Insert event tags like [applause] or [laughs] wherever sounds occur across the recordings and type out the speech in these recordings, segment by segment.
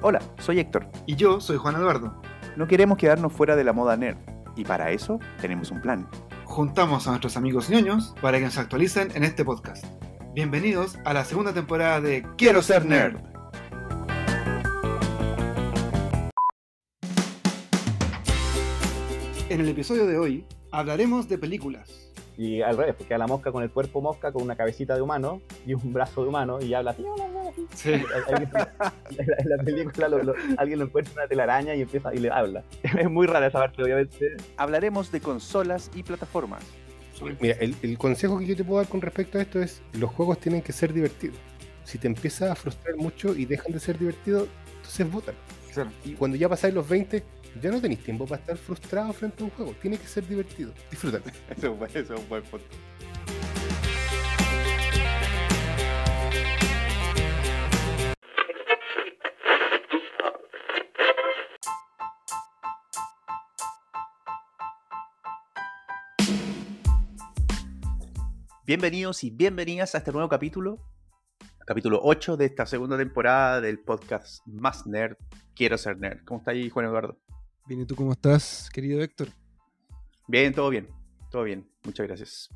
Hola, soy Héctor. Y yo soy Juan Eduardo. No queremos quedarnos fuera de la moda nerd. Y para eso tenemos un plan. Juntamos a nuestros amigos ñoños para que nos actualicen en este podcast. Bienvenidos a la segunda temporada de Quiero ser nerd. En el episodio de hoy hablaremos de películas. Y al revés, porque a la mosca con el cuerpo mosca, con una cabecita de humano y un brazo de humano y habla así. Sí. [laughs] En la película lo- lo- alguien lo encuentra una telaraña y empieza y le habla. [laughs] Es muy rara esa parte, obviamente. Hablaremos de consolas y plataformas. Mira, el, el consejo que yo te puedo dar con respecto a esto es, los juegos tienen que ser divertidos. Si te empiezas a frustrar mucho y dejan de ser divertidos, entonces votan. Claro. Y cuando ya pasáis los 20, ya no tenéis tiempo para estar frustrado frente a un juego. Tiene que ser divertido. Disfrútalo. [laughs] Eso, es un buen punto. Bienvenidos y bienvenidas a este nuevo capítulo, capítulo 8 de esta segunda temporada del podcast Más Nerd, Quiero Ser Nerd. ¿Cómo está ahí, Juan Eduardo? Bien, ¿y tú cómo estás, querido Héctor? Bien, todo bien, todo bien, muchas gracias.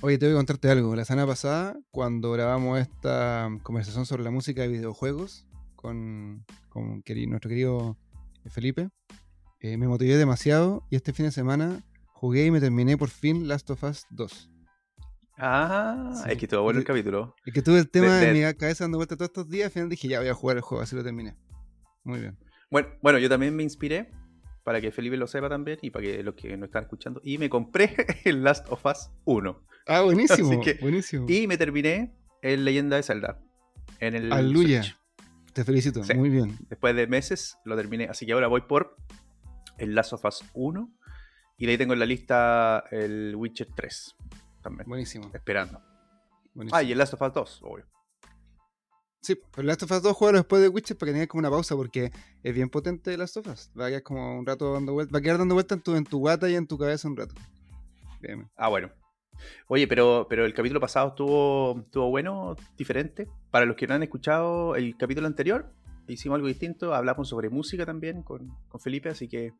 Oye, te voy a contarte algo. La semana pasada, cuando grabamos esta conversación sobre la música de videojuegos con, nuestro querido Felipe, eh, me motivé demasiado y este fin de semana jugué y me terminé por fin Last of Us 2. Ah, Sí. es que estuvo bueno el capítulo. Es que tuve el tema De- de- en mi cabeza dando vuelta todos estos días, al final dije, ya voy a jugar el juego, así lo terminé. Muy bien. Bueno, bueno, yo también me inspiré para que Felipe lo sepa también y para que los que nos están escuchando. Y me compré [laughs] el Last of Us 1. Ah, buenísimo, que- buenísimo. Y me terminé el Leyenda de Zelda. En el Aleluya. Switch. Te felicito, Sí. muy bien. Después de meses lo terminé. Así que ahora voy por el Last of Us 1. Y de ahí tengo en la lista el Witcher 3. También. Buenísimo. Esperando. buenísimo. Ah, y el Last of Us 2, obvio. Sí, pero Last of Us 2 juega después de Witcher para que tengas como una pausa porque es bien potente Last of Us. Va a quedar como un rato dando vueltas. Va a quedar dando vueltas en tu, en tu guata y en tu cabeza un rato. Ah, bueno. Oye, pero, pero el capítulo pasado estuvo, estuvo bueno, diferente. Para los que no han escuchado el capítulo anterior, hicimos algo distinto. Hablamos sobre música también con, con Felipe, así que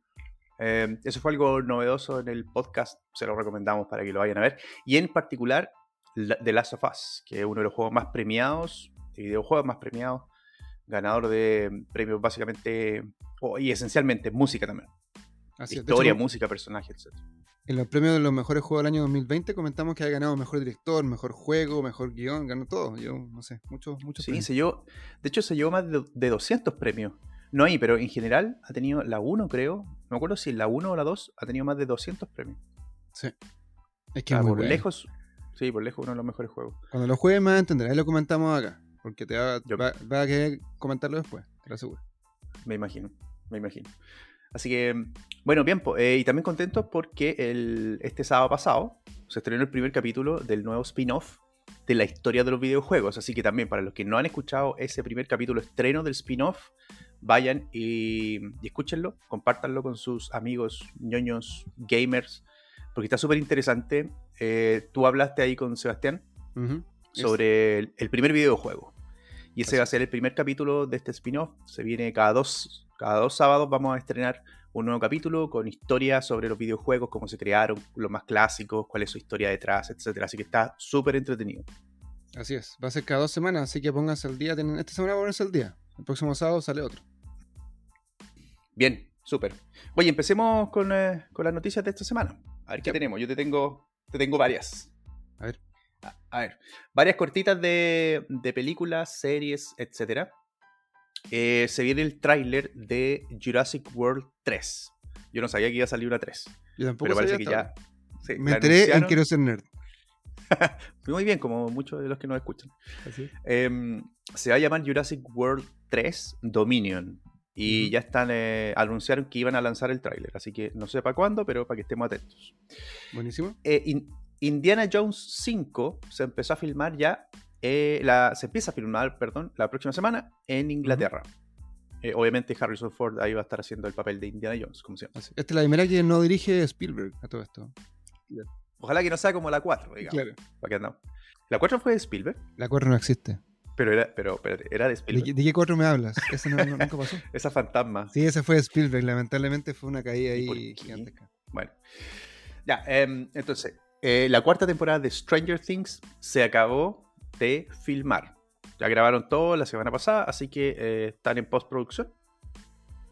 eh, eso fue algo novedoso en el podcast. Se lo recomendamos para que lo vayan a ver. Y en particular, la- The Last of Us, que es uno de los juegos más premiados, de videojuegos más premiados, ganador de premios básicamente, y esencialmente música también. Así Historia, hecho, música, personajes, etc. En los premios de los mejores juegos del año 2020 comentamos que había ganado mejor director, mejor juego, mejor guion, ganó todo. Yo no sé, muchos, muchos Sí, premios. se llevó, de hecho se llevó más de, de 200 premios. No ahí, pero en general ha tenido la 1, creo. No me acuerdo si la 1 o la 2 ha tenido más de 200 premios. Sí. Es que Ah, es muy por bueno. lejos, sí, por lejos uno de los mejores juegos. Cuando lo juegues me vas a entender. Ahí lo comentamos acá. Porque te va, Yo- va, va a querer comentarlo después, te lo aseguro. Me imagino, me imagino. Así que, bueno, bien, eh, y también contento porque el, este sábado pasado se estrenó el primer capítulo del nuevo spin-off de la historia de los videojuegos. Así que también para los que no han escuchado ese primer capítulo estreno del spin-off, vayan y, y escúchenlo, compártanlo con sus amigos ñoños, gamers, porque está súper interesante. Eh, tú hablaste ahí con Sebastián. Es- sobre el, el primer videojuego. Y ese Así va a ser el primer capítulo de este spin-off. Se viene cada dos, cada dos sábados vamos a estrenar un nuevo capítulo con historias sobre los videojuegos, cómo se crearon, los más clásicos, cuál es su historia detrás, etcétera. Así que está súper entretenido. Así es, va a ser cada dos semanas, así que pónganse al día. Esta semana pónganse al día. El próximo sábado sale otro. Bien, súper. Oye, empecemos con, eh, con las noticias de esta semana. A ver qué tenemos. Yo te tengo, te tengo varias. A ver. A, ver, varias cortitas de, de películas, series, etcétera. Eh, se viene el tráiler de Jurassic World 3. Yo no sabía que iba a salir una 3, Yo tampoco pero parece que ya. sí, Me enteré en. Quiero ser nerd. [laughs] Muy bien, como muchos de los que nos escuchan. Así. Em, se va a llamar Jurassic World 3 Dominion. Y ya están, eh, anunciaron que iban a lanzar el tráiler. Así que no sé para cuándo, pero para que estemos atentos. Buenísimo. Eh, In- Indiana Jones 5 se empezó a filmar ya. eh, la, se empieza a filmar, perdón, la próxima semana en Inglaterra. Eh, obviamente Harrison Ford ahí va a estar haciendo el papel de Indiana Jones, como siempre. Esta es la primera que no dirige Spielberg a todo esto. Ojalá que no sea como la 4, digamos. Claro. ¿Para qué andamos? ¿La 4 fue de Spielberg? La 4 no existe. Pero era, pero, espérate, era de ¿De, Spielberg. de qué 4 me hablas? Ese no, no- nunca pasó. [laughs] Esa fantasma. Sí, ese fue Spielberg. Lamentablemente fue una caída ¿Y por ahí gigantesca. Bueno. Ya, em, entonces, eh, la cuarta temporada de Stranger Things se acabó de filmar. Ya grabaron todo la semana pasada, así que eh, están en postproducción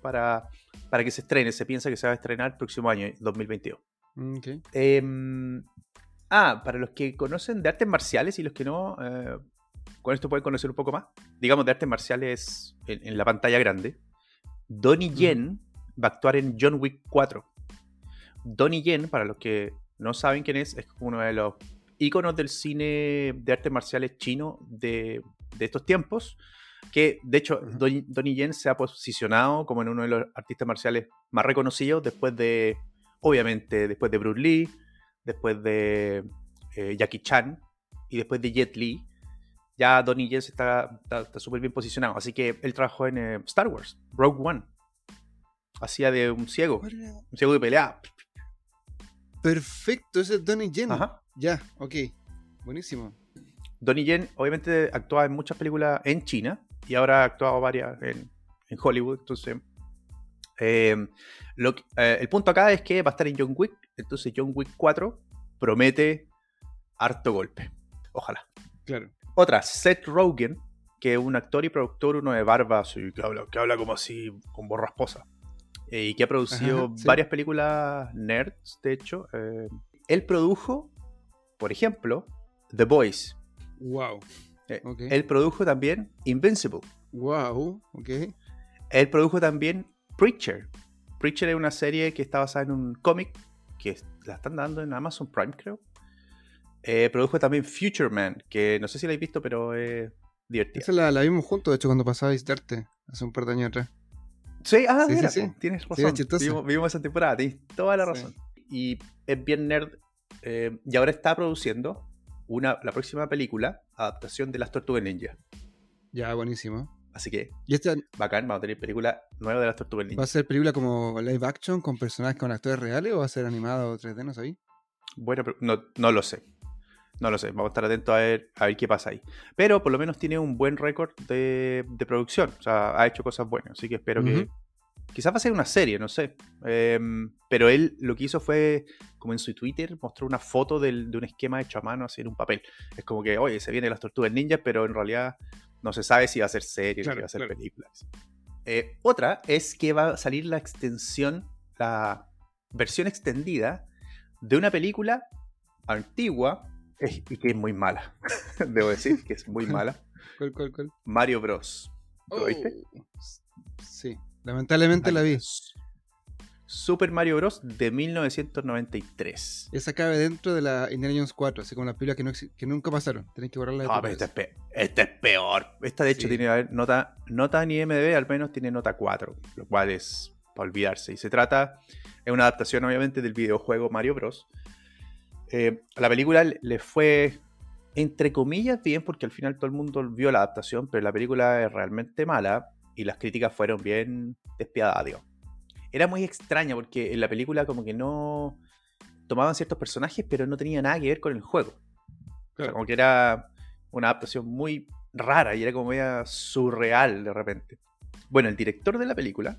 para, para que se estrene. Se piensa que se va a estrenar el próximo año, 2022. Mm, ok. Em, ah, para los que conocen de artes marciales y los que no, eh, con esto pueden conocer un poco más. Digamos, de artes marciales en, en la pantalla grande. Donnie Yen va a actuar en John Wick 4. Donnie Yen, para los que no saben quién es, es uno de los íconos del cine de artes marciales chino de, de estos tiempos. Que de hecho, Ujú. Donnie, Donnie Yen se ha posicionado como en uno de los artistas marciales más reconocidos después de, obviamente, después de Bruce Lee, después de eh, Jackie Chan y después de Jet Li. Ya Donnie Yen se está súper bien posicionado. Así que él trabajó en eh, Star Wars, Rogue One. Hacía de un ciego, un ciego que pelea. Perfecto, ese es Donnie Yen. Ajá. Ya, ok. Buenísimo. Donnie Yen obviamente actuaba en muchas películas en China y ahora ha actuado varias en, en Hollywood. Entonces, eh, lo eh, el punto acá es que va a estar en John Wick. Entonces, John Wick 4 promete harto golpe. Ojalá. Claro. Otra, Seth Rogen, que es un actor y productor, uno de barba, que, habla, que habla como así, con voz rasposa. eh, y que ha producido Ajá, sí. varias películas nerds, de hecho. eh, él produjo, por ejemplo, The Boys. Wow. Eh. Él produjo también Invincible. Wow. Ok. Él produjo también Preacher. Preacher es una serie que está basada en un cómic que la están dando en Amazon Prime, creo. Eh, produjo también Future Man, que no sé si la habéis visto, pero es divertida. Esa la, la vimos juntos, de hecho, cuando pasaba a visitarte hace un par de años atrás. Sí, ah, Sí, sí, mira, sí. po, tienes razón. era chistosa. vimos, vimos esa temporada, tienes toda la razón. Y es bien nerd. eh, y ahora está produciendo una, la próxima película, adaptación de las Tortugas Ninja. Ya, buenísimo. Así que, ¿Y esta bacán, vamos a tener película nueva de las Tortugas Ninja. va a ser película como live action con personajes con actores reales o va a ser animado 3D? No sabí. Bueno, pero no, no lo sé. No lo sé. Vamos a estar atentos a ver, a ver qué pasa ahí. Pero por lo menos tiene un buen récord de, de producción. O sea, ha hecho cosas buenas. Así que espero que. Quizás va a ser una serie, no sé. Em, pero él lo que hizo fue, como en su Twitter, mostró una foto del- de un esquema hecho a mano así en un papel. Es como que, oye, se vienen las tortugas ninjas, pero en realidad no se sabe si va a ser serie, si Claro, va a ser claro. películas. Eh, otra es que va a salir la extensión, la versión extendida de una película antigua y que es muy mala. [laughs] Debo decir que es muy mala. ¿Cuál, cuál, cuál? Mario Bros. ¿Lo viste? Oh, Sí. Lamentablemente la vi. Super Mario Bros. de 1993. Esa cabe dentro de la Indiana Jones 4, así como las películas que, no nunca pasaron. Tenés que borrarla de Ah, tu pero esta es, esta es peor. Esta de hecho tiene a ver, nota, nota en IMDB, al menos tiene nota 4, lo cual es para olvidarse. Y se trata, es una adaptación obviamente del videojuego Mario Bros. Eh, a la película le- fue, entre comillas, bien, porque al final todo el mundo vio la adaptación, pero la película es realmente mala y las críticas fueron bien despiadadas, digo. Era muy extraña porque en la película como que no tomaban ciertos personajes, pero no tenía nada que ver con el juego. O sea, como que era una adaptación muy rara y era como media surreal de repente. Bueno, el director de la película,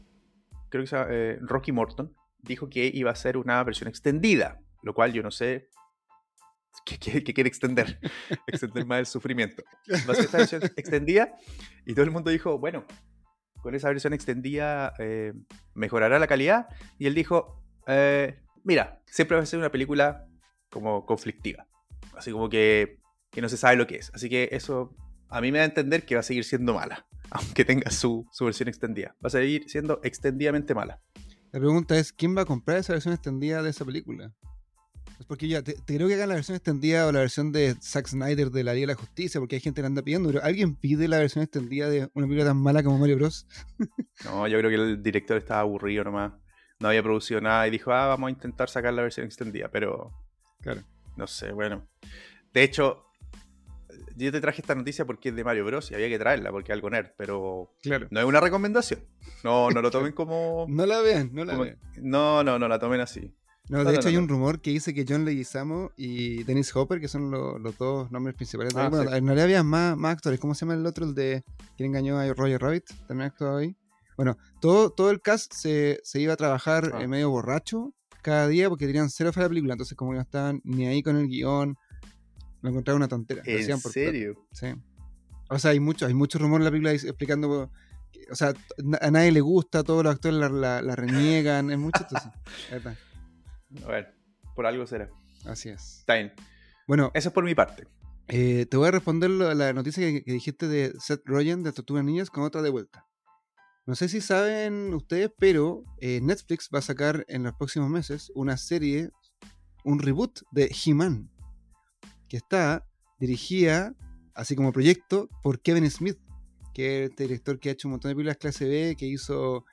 creo que se llama eh, Rocky Morton, dijo que iba a ser una versión extendida, lo cual yo no sé qué quiere extender, [laughs] extender más el sufrimiento. Ser esta versión [laughs] extendida y todo el mundo dijo, bueno, con esa versión extendida eh, mejorará la calidad y él dijo, eh, mira, siempre va a ser una película como conflictiva. Así como que, que no se sabe lo que es. Así que eso a mí me da a entender que va a seguir siendo mala. [laughs] Aunque tenga su, su versión extendida. Va a seguir siendo extendidamente mala. La pregunta es, ¿quién va a comprar esa versión extendida de esa película? Es porque ya, te, te creo que hagan la versión extendida o la versión de Zack Snyder de la Liga de la Justicia, porque hay gente que la anda pidiendo, pero ¿alguien pide la versión extendida de una película tan mala como Mario Bros? [laughs] No, yo creo que el director estaba aburrido nomás. No había producido nada y dijo, ah, vamos a intentar sacar la versión extendida. Pero Claro. no sé, bueno. De hecho, yo te traje esta noticia porque es de Mario Bros. y había que traerla porque es algo nerd, pero Claro. no es una recomendación. No, no lo [laughs] tomen como. No la vean, no la como- vean. No, no, no la tomen así. No, de hecho hay un rumor que dice que John Leguizamo y Dennis Hopper, que son lo- los dos nombres principales. Ah, bueno, sí. en realidad había más, más actores. ¿Cómo se llama el otro? El de quien engañó a Roger Rabbit. También actuaba ahí. Bueno, todo, todo el cast se, se iba a trabajar Ah. eh, medio borracho cada día porque tenían cero fe la película. Entonces, como no estaban ni ahí con el guion, lo encontraron una tontera. ¿En por plata. serio? Sí. O sea, hay mucho, hay mucho rumor en la película explicando. O sea, a nadie le gusta, todos los actores la, la- la reniegan, es mucho esto, sí. [laughs] Es verdad. A ver, por algo será. Así es. Está bien. Bueno, Eso es por mi parte. eh, te voy a responder lo- la noticia que, que dijiste de Seth Rogen de Tortugas Niñas con otra de vuelta. No sé si saben ustedes, pero eh, Netflix va a sacar en los próximos meses una serie, un reboot de He-Man, que está dirigida, así como proyecto, por Kevin Smith, que es este director que ha hecho un montón de películas clase B, que hizo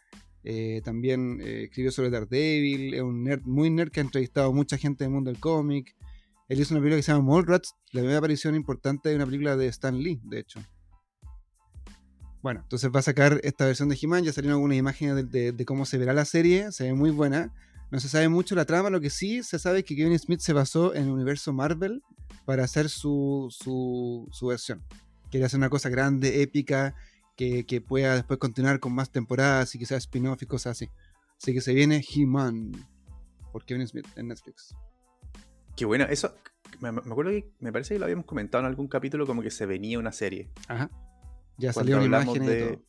eh, también, eh, escribió sobre Daredevil, es un nerd, muy nerd que ha entrevistado a mucha gente del mundo del cómic. Él hizo una película que se llama Mallrats, la primera aparición importante de una película de Stan Lee, de hecho. Bueno, entonces va a sacar esta versión de He-Man, ya salieron algunas imágenes de, de- cómo se verá la serie, se ve muy buena. No se sabe mucho la trama, lo que sí se sabe es que Kevin Smith se basó en el universo Marvel para hacer su, su, su versión. Quiere hacer una cosa grande, épica, que, que pueda después continuar con más temporadas y quizás spin-off y cosas así. Así que se viene He-Man por Kevin Smith en Netflix. Qué bueno. Eso, me, me acuerdo que me parece que lo habíamos comentado en algún capítulo como que se venía una serie. Ajá. Ya hablamos imágenes y de- todo.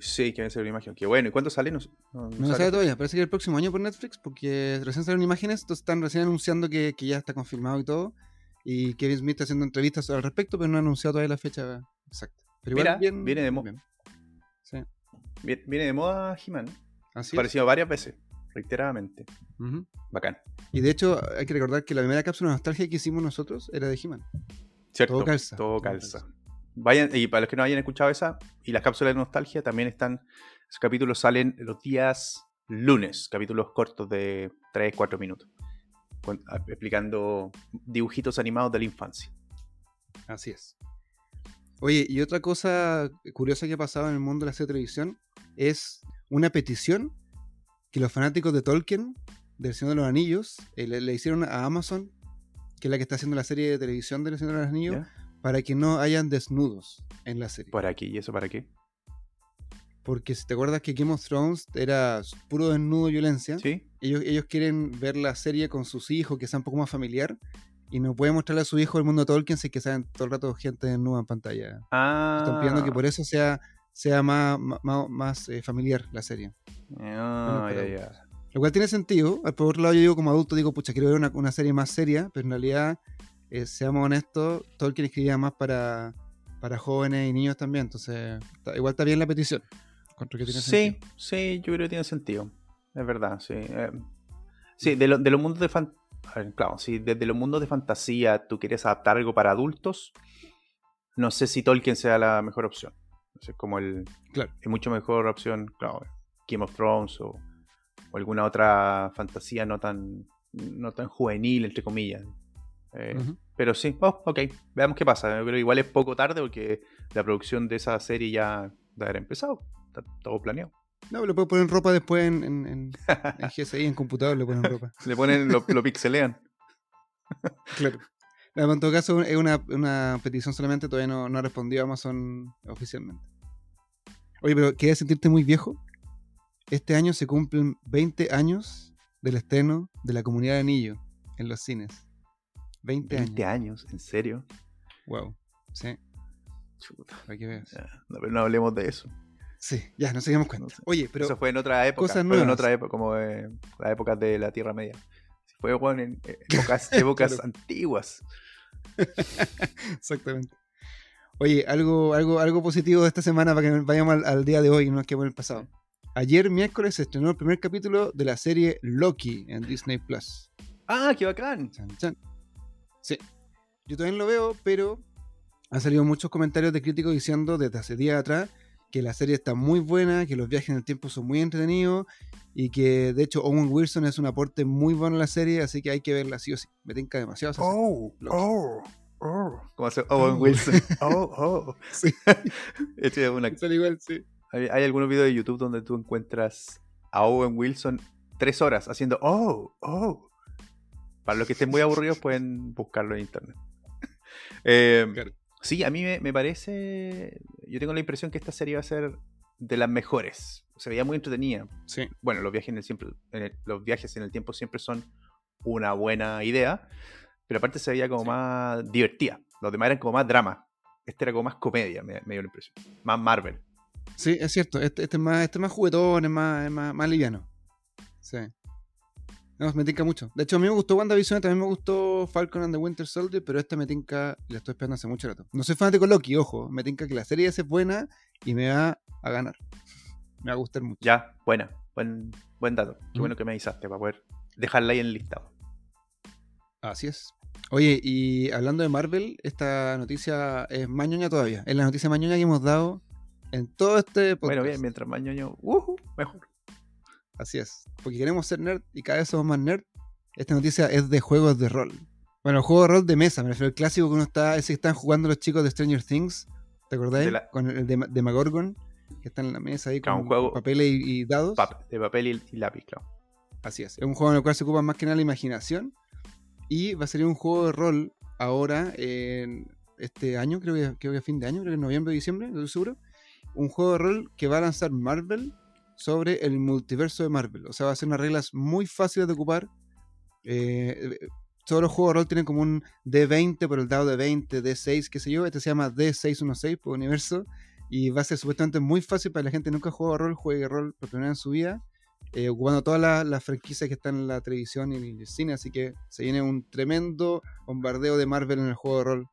Sí, que ser una imagen. Qué bueno. ¿Y cuándo sale? No, no- no No se sabe todavía, parece que el próximo año por Netflix, porque recién salieron imágenes, entonces están recién anunciando que, que ya está confirmado y todo. Y Kevin Smith está haciendo entrevistas al respecto, pero no ha anunciado todavía la fecha exacta. Pero igual Mira, bien, viene de mo- bien. Sí, Viene, de moda He-Man. así es. Aparecido varias veces, reiteradamente. Ujú. Bacán. Y de hecho, hay que recordar que la primera cápsula de nostalgia que hicimos nosotros era de He-Man. ¿Cierto? Todo calza. Todo Todo calza. Vayan, y para los que no hayan escuchado esa, y las cápsulas de nostalgia también están. Esos capítulos salen los días lunes, capítulos cortos de 3, 4 minutos. con- explicando dibujitos animados de la infancia. Así es. Oye, y otra cosa curiosa que ha pasado en el mundo de la serie de televisión es una petición que los fanáticos de Tolkien, del Señor de los Anillos, eh, le, le hicieron a Amazon, que es la que está haciendo la serie de televisión del Señor de los Anillos, ¿ya? para que no hayan desnudos en la serie. ¿Para qué? ¿Y eso para qué? Porque si te acuerdas que Game of Thrones era puro desnudo y violencia, ¿Sí? ellos, ellos quieren ver la serie con sus hijos, que sea un poco más familiar, y no pueden mostrarle a su hijo el mundo de Tolkien si es que saben todo el rato gente desnuda en pantalla. Ah. Están pidiendo que por eso sea, sea más, más, más, eh, familiar la serie. Ah, Bueno, ya, para ya. Lo cual tiene sentido. Por otro lado, yo digo como adulto, digo, pucha, quiero ver una, una serie más seria, pero en realidad, eh, seamos honestos, Tolkien escribía más para, para jóvenes y niños también. Entonces, está- igual está bien la petición. Encuentro que tiene Sí, sentido. sí, yo creo que tiene sentido. Es verdad, sí. Eh, sí, de, lo- de los mundos de fan... Claro, si desde los mundos de fantasía tú quieres adaptar algo para adultos, no sé si Tolkien sea la mejor opción. Sé, como el... Claro. Es mucho mejor opción, claro, Game of Thrones o, o alguna otra fantasía no tan, no tan juvenil, entre comillas. Eh. Pero sí, oh, ok, veamos qué pasa. Que igual es poco tarde porque la producción de esa serie ya debe haber empezado. Está todo planeado. No, le puedo poner ropa después en, en, en, en [laughs] GSI, en computador le ponen ropa. Le ponen, lo, lo [laughs] pixelean. Claro. No, en todo caso, es una, una petición solamente, todavía no, no ha respondido Amazon oficialmente. Oye, pero ¿quieres sentirte muy viejo? Este año se cumplen 20 años del estreno de La Comunidad de Anillo en los cines. 20, 20 años. años, ¿en serio? Wow. Sí, Chuta, para que veas. ya, no, pero no hablemos de eso. Sí, ya, nos seguimos cuenta. Oye, pero eso fue en otra época. cosas fue en nuevas. otra época, como eh, la época de la Tierra Media. Fue bueno, en [laughs] épocas, épocas Claro. antiguas. [laughs] Exactamente. Oye, algo, algo, algo positivo de esta semana para que vayamos al, al día de hoy y no quedemos en el pasado. Ayer miércoles se estrenó el primer capítulo de la serie Loki en Disney Plus. ¡Ah, qué bacán! Chan, chan. Sí. Yo también lo veo, pero han salido muchos comentarios de críticos diciendo desde hace días atrás que la serie está muy buena, que los viajes en el tiempo son muy entretenidos y que de hecho Owen Wilson es un aporte muy bueno a la serie, así que hay que verla sí o sí. Me tinca demasiado esa serie. Oh, Loki. oh, oh. Como hace Owen Oh. Wilson. [laughs] Oh, oh. [laughs] Sí. [laughs] Este es una- Sale igual, sí. hay, hay algunos videos de YouTube donde tú encuentras a Owen Wilson tres horas haciendo oh, oh. Para los que estén muy aburridos pueden buscarlo en internet. Eh, Claro. Sí, a mí me, me parece. Yo tengo la impresión que esta serie va a ser de las mejores. Se veía muy entretenida. Sí. Bueno, los viajes en el, siempre, en el- los viajes en el tiempo siempre son una buena idea. Pero aparte se veía como más divertida. Los demás eran como más drama. Este era como más comedia, me, me dio la impresión. Más Marvel. Sí, es cierto. Este, este es más, este es más juguetón, es más, es más, más liviano. Sí. No, me tinca mucho. De hecho, a mí me gustó WandaVision, también me gustó Falcon and the Winter Soldier, pero esta me tinca, la estoy esperando hace mucho rato. No soy fanático de Loki, ojo. Me tinca que la serie es buena y me va a ganar. Me va a gustar mucho. Ya, buena. Buen, buen dato. Qué Mm. bueno que me avisaste para poder dejarla ahí en el listado. Así es. Oye, y hablando de Marvel, esta noticia es más ñoña todavía. Es la noticia más ñoña que hemos dado en todo este podcast. Bueno, bien, mientras más ñoño, ujú, mejor. Así es. Porque queremos ser nerd y cada vez somos más nerd. Esta noticia es de juegos de rol. Bueno, juego de rol de mesa, me refiero al clásico que uno está, ese que están jugando los chicos de Stranger Things. ¿Te acordáis? De la- Con el de, de Magorgon, que está en la mesa ahí Claro, con un juego- papeles y, y dados. De papel y, y lápiz, claro. Así es. Es un juego en el cual se ocupa más que nada la imaginación. Y va a salir un juego de rol ahora, en este año, creo que, creo que a fin de año, creo que en noviembre o diciembre, no estoy seguro. Un juego de rol que va a lanzar Marvel sobre el multiverso de Marvel. O sea, va a ser unas reglas muy fáciles de ocupar. Eh, todos los juegos de rol tienen como un D20 por el dado de 20, D6, qué sé yo. Este se llama D616 por universo. Y va a ser supuestamente muy fácil para la gente que nunca ha jugado rol, juegue rol por primera vez en su vida eh, ocupando todas las franquicias que están en la televisión y en el cine, así que se viene un tremendo bombardeo de Marvel en el juego de rol.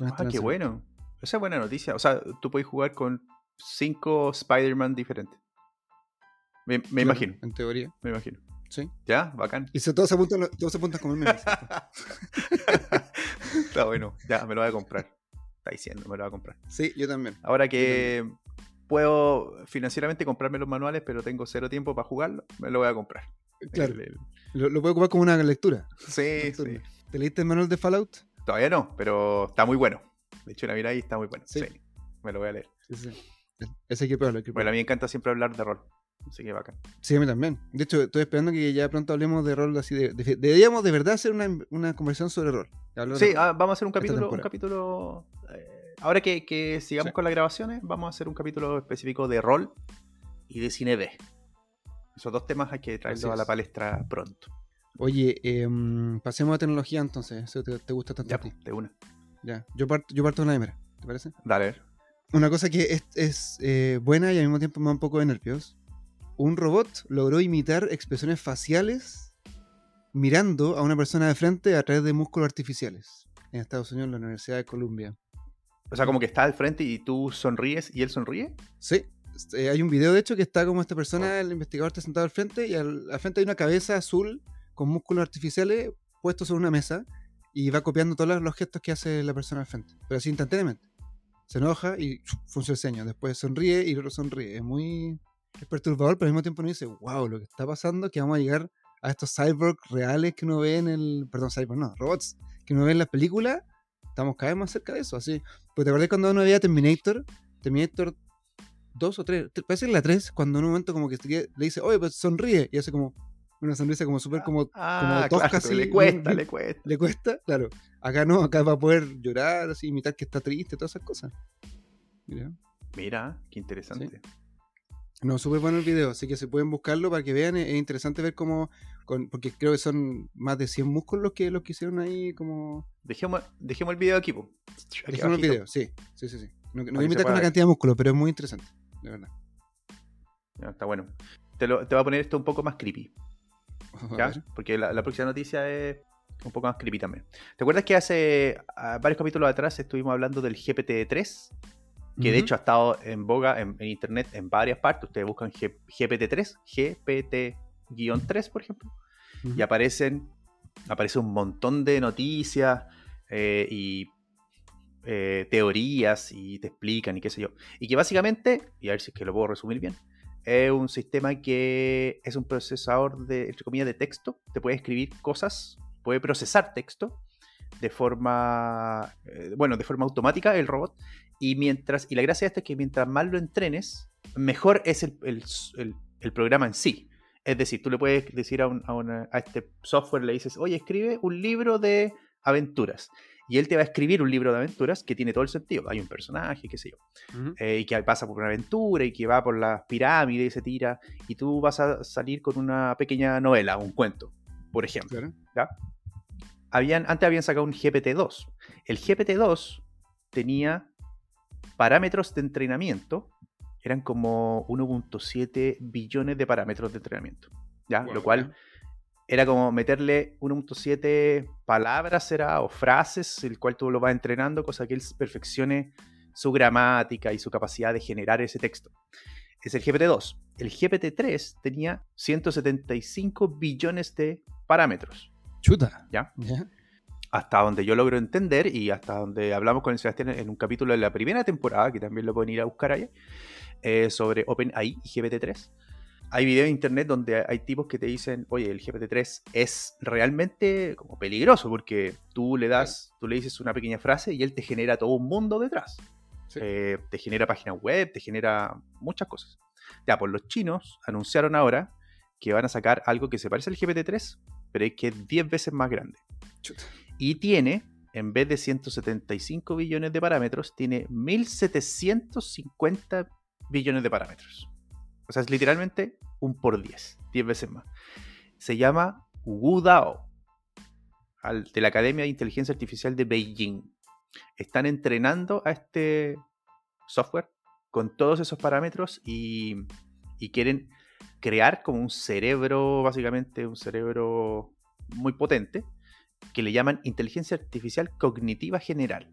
Ah, qué bueno. Esa es buena noticia. O sea, tú puedes jugar con cinco Spider-Man diferentes. Me, me Claro, imagino, En teoría, me imagino. sí. Ya, bacán. Y se, todos, se apuntan, todos se apuntan como el meme. Está bueno. Ya, me lo voy a comprar. Está diciendo, me lo voy a comprar. Sí, yo también. Ahora que puedo financieramente comprarme los manuales, pero tengo cero tiempo para jugarlo, me lo voy a comprar. Claro, El- el- lo, lo puedo ocupar como una lectura. Sí, sí. ¿Te leíste el manual de Fallout? Todavía no, pero está muy bueno. De hecho, la mira ahí está muy bueno. Sí. Sí. Me lo voy a leer. Sí, sí. Ese hay que probarlo, hay que Bueno, a mí me encanta siempre hablar de rol. Así que bacán. Sí, a mí también. De hecho, estoy esperando que ya pronto hablemos de rol así. De, de- deberíamos de verdad hacer una, una conversación sobre rol. Sí, ah, vamos a hacer un capítulo. Un capítulo eh, ahora que, que sigamos Sí. con las grabaciones, vamos a hacer un capítulo específico de rol y de cine B. Esos dos temas hay que traerlos a la es. palestra pronto. Oye, em, pasemos a tecnología entonces. Eso te, te gusta tanto Ya, a ti. de una. Ya, yo parto, yo parto de la primera, ¿te parece? Dale. Una cosa que es, es, eh, buena y al mismo tiempo me da un poco de nervios. Un robot logró imitar expresiones faciales mirando a una persona de frente a través de músculos artificiales en Estados Unidos, en la Universidad de Columbia. O sea, como que está al frente y tú sonríes y él sonríe. Sí, eh, hay un video de hecho que está como esta persona, el investigador está sentado al frente y al, al frente hay una cabeza azul con músculos artificiales puestos sobre una mesa y va copiando todos los- los gestos que hace la persona al frente, pero así instantáneamente. Se enoja y funciona el ceño, después sonríe y luego sonríe. Es muy es perturbador, pero al mismo tiempo uno dice, wow, lo que está pasando es que vamos a llegar a estos cyborgs reales que uno ve en el... Perdón, cyborg, no, robots que uno ve en las películas. Estamos cada vez más cerca de eso, así. Porque te acordás cuando uno veía Terminator, Terminator dos o tres, tre- parece que la tres, cuando en un momento como que le dice, oye, pues sonríe, y hace como una sonrisa como súper como, Ah, tosca claro, le [laughs] cuesta, le cuesta. le cuesta, claro. Acá no, acá va a poder llorar, así, imitar que está triste, todas esas cosas. Mira. Mira, qué interesante. No, súper bueno el video, así que se pueden buscarlo para que vean, es es interesante ver cómo, con, porque creo que son más de 100 músculos los que, los que hicieron ahí como... Dejemos, dejemos el video aquí, po. Aquí Dejemos el video, sí, sí, sí. sí. No, no voy imitar con la cantidad de músculos, pero es muy interesante, de verdad. Ya, está bueno. Te, lo, te va a poner esto un poco más creepy. ¿ya? Porque la, la próxima noticia es un poco más creepy también. ¿Te acuerdas que hace ah, varios capítulos atrás estuvimos hablando del GPT-3? Que de hecho ha estado en boga en, en internet en varias partes. Ustedes buscan G- GPT-3, GPT-3, por ejemplo, y aparecen aparece un montón de noticias eh, y eh, teorías y te explican y qué sé yo. Y que básicamente, y a ver si es que lo puedo resumir bien, es un sistema que es un procesador de, entre comillas, de texto. Te puede escribir cosas, puede procesar texto de forma, eh, bueno, de forma automática el robot. Y mientras, y la gracia de esto es que mientras más lo entrenes, mejor es el, el- el- el programa en sí. Es decir, tú le puedes decir a, un- a una- a este software, le dices, oye, escribe un libro de aventuras. Y él te va a escribir un libro de aventuras que tiene todo el sentido. Hay un personaje, qué sé yo, eh, y que pasa por una aventura y que va por las pirámides y se tira. Y tú vas a salir con una pequeña novela, un cuento, por ejemplo. Claro. ¿ya? Habían, antes habían sacado un GPT-2. El GPT-2 tenía parámetros de entrenamiento, eran como 1.7 billones de parámetros de entrenamiento. ¿ya? Wow, Lo cual era como meterle 1.7 palabras será, o frases, el cual tú lo vas entrenando, cosa que él perfeccione su gramática y su capacidad de generar ese texto. Es el GPT-2. El GPT-3 tenía 175 billones de parámetros. Chuta. ¿Ya? ¿Ya? Hasta donde yo logro entender y hasta donde hablamos con el Sebastián en un capítulo de la primera temporada, que también lo pueden ir a buscar ahí, eh, sobre OpenAI y GPT-3. Hay videos en internet donde hay tipos que te dicen, oye, el GPT-3 es realmente como peligroso porque tú le das, tú le dices una pequeña frase y él te genera todo un mundo detrás. Sí. Eh, te genera páginas web, te genera muchas cosas. Ya, pues los chinos anunciaron ahora que van a sacar algo que se parece al GPT-3, pero es que es 10 veces más grande. Y tiene, en vez de 175 billones de parámetros, tiene 1750 billones de parámetros. O sea, es literalmente un por 10, 10 veces más. Se llama WuDao, al- de la Academia de Inteligencia Artificial de Beijing. Están entrenando a este software con todos esos parámetros y, y quieren crear como un cerebro, básicamente un cerebro muy potente, que le llaman inteligencia artificial cognitiva general.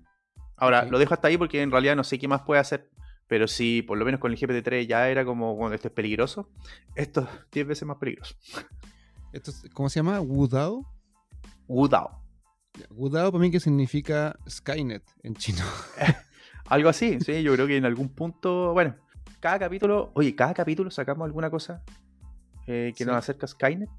Ahora, lo dejo hasta ahí porque en realidad no sé qué más puede hacer, pero si por lo menos con el GPT-3 ya era como cuando esto es peligroso, esto es 10 veces más peligroso. Esto es- ¿Cómo se llama? ¿Wudao? Wudao. Wudao para mí que significa Skynet en chino. [laughs] Algo así, sí, yo creo que en algún punto, bueno, cada capítulo, oye, cada capítulo sacamos alguna cosa eh, que Sí. nos acerca a Skynet.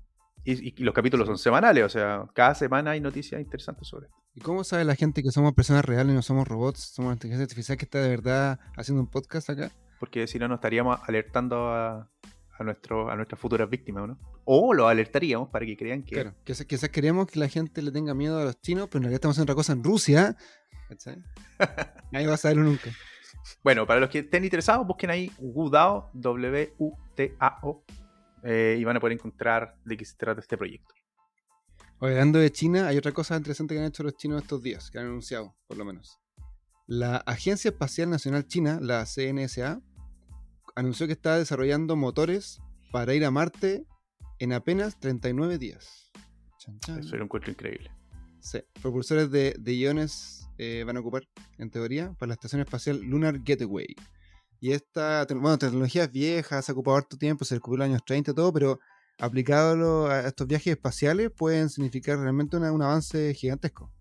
Y, los capítulos son semanales, o sea, cada semana hay noticias interesantes sobre esto. ¿Y cómo sabe la gente que somos personas reales y no somos robots? Somos inteligencia artificial que está de verdad haciendo un podcast acá. Porque si no, nos estaríamos alertando a, a, nuestro, a nuestras futuras víctimas, ¿no? O los alertaríamos para que crean que. Claro, quizás, quizás queremos que la gente le tenga miedo a los chinos, pero en realidad estamos haciendo otra cosa en Rusia. ¿Cachai? [laughs] Nadie va a saberlo nunca. Bueno, para los que estén interesados, busquen ahí Wudao, W-U-T-A-O, eh, y van a poder encontrar de qué se trata este proyecto. Oye, hablando de China, hay otra cosa interesante que han hecho los chinos estos días, que han anunciado, por lo menos. La Agencia Espacial Nacional China, la CNSA, anunció que está desarrollando motores para ir a Marte en apenas 39 días. Chan, chan. Eso lo encuentro increíble. Sí, propulsores de, de iones eh, van a ocupar, en teoría, para la Estación Espacial Lunar Gateway. Y esta bueno, tecnología es vieja, se ha ocupado harto tiempo, se descubrió en los años 30 y todo, pero aplicado a estos viajes espaciales pueden significar realmente una- un avance gigantesco.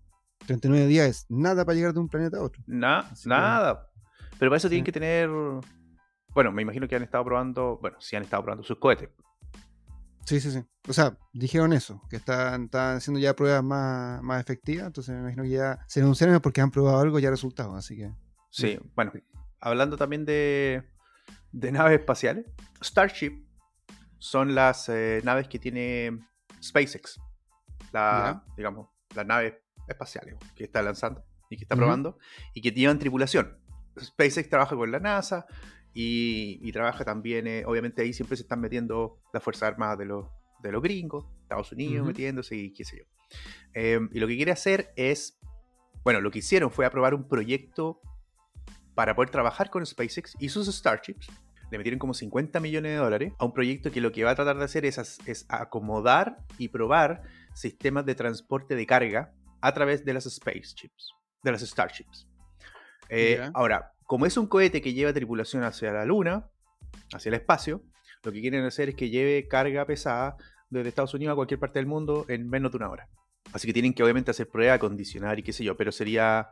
39 días es nada para llegar de un planeta a otro. Na- que- nada. Pero para eso tienen Sí. que tener. Bueno, me imagino que han estado probando. Bueno, sí han estado probando sus cohetes. Sí, sí, sí. O sea, dijeron eso, que están, están haciendo ya pruebas más, más efectivas, entonces me imagino que ya se anunciaron porque han probado algo ya resultados, así que... Sí, bueno. Hablando también de, de naves espaciales. Starship son las eh, naves que tiene SpaceX. La, digamos, las naves espaciales que está lanzando y que está probando y que llevan tripulación. SpaceX trabaja con la NASA y, y trabaja también, eh, obviamente ahí siempre se están metiendo las Fuerzas Armadas de los, de los gringos, Estados Unidos metiéndose y qué sé yo. Eh, y lo que quiere hacer es, bueno, lo que hicieron fue aprobar un proyecto para poder trabajar con SpaceX y sus Starships. Le metieron como 50 millones de dólares a un proyecto que lo que va a tratar de hacer es, acomodar y probar sistemas de transporte de carga a través de las spaceships, de las Starships. Eh. Ahora, como es un cohete que lleva tripulación hacia la Luna, hacia el espacio, lo que quieren hacer es que lleve carga pesada desde Estados Unidos a cualquier parte del mundo en menos de una hora. Así que tienen que obviamente hacer pruebas, condicionar y qué sé yo, pero sería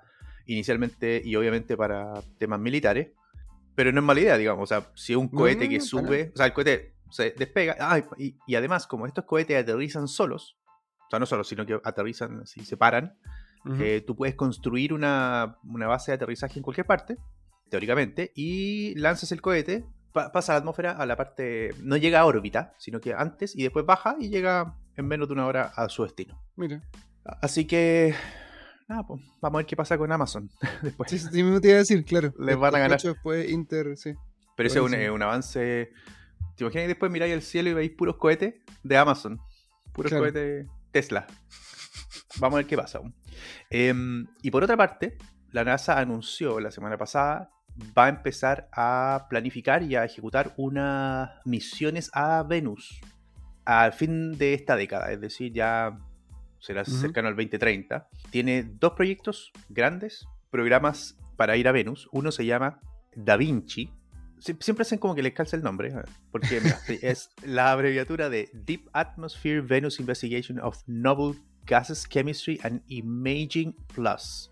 inicialmente y obviamente para temas militares. Pero no es mala idea, digamos. O sea, si un cohete que para sube, o sea, el cohete se despega, ah, y, y además, como estos cohetes aterrizan solos, o sea, no solos, sino que aterrizan así, se paran, eh, tú puedes construir una, una base de aterrizaje en cualquier parte, teóricamente, y lanzas el cohete pa- pasa a la atmósfera a la parte. No llega a órbita, sino que antes y después baja y llega en menos de una hora a su destino. Mira. Así que. Nada, pues, vamos a ver qué pasa con Amazon [laughs] después. Sí, sí, mismo te iba a decir, claro. Les van a ganar. Después, Después Inter, sí. Pero ese es un, eh, avance. ¿Te imaginas que después miráis al cielo y veis puros cohetes de Amazon? Puros Claro. cohetes Tesla. Vamos a ver qué pasa. Em, y por otra parte, la NASA anunció la semana pasada va a empezar a planificar y a ejecutar unas misiones a Venus al fin de esta década, es decir, ya será cercano al 2030. Tiene dos proyectos grandes, programas para ir a Venus. Uno se llama Da Vinci. Sie- Siempre hacen como que les calza el nombre, ¿eh? porque mira, [laughs] es la abreviatura de Deep Atmosphere Venus Investigation of Novel Gases Chemistry and Imaging Plus.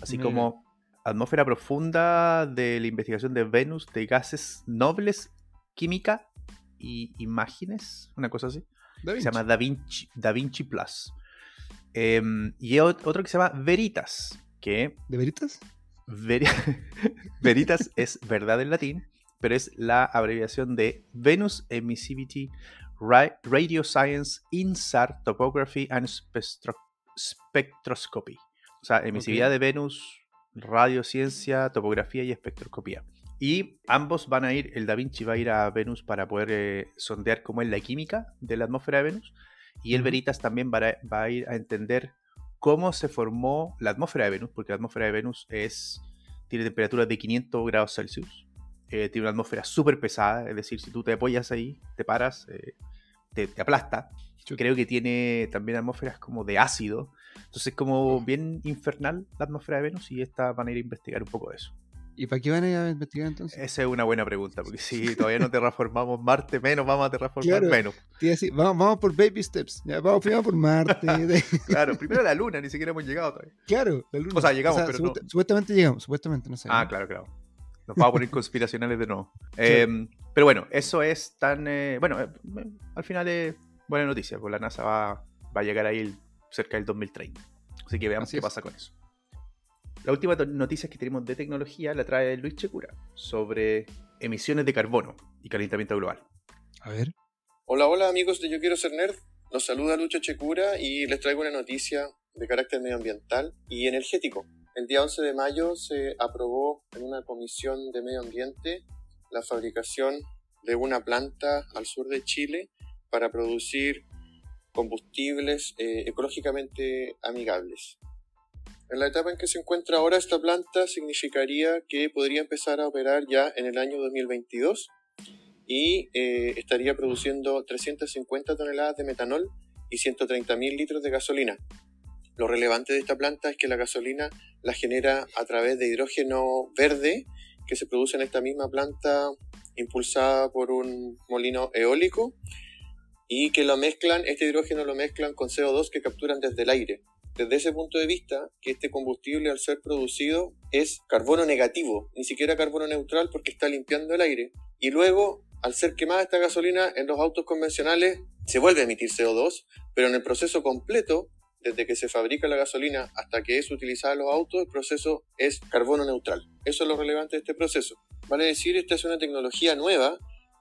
Así Mira. como atmósfera profunda de la investigación de Venus de gases nobles, química y imágenes, una cosa así. Da que Vinci. se llama Da Vinci, Da Vinci Plus. Em, y otro que se llama Veritas, que ¿De veritas? Veri- [laughs] Veritas [laughs] es verdad en latín, pero es la abreviación de Venus Emissivity Ra- Radio Science INSAR Topography and Spectro- Spectroscopy. O sea, emisividad de Venus, radiociencia, topografía y espectroscopía. Y ambos van a ir, el Da Vinci va a ir a Venus para poder eh, sondear cómo es la química de la atmósfera de Venus. Y el Ujú. Veritas también va a, va a ir a entender cómo se formó la atmósfera de Venus, porque la atmósfera de Venus es, tiene temperaturas de 500 grados Celsius. eh, tiene una atmósfera súper pesada, es decir, si tú te apoyas ahí, te paras, eh, te, te aplasta. Chuta. Creo que tiene también atmósferas como de ácido. Entonces, como bien infernal la atmósfera de Venus, y esta van a ir a investigar un poco de eso. ¿Y para qué van a ir a investigar entonces? Esa es una buena pregunta, porque si todavía no terraformamos Marte, menos vamos a terraformar Claro. menos. Decir, vamos, vamos por baby steps. Ya, vamos primero por Marte. [laughs] Claro, primero la Luna, ni siquiera hemos llegado todavía. claro, la luna. O sea, llegamos, pero no. supuesta- Supuestamente llegamos, supuestamente, no sé. Ah, ¿no? claro, claro. Nos vamos a poner conspiracionales de nuevo. [laughs] Eh, pero bueno, eso es tan. eh, bueno, eh, al final es buena noticia, porque la NASA va, va a llegar ahí el- cerca del 2030. Así que veamos Así qué es. pasa con eso. La última noticia que tenemos de tecnología la trae Luis Checura sobre emisiones de carbono y calentamiento global. A ver. Hola, hola amigos de Yo Quiero Ser Nerd. Los saluda Lucho Checura y les traigo una noticia de carácter medioambiental y energético. El día 11 de mayo se aprobó en una comisión de medio ambiente la fabricación de una planta al sur de Chile para producir combustibles eh, ecológicamente amigables. En la etapa en que se encuentra ahora esta planta significaría que podría empezar a operar ya en el año 2022 y eh, estaría produciendo 350 toneladas de metanol y 130.000 litros de gasolina. Lo relevante de esta planta es que la gasolina la genera a través de hidrógeno verde que se produce en esta misma planta impulsada por un molino eólico y que lo mezclan, este hidrógeno lo mezclan con CO2 que capturan desde el aire. Desde ese punto de vista, que este combustible al ser producido es carbono negativo, ni siquiera carbono neutral porque está limpiando el aire. Y luego, al ser quemada esta gasolina en los autos convencionales, se vuelve a emitir CO2, pero en el proceso completo, desde que se fabrica la gasolina hasta que es utilizada en los autos, el proceso es carbono neutral. Eso es lo relevante de este proceso. Vale decir, esta es una tecnología nueva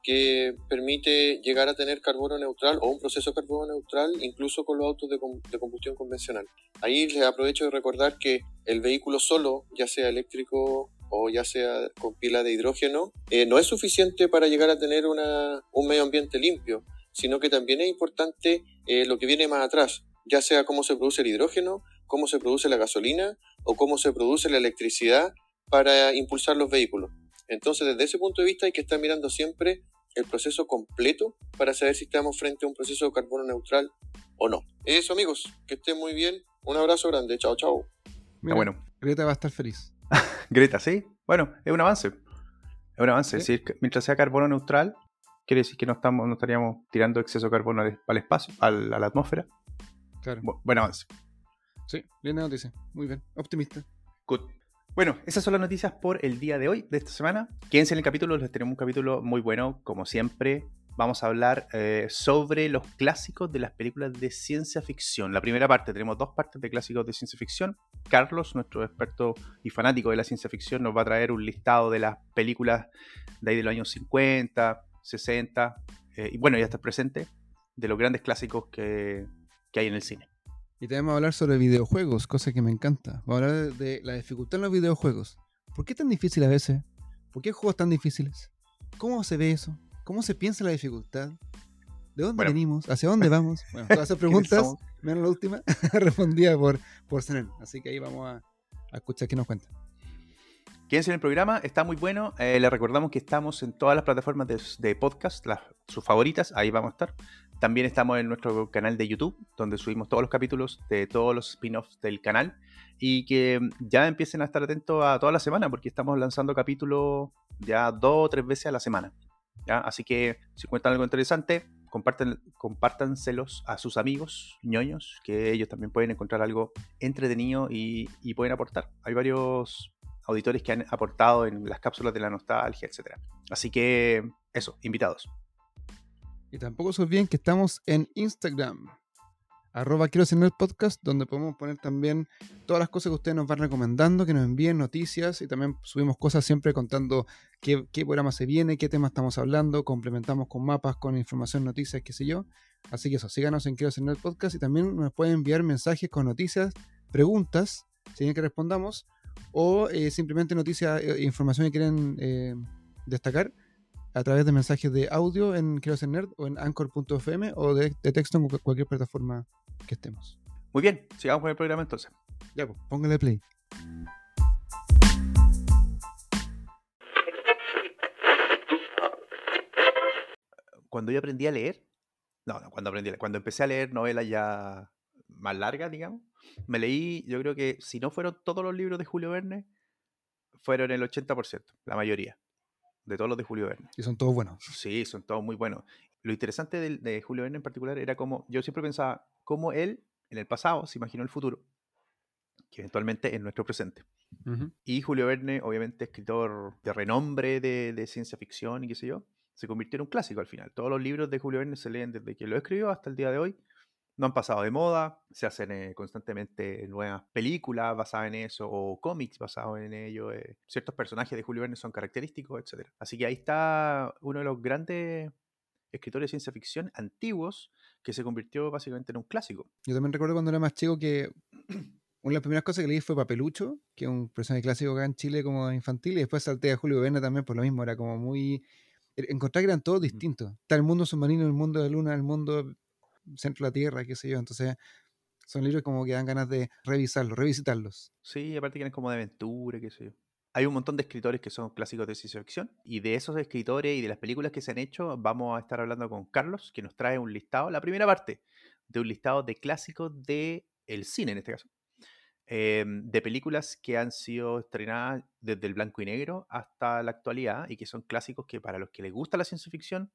que permite llegar a tener carbono neutral o un proceso carbono neutral incluso con los autos de, de combustión convencional. Ahí les aprovecho de recordar que el vehículo solo, ya sea eléctrico o ya sea con pila de hidrógeno, eh, no es suficiente para llegar a tener una- un medio ambiente limpio, sino que también es importante eh, lo que viene más atrás, ya sea cómo se produce el hidrógeno, cómo se produce la gasolina o cómo se produce la electricidad para impulsar los vehículos. Entonces, desde ese punto de vista hay que estar mirando siempre el proceso completo para saber si estamos frente a un proceso de carbono neutral o no. Eso, amigos, que estén muy bien. Un abrazo grande. Chao, chao. Mira, bueno, Greta va a estar feliz. [laughs] Greta, sí. Bueno, es un avance. Es un avance. Sí. Es decir, que mientras sea carbono neutral, quiere decir que no, estamos, no estaríamos tirando exceso de carbono al, al espacio, al- a la atmósfera. Claro. Bu- buen avance. Sí, linda noticia. Muy bien. Optimista. Good. Bueno, esas son las noticias por el día de hoy, de esta semana. Quédense en el capítulo, les tenemos un capítulo muy bueno, como siempre. vamos a hablar eh, sobre los clásicos de las películas de ciencia ficción. La primera parte, tenemos dos partes de clásicos de ciencia ficción. Carlos, nuestro experto y fanático de la ciencia ficción, nos va a traer un listado de las películas de ahí de los años 50, 60, eh, y bueno, ya está presente, de los grandes clásicos que, que hay en el cine. Y también vamos a hablar sobre videojuegos, cosa que me encanta. Vamos a hablar de la dificultad en los videojuegos. ¿Por qué es tan difícil a veces? ¿Por qué hay juegos tan difíciles? ¿Cómo se ve eso? ¿Cómo se piensa la dificultad? ¿De dónde Bueno. venimos? ¿Hacia dónde vamos? [laughs] Bueno, todas esas preguntas, menos la última, [laughs] respondida por, por. Así que ahí vamos a, a escuchar qué nos cuenta. Quédense en el programa, está muy bueno. Eh, les recordamos que estamos en todas las plataformas de, de podcast, las, sus favoritas, ahí vamos a estar. También estamos en nuestro canal de YouTube, donde subimos todos los capítulos de todos los spin-offs del canal. Y que ya empiecen a estar atentos a toda la semana, porque estamos lanzando capítulos ya dos o tres veces a la semana. Así que si cuentan algo interesante, compartan, compártanselos a sus amigos ñoños, que ellos también pueden encontrar algo entretenido y, y pueden aportar. Hay varios auditores que han aportado en las cápsulas de la nostalgia, etc. Así que eso, invitados. Y tampoco se olviden que estamos en Instagram, arroba quiero nerd podcast, donde podemos poner también todas las cosas que ustedes nos van recomendando, que nos envíen noticias y también subimos cosas siempre contando qué, qué programa se viene, qué tema estamos hablando, complementamos con mapas, con información, noticias, qué sé yo. Así que eso, síganos en quiero nerd podcast y también nos pueden enviar mensajes con noticias, preguntas, si quieren que respondamos, o eh, simplemente noticias e información que quieren eh, destacar a través de mensajes de audio en Quiero ser Nerd o en anchor.fm o de, de texto en cu- cualquier plataforma que estemos. Muy bien, sigamos con el programa entonces. Ya, pues, póngale play. Cuando yo aprendí a leer, no, no, cuando aprendí a leer, cuando empecé a leer novelas ya más largas, digamos, me leí, yo creo que si no fueron todos los libros de Julio Verne, fueron el 80%, la mayoría, de todos los de Julio Verne. Y son todos buenos. Sí, son todos muy buenos. Lo interesante del- de, Julio Verne en particular era como, yo siempre pensaba, cómo él, en el pasado, se imaginó el futuro, que eventualmente es nuestro presente. Y Julio Verne, obviamente escritor de renombre de, de ciencia ficción y qué sé yo, se convirtió en un clásico al final. Todos los libros de Julio Verne se leen desde que lo escribió hasta el día de hoy. No han pasado de moda, se hacen eh, constantemente nuevas películas basadas en eso o cómics basados en ello. eh, Ciertos personajes de Julio Verne son característicos, etc. Así que ahí está uno de los grandes escritores de ciencia ficción antiguos que se convirtió básicamente en un clásico. Yo también recuerdo cuando era más chico que [clears throat] una de las primeras cosas que leí fue Papelucho, que es un personaje clásico acá en Chile como infantil, y después salté a Julio Verne también por lo mismo, era como muy... e- Encontrar que eran todos distintos. Está el mundo submarino, el mundo de la luna, el mundo centro de la Tierra, qué sé yo. Entonces, son libros como que dan ganas de revisarlos, revisitarlos. Sí, aparte que eran como de aventura, qué sé yo. Hay un montón de escritores que son clásicos de ciencia ficción y de esos escritores y de las películas que se han hecho vamos a estar hablando con Carlos, que nos trae un listado, la primera parte de un listado de clásicos de el cine en este caso, eh, de películas que han sido estrenadas desde el blanco y negro hasta la actualidad y que son clásicos que para los que les gusta la ciencia ficción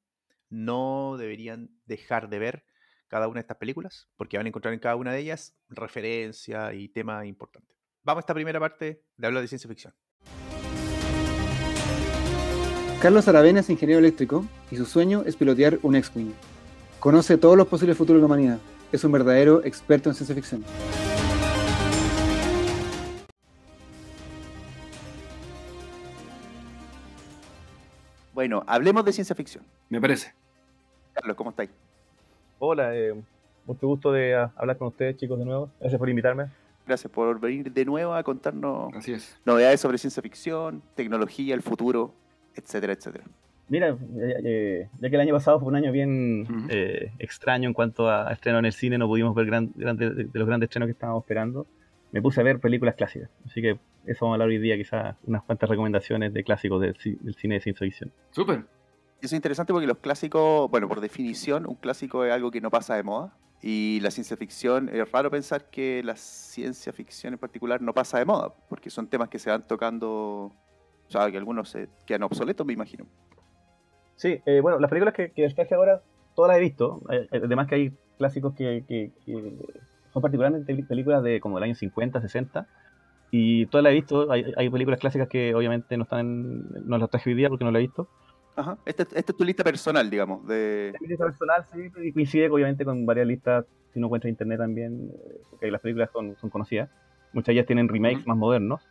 no deberían dejar de ver cada una de estas películas, porque van a encontrar en cada una de ellas referencia y tema importante. Vamos a esta primera parte de hablar de ciencia ficción. Carlos Aravena es ingeniero eléctrico y su sueño es pilotear un X-Wing. Conoce todos los posibles futuros de la humanidad. Es un verdadero experto en ciencia ficción. Bueno, hablemos de ciencia ficción. Me parece. Carlos, ¿cómo estáis? Hola, eh, mucho gusto de ah, hablar con ustedes, chicos, de nuevo. Gracias por invitarme. Gracias por venir de nuevo a contarnos Así es. novedades sobre ciencia ficción, tecnología, el futuro, etcétera, etcétera. Mira, ya, ya- que el año pasado fue un año bien Ujú. eh, extraño en cuanto a estreno en el cine, no pudimos ver gran- grandes- de los grandes estrenos que estábamos esperando. Me puse a ver películas clásicas, así que eso vamos a hablar hoy día, quizás unas cuantas recomendaciones de clásicos del, del cine de ciencia ficción. Súper. Eso es interesante porque los clásicos, bueno, por definición, un clásico es algo que no pasa de moda. Y la ciencia ficción, es raro pensar que la ciencia ficción en particular no pasa de moda, porque son temas que se van tocando, o sea, que algunos se quedan obsoletos, me imagino. Sí, eh, bueno, las películas que, que ahora, todas las he visto. Eh, Además que hay clásicos que, son particularmente películas de como del año 50, 60. Y todas las he visto. Hay, hay películas clásicas que obviamente no están en- no las traje hoy día porque no las he visto. Ajá. Esta, esta es tu lista personal, digamos. De... Mi lista personal sí, y coincide obviamente con varias listas, si uno encuentra en internet también, eh, porque las películas son, son conocidas. Muchas de ellas tienen remakes Ujú. más modernos.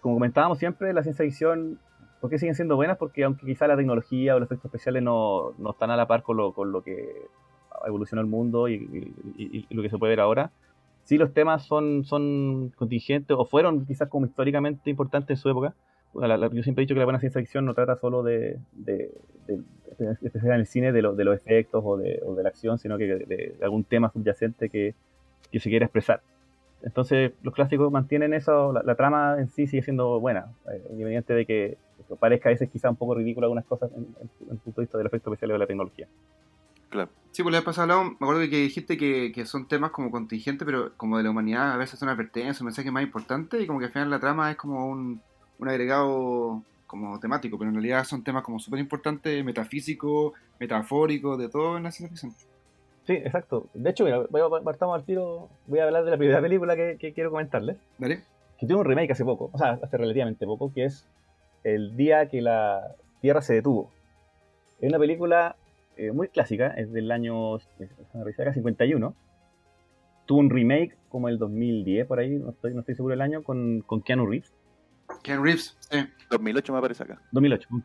Como comentábamos siempre, la ciencia ficción, ¿por qué siguen siendo buenas? Porque aunque quizá la tecnología o los efectos especiales no, no están a la par con lo, con lo que evolucionó el mundo y, y- y- y lo que se puede ver ahora, sí los temas son, son contingentes o fueron quizás como históricamente importantes en su época. La- la- yo siempre he dicho que la buena ciencia ficción no trata solo de, de, de- de- en el cine, de, lo- de los efectos o de, o la acción, sino que de, algún tema subyacente que, que se quiera expresar. Entonces, los clásicos mantienen eso, la, la trama en sí sigue siendo buena, eh, independiente de que, parezca a veces quizá un poco ridículo algunas cosas en, en- en el punto de vista del efecto especial de la tecnología. Claro. Sí, pues la vez pasada hablado, me acuerdo que dijiste que, que son temas como contingentes, pero como de la humanidad, a veces son advertencias, un mensaje más importante, y como que al final la trama es como un, un agregado como temático, pero en realidad son temas como súper importantes, metafísicos, metafóricos, de todo en la ciencia ficción. Sí, exacto. De hecho, mira, voy a, partamos al tiro, voy a hablar de la primera película que, que quiero comentarles. ¿Vale? que tuvo un remake hace poco, o sea, hace relativamente poco, que es El día que la Tierra se detuvo. Es una película eh, muy clásica, es del año déjame revisar acá, 51. Tuvo un remake como el 2010, por ahí, no estoy, no estoy seguro del año, con, con Keanu Reeves. Ken Reeves, sí. 2008 me aparece acá. 2008, con,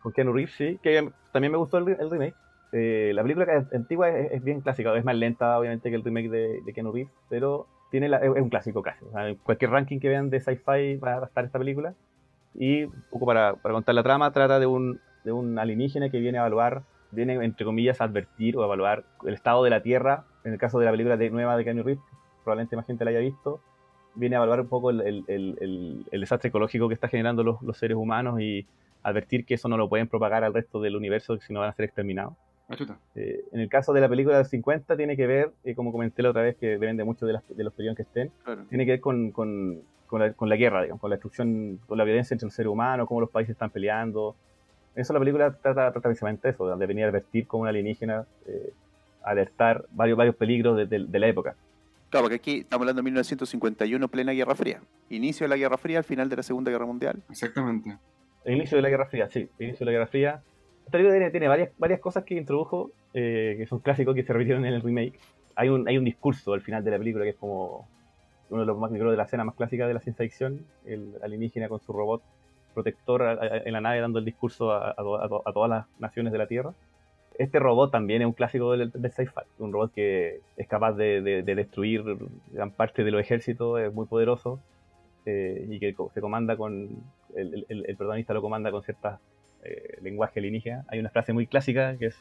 con Keanu Reeves, sí, que también me gustó el, el remake. Eh, la película que es antigua es, es bien clásica, es más lenta obviamente que el remake de, de Keanu Reeves, pero tiene la- es, es un clásico casi. O sea, en cualquier ranking que vean de sci-fi va a estar esta película. Y un poco para, para contar la trama, trata de un, de un alienígena que viene a evaluar, viene entre comillas a advertir o a evaluar el estado de la Tierra, en el caso de la película de, nueva de Keanu Reeves, probablemente más gente la haya visto, viene a evaluar un poco el, el- el- el- el desastre ecológico que está generando los, los seres humanos y advertir que eso no lo pueden propagar al resto del universo, si no van a ser exterminados. Eh, en el caso de la película del 50 tiene que ver, eh, como comenté la otra vez, que depende mucho de, las- de los periodos que estén, Claro. tiene que ver con, con- con la, con la guerra, digamos, con la destrucción, con la violencia entre los seres humanos, cómo los países están peleando. Eso la película trata, trata precisamente eso, de venir a advertir como un alienígena, eh, alertar varios, varios peligros de, de- de la época. Claro, porque aquí estamos hablando de 1951, plena Guerra Fría. Inicio de la Guerra Fría, al final de la Segunda Guerra Mundial. Exactamente. El inicio de la Guerra Fría, sí, el inicio de la Guerra Fría. Esta película tiene, tiene varias, varias cosas que introdujo, eh, que son clásicos que se repitieron en el remake. Hay un, hay un discurso al final de la película que es como uno de los más, creo, de la escena más clásica de la ciencia ficción, el alienígena con su robot protector a- a- en la nave dando el discurso a, a todas las naciones de la Tierra. Este robot también es un clásico del, del sci-fi, un robot que es capaz de, de- de destruir gran parte de los ejércitos, es muy poderoso eh, y que se comanda con, el, el- el protagonista lo comanda con ciertas eh, lenguaje alienígena. Hay una frase muy clásica que es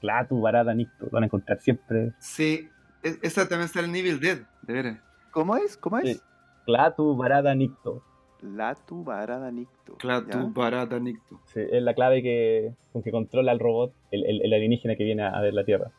Clatu, Barada, Nicto, lo van a encontrar siempre. Sí, e- esa también está en el Evil Dead, de veras. ¿Cómo es? ¿Cómo es? Sí. Clatu, Barada, Nicto. Latu Barada Nicto. Clatu, ¿ya? barata, nicto. Sí, es la clave que, con que controla al robot, el, el- el alienígena que viene a, ver la Tierra.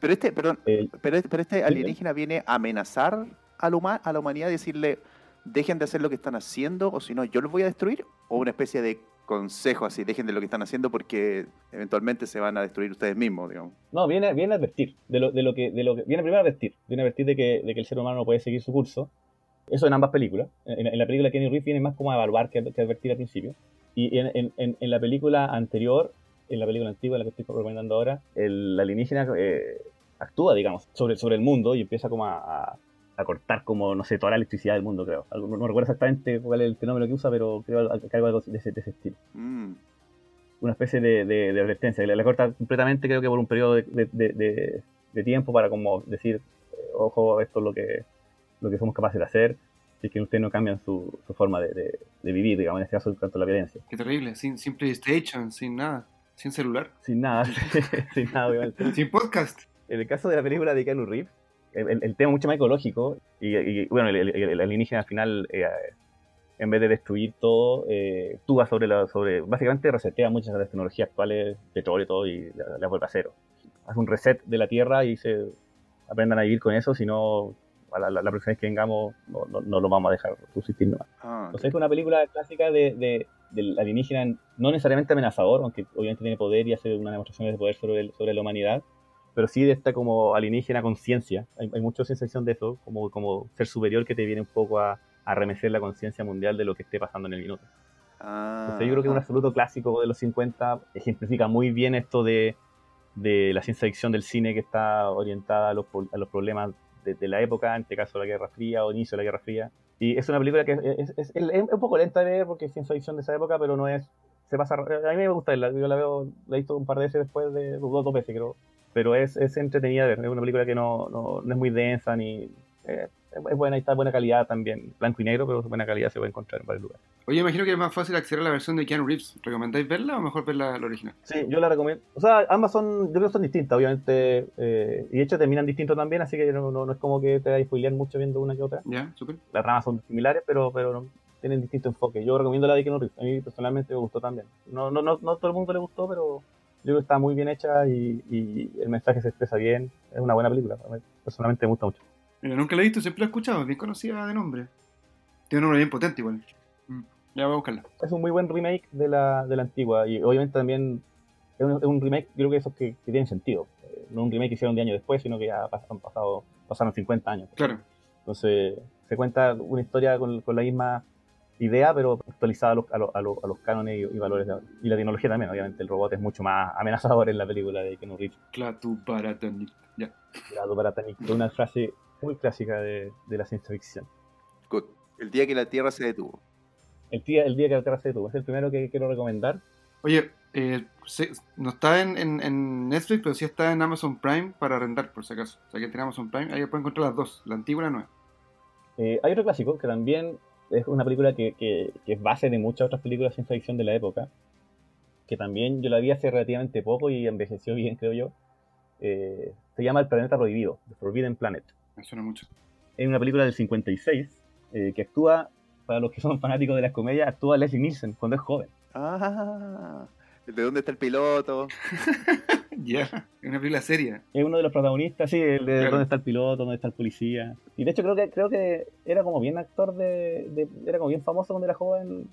Pero este, perdón, Eh, pero este, pero este alienígena viene a amenazar a la, huma- a la humanidad y decirle, dejen de hacer lo que están haciendo, o si no, yo los voy a destruir, o una especie de consejo así, dejen de lo que están haciendo porque eventualmente se van a destruir ustedes mismos, digamos. no, viene, viene a advertir de lo, de lo que, de lo que, viene primero a advertir, viene a advertir de que, de que el ser humano no puede seguir su curso. Eso en ambas películas. En, en la película Kenny Reeves viene más como a evaluar que, que advertir al principio. Y en, en- en- la película anterior, en la película antigua, la que estoy recomendando ahora, el alienígena eh, actúa, digamos, sobre, sobre el mundo y empieza como a, a- a cortar como, no sé, toda la electricidad del mundo, creo. No, no recuerdo exactamente cuál es el fenómeno que usa, pero creo que algo de ese, de ese estilo Mm. una especie de, de- de advertencia. Le, le corta completamente, creo que por un periodo de, de- de- de- de tiempo para como decir, eh, ojo, esto es lo que, lo que somos capaces de hacer, si es que ustedes no cambian su, su forma de, de- de vivir, digamos, en este caso, a la violencia. Qué terrible, sin, sin PlayStation, sin nada, sin celular, Sin nada, [laughs] sin nada, obviamente. [laughs] sin podcast. En el caso de la película de Keanu Reeves, el, el- el tema es mucho más ecológico y, y, bueno, el, el- el alienígena al final, eh, en vez de destruir todo, eh, actúa sobre, la, sobre, básicamente resetea muchas de las tecnologías actuales, petróleo y todo, y las la vuelve a cero. Hace un reset de la Tierra y se aprendan a vivir con eso, si no, a la, la- la próxima vez que vengamos no, no, no lo vamos a dejar subsistir nomás. Ah, Entonces es una película clásica de, de- del alienígena no necesariamente amenazador, aunque obviamente tiene poder y hace una demostración de poder sobre, el- sobre la humanidad, pero sí de esta como alienígena conciencia. Hay, hay mucha ciencia ficción de eso, como, como ser superior que te viene un poco a, a remecer la conciencia mundial de lo que esté pasando en el minuto. Ah, Entonces, yo creo que es un absoluto clásico de los 50, ejemplifica muy bien esto de, de la ciencia ficción del cine que está orientada a los, a los problemas de, de la época, en este caso la Guerra Fría o inicio de la Guerra Fría. Y es una película que es, es- es- es un poco lenta de ver porque es ciencia ficción de esa época, pero no es. Se pasa, a mí me gusta verla, yo la veo, la he visto un par de veces después de dos, dos veces creo, pero es, es entretenida de ver, es una película que no, no, no es muy densa ni. eh, es buena está de buena calidad también, blanco y negro, pero de buena calidad se puede encontrar en varios lugares. Oye, imagino que es más fácil acceder a la versión de Keanu Reeves. ¿Recomendáis verla o mejor ver la, original? Sí, yo la recomiendo. O sea, ambas son, yo creo que son distintas, obviamente. eh, y de hecho terminan distintos también, así que no, no, no es como que te vayas a mucho viendo una que otra. Ya, súper. Las ramas son similares, pero, pero no- tienen distinto enfoque. Yo recomiendo la de Keanu Reeves. A mí personalmente me gustó también. No, no, no, no todo el mundo le gustó, pero yo creo que está muy bien hecha y, y el mensaje se expresa bien. Es una buena película. Personalmente me gusta mucho. Nunca la he visto, siempre la he escuchado, es bien conocida de nombre. Tiene un nombre bien potente igual. Mm, Ya voy a buscarla. es un muy buen remake de la, de la antigua y obviamente también es un, es un remake, creo que esos que, que tienen sentido. Eh, no un remake que hicieron de años después, sino que ya pasaron, pasado, pasaron 50 años. Claro. Entonces se cuenta una historia con, con la misma idea, pero actualizada a los, a los, a los, a los cánones y, y valores de ahora. Y la tecnología también, obviamente el robot es mucho más amenazador en la película de Keanu Reeves. Clatu Baratanit. Ya. Tirado para una frase muy clásica de, de la ciencia ficción. Good. El día que la Tierra se detuvo. El día, el día que la Tierra se detuvo, es el primero que quiero recomendar. Oye, eh, se- no está en, en, en Netflix, pero sí está en Amazon Prime para arrendar, por si acaso. O sea, que tiene Amazon Prime, ahí pueden encontrar las dos, la antigua y la nueva. Eh, hay otro clásico que también es una película que, que- que es base de muchas otras películas de ciencia ficción de la época, que también yo la vi hace relativamente poco y envejeció bien, creo yo. Eh, se llama El Planeta Prohibido, The Forbidden Planet. Me suena mucho. Es una película del 56 eh, que actúa, para los que son fanáticos de las comedias, actúa Leslie Nielsen cuando es joven. Ah, ¿de dónde está el piloto? [laughs] Ya, es una película seria. Es uno de los protagonistas, sí, el de Claro. dónde está el piloto, dónde está el policía. Y de hecho creo que creo que era como bien actor de, de- era como bien famoso cuando era joven,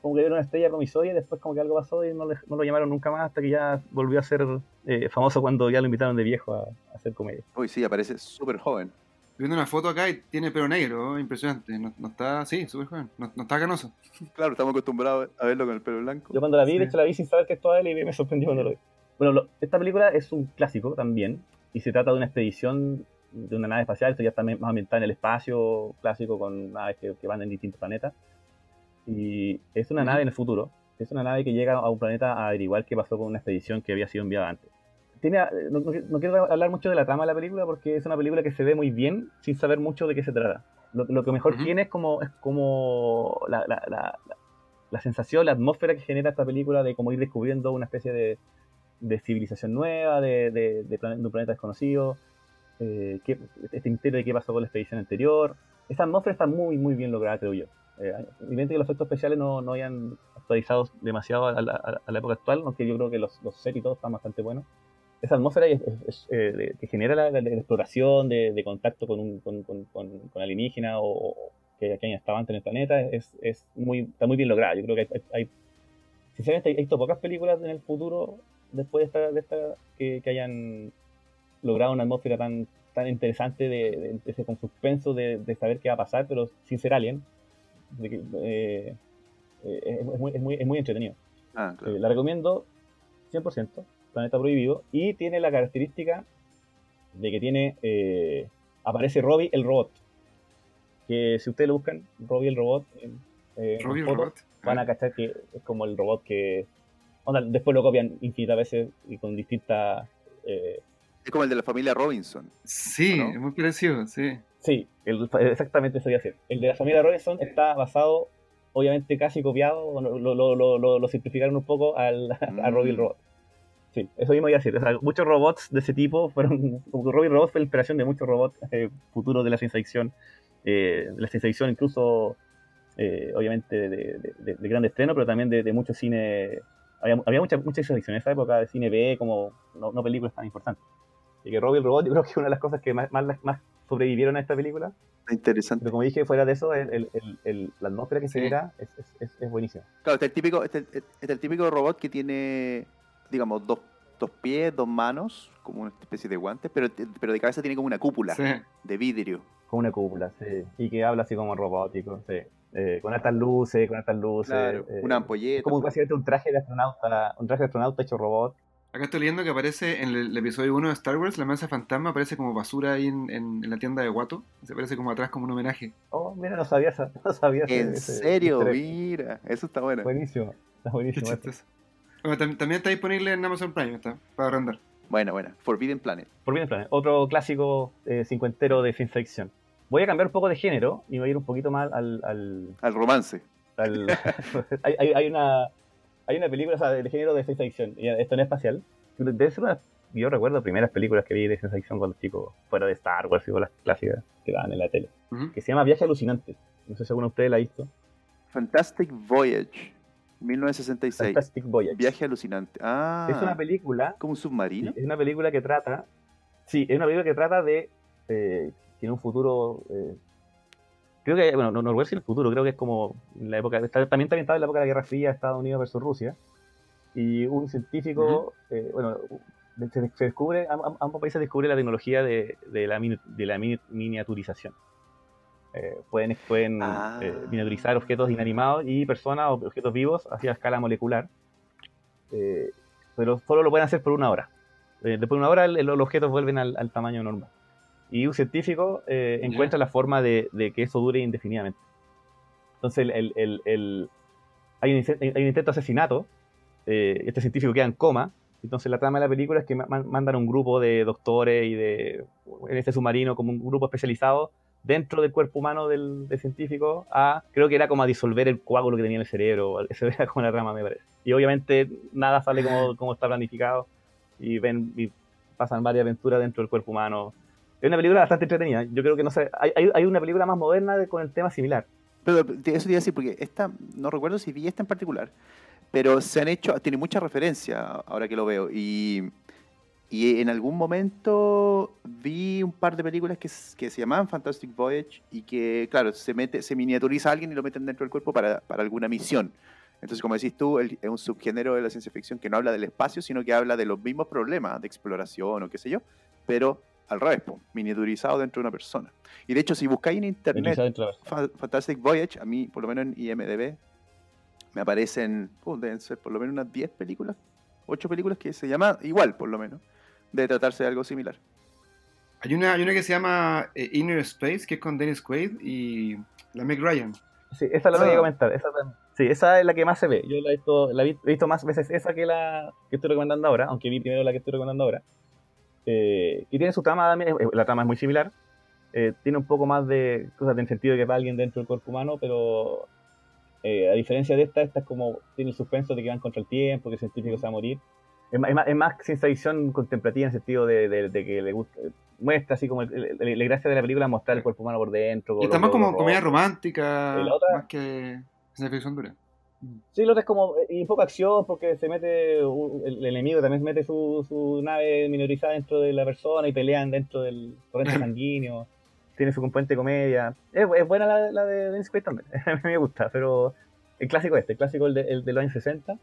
como que era una estrella promisoria y después como que algo pasó y no, le- no lo llamaron nunca más hasta que ya volvió a ser eh, famoso cuando ya lo invitaron de viejo a, a hacer comedia. Uy, sí, aparece súper joven. Viendo una foto acá y tiene pelo negro, impresionante. No, no está, sí, súper joven. No, no está canoso. Claro, estamos acostumbrados a verlo con el pelo blanco. Yo cuando la vi, Sí. de hecho la vi sin saber que esto él y me sorprendió cuando lo vi. Bueno, lo- esta película es un clásico también y se trata de una expedición de una nave espacial, esto ya está más ambientada en el espacio clásico con naves que, que van en distintos planetas. Y es una nave en el futuro, es una nave que llega a un planeta a averiguar qué pasó con una expedición que había sido enviada antes. Tiene, no, no- no quiero hablar mucho de la trama de la película porque es una película que se ve muy bien sin saber mucho de qué se trata. Lo, lo que mejor Ujú. tiene es como, es como la, la- la- la- sensación, la atmósfera que genera esta película de como ir descubriendo una especie de, de civilización nueva, de, de- de plan- de un planeta desconocido, eh, qué- este misterio de qué pasó con la expedición anterior. Esa atmósfera está muy, muy bien lograda, creo yo. Eh, evidente que los efectos especiales no, no hayan actualizado demasiado a la, a- a la época actual, aunque yo creo que los, los sets y todo están bastante buenos. Esa atmósfera es- es- eh, que genera la, la- la exploración de, de contacto con, un, con, con, con- alienígena o, o que, que hayan estado antes en el planeta es, es muy, está muy bien lograda. Yo creo que hay, hay- sinceramente he visto pocas películas en el futuro después de esta, de esta que, que hayan logrado una atmósfera tan, tan interesante de, de- ese con suspenso de, de saber qué va a pasar, pero sin ser alien. Que, eh, eh, es, muy, es, muy, es muy entretenido. Ah, claro. Eh, la recomiendo 100%, Planeta Prohibido, y tiene la característica de que tiene, eh, aparece Robbie el robot, que si ustedes lo buscan, Robbie el robot, eh, Robbie el robot. van a cachar que es como el robot que, onda, después lo copian infinitas veces y con distintas... eh, Es como el de la familia Robinson. Sí, ¿no? es muy parecido, sí. Sí, el- exactamente eso iba a ser. El de la familia Robinson está basado, obviamente casi copiado, lo, lo, lo, lo- lo simplificaron un poco al, [laughs] a Mm. Robbie el Robot. Sí, eso mismo iba a decir. O sea, muchos robots de ese tipo fueron. [laughs] Como que Robbie el Robot fue la inspiración de muchos robots eh, futuros de la ciencia ficción. eh, de la ciencia ficción, incluso, eh, obviamente, de, de, de- de gran estreno, pero también de, de mucho cine. Había, había mucha, mucha ciencia ficción en esa época de cine B, como no, no películas tan importantes. Y que Robbie el Robot, yo creo que es una de las cosas que más, más, más sobrevivieron a esta película. Interesante. Pero como dije, fuera de eso, el, el- el- el- la atmósfera que se Sí. genera es, es, es, es buenísima. Claro, está el típico, está el, está el típico robot que tiene, digamos, dos, dos pies, dos manos, como una especie de guantes, pero, pero de cabeza tiene como una cúpula Sí. de vidrio. Con una cúpula, sí. Y que habla así como robótico, sí. eh, con altas luces, con altas luces. Claro, eh, una ampolleta. como básicamente un traje de astronauta, un traje de astronauta hecho robot. Acá estoy leyendo que aparece en el, el episodio 1 de Star Wars, la amenaza fantasma aparece como basura ahí en, en- en la tienda de Watto. Se aparece como atrás como un homenaje. Oh, mira, no sabía [laughs] no sabía En ese serio, mira, eso está bueno. Buenísimo, está buenísimo. Bueno, tam- también está disponible en Amazon Prime, está, para arrendar. Buena, buena. Forbidden Planet. Por bien, plan, otro clásico eh, cincuentero de ciencia ficción. Voy a cambiar un poco de género y voy a ir un poquito más al, al, Al romance. al- [laughs] hay, hay- hay una hay una película o sea, de género de ciencia ficción y esto no es espacial debe ser una yo recuerdo primeras películas que vi de ciencia ficción cuando chico fuera de Star Wars y las clásicas que daban en la tele Ujú. que se llama Viaje alucinante no sé si alguno de ustedes la ha visto Fantastic Voyage. 1966. Fantastic Voyage Viaje alucinante. Ah. es una película como un submarino. Sí, es una película que trata. Sí, es una película que trata de. Eh, que en un futuro. eh, creo que. Bueno, no, no recuerdo si el futuro, creo que es como. la época. está- también está ambientado en la época de la Guerra Fría, Estados Unidos versus Rusia. Y un científico. eh, bueno, se, descubre. am- am- ambos países descubren la tecnología de, de la, mini- de la mini- miniaturización. Eh, pueden pueden Ah. eh, miniaturizar objetos inanimados y personas o objetos vivos hacia escala molecular. Eh, pero solo lo pueden hacer por una hora. Eh, después de una hora el- los objetos vuelven al, al tamaño normal. Y un científico eh, encuentra la forma de, de que eso dure indefinidamente. Entonces el, el- hay, un, hay un intento de asesinato, eh, este científico queda en coma, entonces la trama de la película es que ma- man- mandan un grupo de doctores y de, en este submarino como un grupo especializado dentro del cuerpo humano del, del científico a, creo que era como a disolver el coágulo que tenía en el cerebro, [laughs] eso era como la trama me parece. Y obviamente nada sale como, [laughs] como está planificado y ven y pasan varias aventuras dentro del cuerpo humano. Es una película bastante entretenida. Yo creo que no sé, hay, hay, una película más moderna de- con el tema similar. Pero eso te iba a decir, porque esta, no recuerdo si vi esta en particular, pero se han hecho, tiene mucha referencia ahora que lo veo. Y, y en algún momento vi un par de películas que, se llamaban Fantastic Voyage y que, claro, se mete, se miniaturiza a alguien y lo meten dentro del cuerpo para, para alguna misión. Entonces, como decís tú, el- es un subgénero de la ciencia ficción que no habla del espacio, sino que habla de los mismos problemas de exploración o qué sé yo, pero al revés, po, miniaturizado dentro de una persona. Y de hecho, si buscáis en internet Fantastic Voyage, a mí, por lo menos en IMDB, me aparecen, uh, deben ser por lo menos unas 10 películas, 8 películas que se llama igual, por lo menos, de tratarse de algo similar. Hay una, hay una que se llama eh, Inner Space, que es con Dennis Quaid y la Meg Ryan. Sí, esa es la que Ah. quería comentar. Esa, sí, esa es la que más se ve. Yo la he visto, la he vi- he visto más veces esa que la que estoy recomendando ahora, aunque vi primero la que estoy recomendando ahora. Eh, y tiene su trama también, la trama es muy similar. Eh, tiene un poco más de cosas en el sentido de que va alguien dentro del cuerpo humano, pero eh, a diferencia de esta, esta es como tiene el suspenso de que van contra el tiempo, que el científico se va a morir. Es más, es más, ciencia ficción contemplativa en el sentido de, de- de que le gusta, muestra así como la gracia de la película mostrar el cuerpo humano por dentro. Y está más como comedia romántica, Y la otra- más que ciencia ficción dura. Sí, lo otro es como, y un poco acción, porque se mete, el, enemigo también se mete su, su nave minorizada dentro de la persona y pelean dentro del torrente [laughs] sanguíneo. Tiene su componente de comedia. Es, es buena la, la de Dennis Quaid también, [laughs] a mí me gusta, pero el clásico este, el clásico el de, el de los años 60,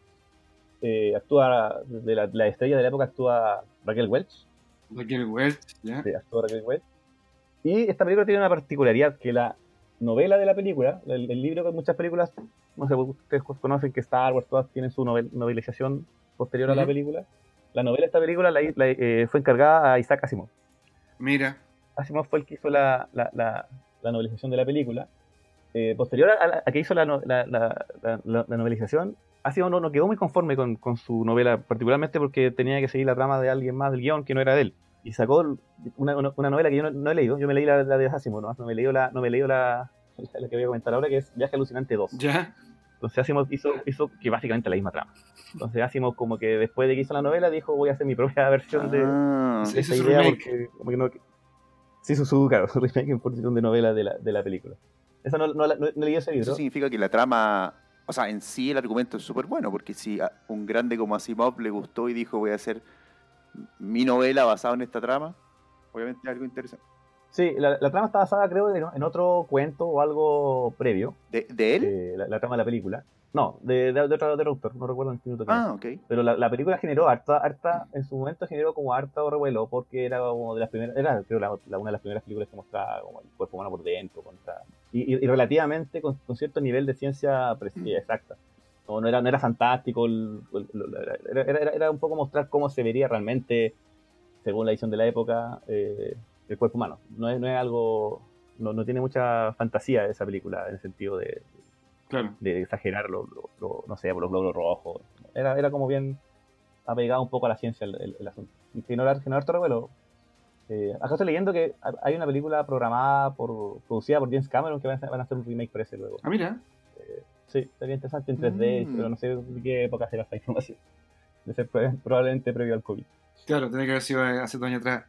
eh, actúa, de la, la estrella de la época actúa Raquel Welch, Raquel Welch, ¿ya? Sí, actúa Raquel Welch. Y esta película tiene una particularidad, que la novela de la película, el, el libro que muchas películas, no sé, ustedes conocen que Star Wars todas tienen su novel- novelización posterior a la película. La novela de esta película la- la- eh, fue encargada a Isaac Asimov. Mira, Asimov fue el que hizo la, la, novelización de la película. Eh, posterior a, a que hizo la, la, la- la- la- novelización, Asimov no, no quedó muy conforme con, con su novela, particularmente porque tenía que seguir la trama de alguien más del guion que no era de él. Y sacó una, una- una novela que yo no, no he leído, yo me leí la, la de Asimov, ¿no? no me he leído, la, no me he leído la, la que voy a comentar ahora, que es Viaje Alucinante 2. ya. Entonces Asimov hizo, hizo que básicamente la misma trama. Entonces Asimov como que después de que hizo la novela dijo voy a hacer mi propia [laughs] versión de, Ah, de esa idea remake. porque como que no sí su, su claro, su remake en posición de novela de la, de la película esa no, no, no, no leí ese libro Eso significa que la trama, o sea, en sí el argumento es súper bueno, porque si a un grande como Asimov le gustó y dijo voy a hacer mi novela basada en esta trama, obviamente es algo interesante. sí la, la trama está basada creo en, en otro cuento o algo previo ¿De, de él? eh, la, la trama de la película No, de, de, de otro, de autor, no recuerdo en qué minuto. Ah, ok. Pero la, la película generó harta, harta, en su momento generó como harta revuelo porque era como de las primeras, era creo la, la- una de las primeras películas que mostraba como el cuerpo humano por dentro, contra, y, y- y relativamente con, con cierto nivel de ciencia pre- exacta. No, no era, no era fantástico, el- el- el- era, era- era- un poco mostrar cómo se vería realmente, según la edición de la época, eh, el cuerpo humano. No es, no es algo, no, no tiene mucha fantasía esa película en el sentido de, Claro. de exagerar lo, lo- lo- no sé, por los glóbulos rojos. Era, era como bien apegado un poco a la ciencia el, el- el asunto. Y generó, generó harto revuelo. Eh, acá estoy leyendo que ha- hay una película programada por producida por James Cameron que van a, hacer- van a hacer un remake parece luego. Ah, mira. Sí, sería interesante en 3D, Mm. pero no sé de qué época será esta información. De ser pre- probablemente previo al COVID. Claro, tiene que haber sido hace dos años atrás.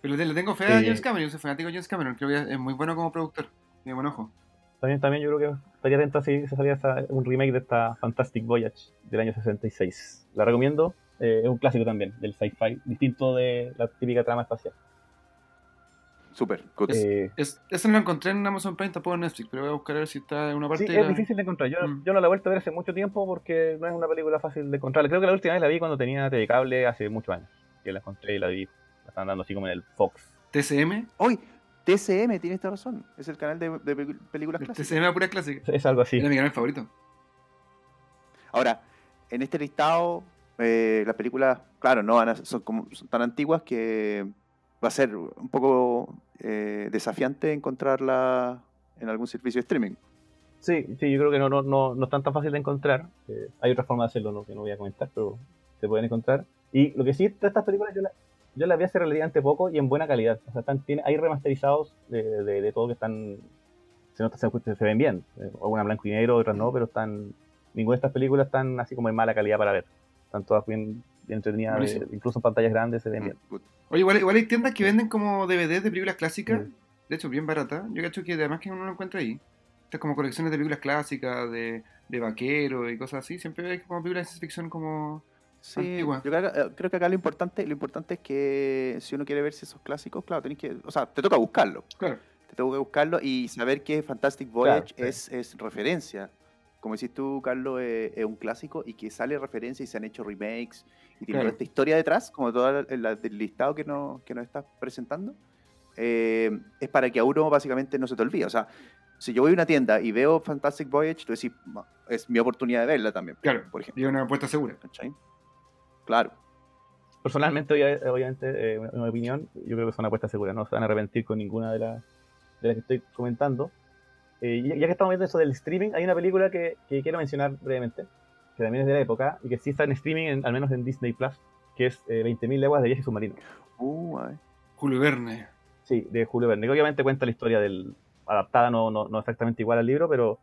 Pero le, le tengo fe a Eh, James Cameron, yo soy fanático de James Cameron, creo que es muy bueno como productor. Tiene buen ojo. También, también yo creo que estaría atento si se salía esta- un remake de esta Fantastic Voyage del año 66. La recomiendo, eh, es un clásico también del sci-fi, distinto de la típica trama espacial. Súper. Eh, Es, ese no lo encontré en Amazon Prime, tampoco en Netflix, pero voy a buscar a ver si está en una parte. Sí, es la- difícil de encontrar. Yo, Mm. yo no la he vuelto a ver hace mucho tiempo porque no es una película fácil de encontrar. Creo que la última vez la vi cuando tenía TV cable hace muchos años. Que la encontré y la vi. La estaban dando así como en el Fox. TCM. Hoy, TCM, tienes esta razón. Es el canal de, de pe- películas El clásicas. TCM era pura clásica. Es, es algo así. Era mi canal favorito. Ahora, en este listado, eh, las películas, claro, no van a- son, como, son tan antiguas que va a ser un poco eh, desafiante encontrarla en algún servicio de streaming. Sí, sí, yo creo que no, no, no, no es tan, tan fácil de encontrar. Eh, hay otra forma de hacerlo ¿no? que no voy a comentar, pero se pueden encontrar. Y lo que sí, todas estas películas yo, la- yo las vi hace relativamente poco y en buena calidad. O sea, están, tiene, hay remasterizados de, de, de todo que están. Se, nota, se, se ven bien. Eh, Algunas blanco y negro, otras no, pero están. Ninguna de estas películas están así como en mala calidad para ver. Están todas bien, bien entretenidas, eh, incluso en pantallas grandes se ven bien. Good. Oye, igual, igual hay tiendas que venden como DVDs de películas clásicas. Mm. De hecho, bien barata. Yo cacho que además que uno lo encuentra ahí. Estas como colecciones de películas clásicas, de, de vaquero y cosas así. Siempre hay como películas de ciencia ficción como... Sí, Antigua. yo creo, que- creo que acá lo importante, lo importante es que si uno quiere ver esos clásicos, claro, tenés que, o sea, te toca buscarlo. Claro. Te toca buscarlo y saber que Fantastic Voyage Claro, es, es referencia. Como decís tú, Carlos, eh, es un clásico y que sale referencia y se han hecho remakes y tiene Claro. toda esta historia detrás, como todo el, la- del listado que, no, que nos estás presentando, eh, es para que a uno básicamente no se te olvide. O sea, si yo voy a una tienda y veo Fantastic Voyage, tú decís, "Ma, es mi oportunidad de verla también, Claro. por ejemplo. Y una apuesta segura. ¿cachai? Claro. Personalmente, obvia- obviamente, eh, en mi opinión, yo creo que es una apuesta segura. No se van a arrepentir con ninguna de las, de las que estoy comentando. Eh, y ya que estamos viendo eso del streaming, hay una película que, que quiero mencionar brevemente, que también es de la época, y que sí está en streaming, en- al menos en Disney Plus, que es eh, 20.000 leguas de viaje submarino. Uh. Julio Verne. Sí, de Julio Verne. que Obviamente cuenta la historia del. adaptada, no, no, no exactamente igual al libro, pero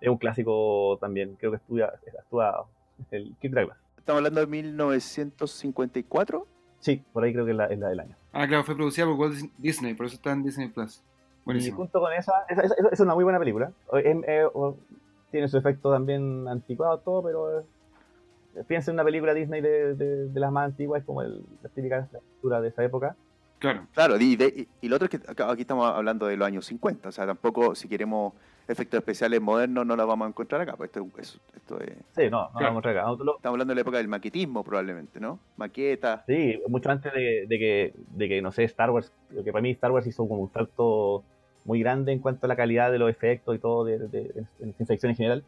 es un clásico también. Creo que estudia, actúa el Kirk Douglas. Estamos hablando de 1954. Sí, por ahí creo que es la, es la del año. Ah, claro, fue producida por Walt Disney, por eso está en Disney Plus. Y Buenísimo. junto con esa, esa, esa- esa es una muy buena película. Em- eh, o- tiene su efecto también anticuado, todo, pero eh, piensa en una película Disney de, de, de las más antiguas, como el, la típica estructura de esa época. Claro. Claro, y, de- y- y lo otro es que acá- aquí estamos hablando de los años 50, o sea, tampoco si queremos efectos especiales modernos no los vamos a encontrar acá, pues esto, es- esto es... Sí, no, no Claro. vamos a. Lo- Estamos hablando de la época del maquetismo probablemente, ¿no? Maquetas. Sí, mucho antes de, de que, de que, no sé, Star Wars, que para mí Star Wars hizo como un salto muy grande en cuanto a la calidad de los efectos y todo de, de- de- en ciencia ficción en general.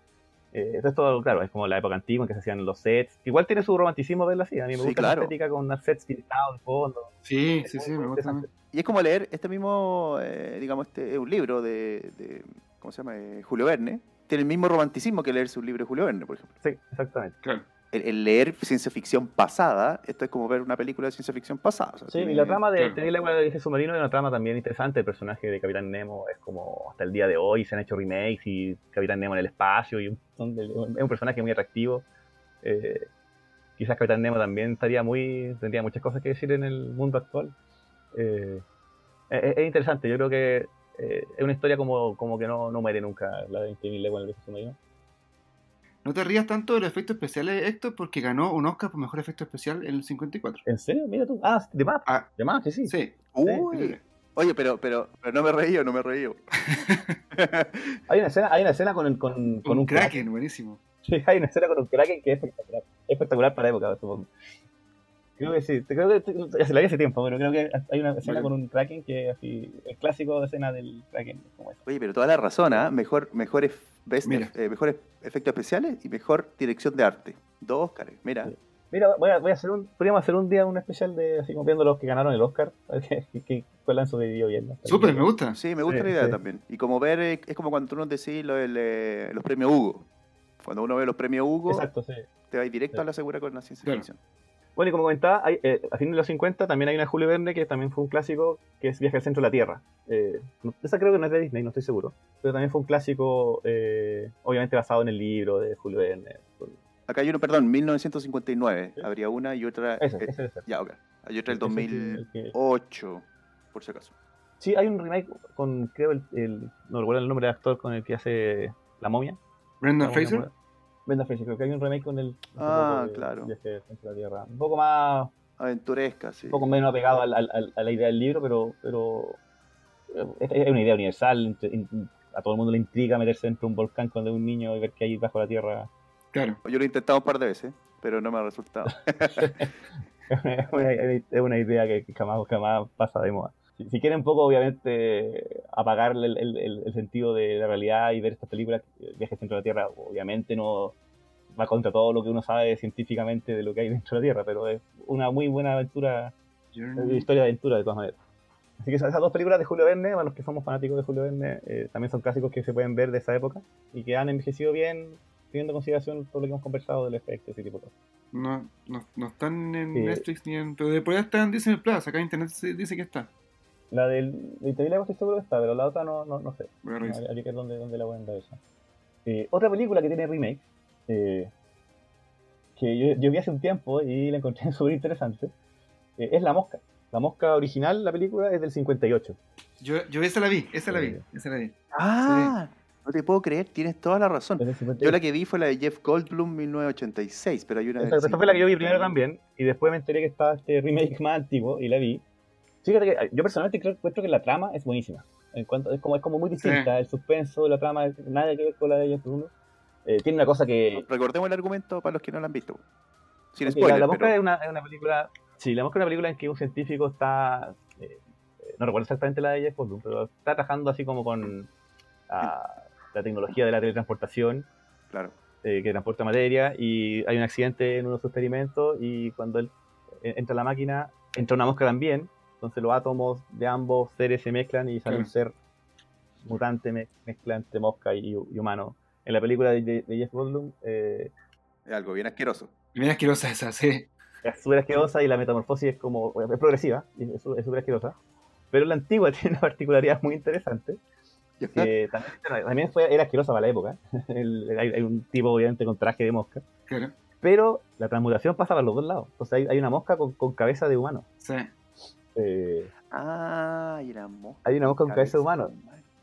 Eh, esto, claro, es como la época antigua en que se hacían los sets. Igual tiene su romanticismo verla así. A mí me Sí, gusta claro. la estética con unos sets pintados de fondo. Sí, sí, sí, me gusta. Y es como leer este mismo, eh, digamos, este es un libro de, de- ¿cómo se llama? Eh, Julio Verne. Tiene el mismo romanticismo que leerse un libro de Julio Verne, por ejemplo. Sí, exactamente. Claro. El, el leer ciencia ficción pasada, esto es como ver una película de ciencia ficción pasada. o sea, Sí, tiene- y la trama de tener la agua de viaje submarino es una trama también interesante. El personaje de Capitán Nemo es como hasta el día de hoy se han hecho remakes y Capitán Nemo en el espacio y un, es un personaje muy atractivo. Eh, quizás Capitán Nemo también estaría muy tendría muchas cosas que decir en el mundo actual. Eh, es, es interesante, yo creo que eh, es una historia como, como que no, no muere nunca la de 20.000 leguas en el submarino. No te rías tanto de los efectos especiales, Héctor, porque ganó un Oscar por mejor efecto especial en el 54. ¿En serio? Mira tú. Ah, de más. Ah. De más, que sí. Sí. Uy. Oye, pero, pero, pero no me reí yo, no me reí yo. [laughs] Hay una escena, hay una escena con, con, con un, un Kraken, buenísimo. Sí, hay una escena con un Kraken que es espectacular. Es espectacular para la época, supongo. Creo que sí, creo que ya se la vi hace tiempo, pero creo que hay una escena con un Kraken que es así, el clásico escena del Kraken, como. Oye, pero toda la razón, ¿ah? Mejor, mejores, best- eh, mejores efectos especiales y mejor dirección de arte. Dos Óscares, mira. Sí. Mira, voy a, voy a hacer un, podríamos hacer un día un especial de así como viendo los que ganaron el Oscar, qué, [laughs] qué, qué- cuál han sobrevivido bien. Súper, me gusta. Sí, me gusta Sí, la idea sí. también. Y como ver, eh, es como cuando tú nos decís lo del, eh, los premios Hugo. Cuando uno ve los premios Hugo, Exacto, sí. te vas directo Sí. a la segura con la ciencia Claro. ficción. Bueno, y como comentaba, hay, eh, a fines de los 50 también hay una de Julio Verne que también fue un clásico, que es Viaje al centro de la Tierra. Eh, esa creo que no es de Disney, no estoy seguro. Pero también fue un clásico, eh, obviamente basado en el libro de Julio Verne. Acá hay uno, perdón, 1959. Sí. Habría una y otra. Ese, eh, ya, ok. Hay otra el Ese sí, el que- 2008, por si acaso. Sí, hay un remake con, creo, el, el- no recuerdo el nombre del actor con el que hace La momia. Brendan Fraser. Creo que hay un remake con el Ah, claro. Viaje de la Tierra. Un poco más Aventuresca, sí. un poco menos apegado al- al- al- a la idea del libro, pero, pero eh, es, es una idea universal. A todo el mundo le intriga meterse dentro de un volcán cuando es un niño y ver que hay bajo la tierra. Claro. Yo lo he intentado un par de veces, pero no me ha resultado. [laughs] es, una, es una idea que que jamás, jamás pasa de moda. Si, si quieren un poco, obviamente, apagarle el, el- sentido de la realidad y ver estas películas, eh, Viaje dentro de la Tierra, obviamente no va contra todo lo que uno sabe científicamente de lo que hay dentro de la Tierra, pero es una muy buena aventura Journey. Eh, historia de aventura de todas maneras. Así que esas dos películas de Julio Verne, para los que somos fanáticos de Julio Verne, eh, también son clásicos que se pueden ver de esa época y que han envejecido bien, teniendo en consideración todo lo que hemos conversado del efecto, ese tipo de cosas. No, no, no están en Sí. Netflix ni en. Pero después están en Disney Plus. Acá en internet se dice que está. La del de Interview estoy seguro que está, pero la otra no, no, no sé. Voy a No, revisar. habría que ver dónde, dónde la pueden dar esa. Eh, otra película que tiene remake, eh, que yo, yo vi hace un tiempo y la encontré [laughs] súper interesante, eh, es La Mosca. La Mosca original, la película, es del 58. Yo, yo esa la vi, esa la vi, Sí. esa la vi. Ah, no te puedo creer, tienes toda la razón. Es del 58. Yo la que vi fue la de Jeff Goldblum 1986, pero hay una Esa, esa fue la que yo vi 50. primero también, y después me enteré que estaba este remake más antiguo y la vi. Fíjate que yo personalmente creo, que la trama es buenísima. En cuanto, es, como, es como muy distinta, el suspenso, la trama, nada que ver con la de Jeff Goldblum. Eh, tiene una cosa que... Recordemos el argumento para los que no la han visto. Sin spoiler, la, la Mosca pero- es, una, es una película. Sí, La Mosca es una película en que un científico está. eh, eh, no recuerdo exactamente la de Jeff Goldblum, pero está trabajando así como con ah, la tecnología de la teletransportación Claro. eh, que transporta materia y hay un accidente en uno de sus experimentos y cuando él entra a la máquina, entra una mosca también, entonces los átomos de ambos seres se mezclan y sale un ser mutante me- mezcla entre mosca y, y humano. En la película de, de- de Jeff Goldblum eh, Es algo bien asqueroso. Mira asquerosa esa, sí. es súper asquerosa y la metamorfosis es como es progresiva, y es su- es súper asquerosa. Pero la antigua [laughs] tiene una particularidad muy interesante, que también, también fue, era asquerosa para la época. [laughs] El- hay, hay un tipo obviamente con traje de mosca, Claro. pero la transmutación pasa para los dos lados. Entonces hay, hay una mosca con, con cabeza de humano. Sí. Eh, Ah, y era mosca. Hay una mosca con cabeza de humano.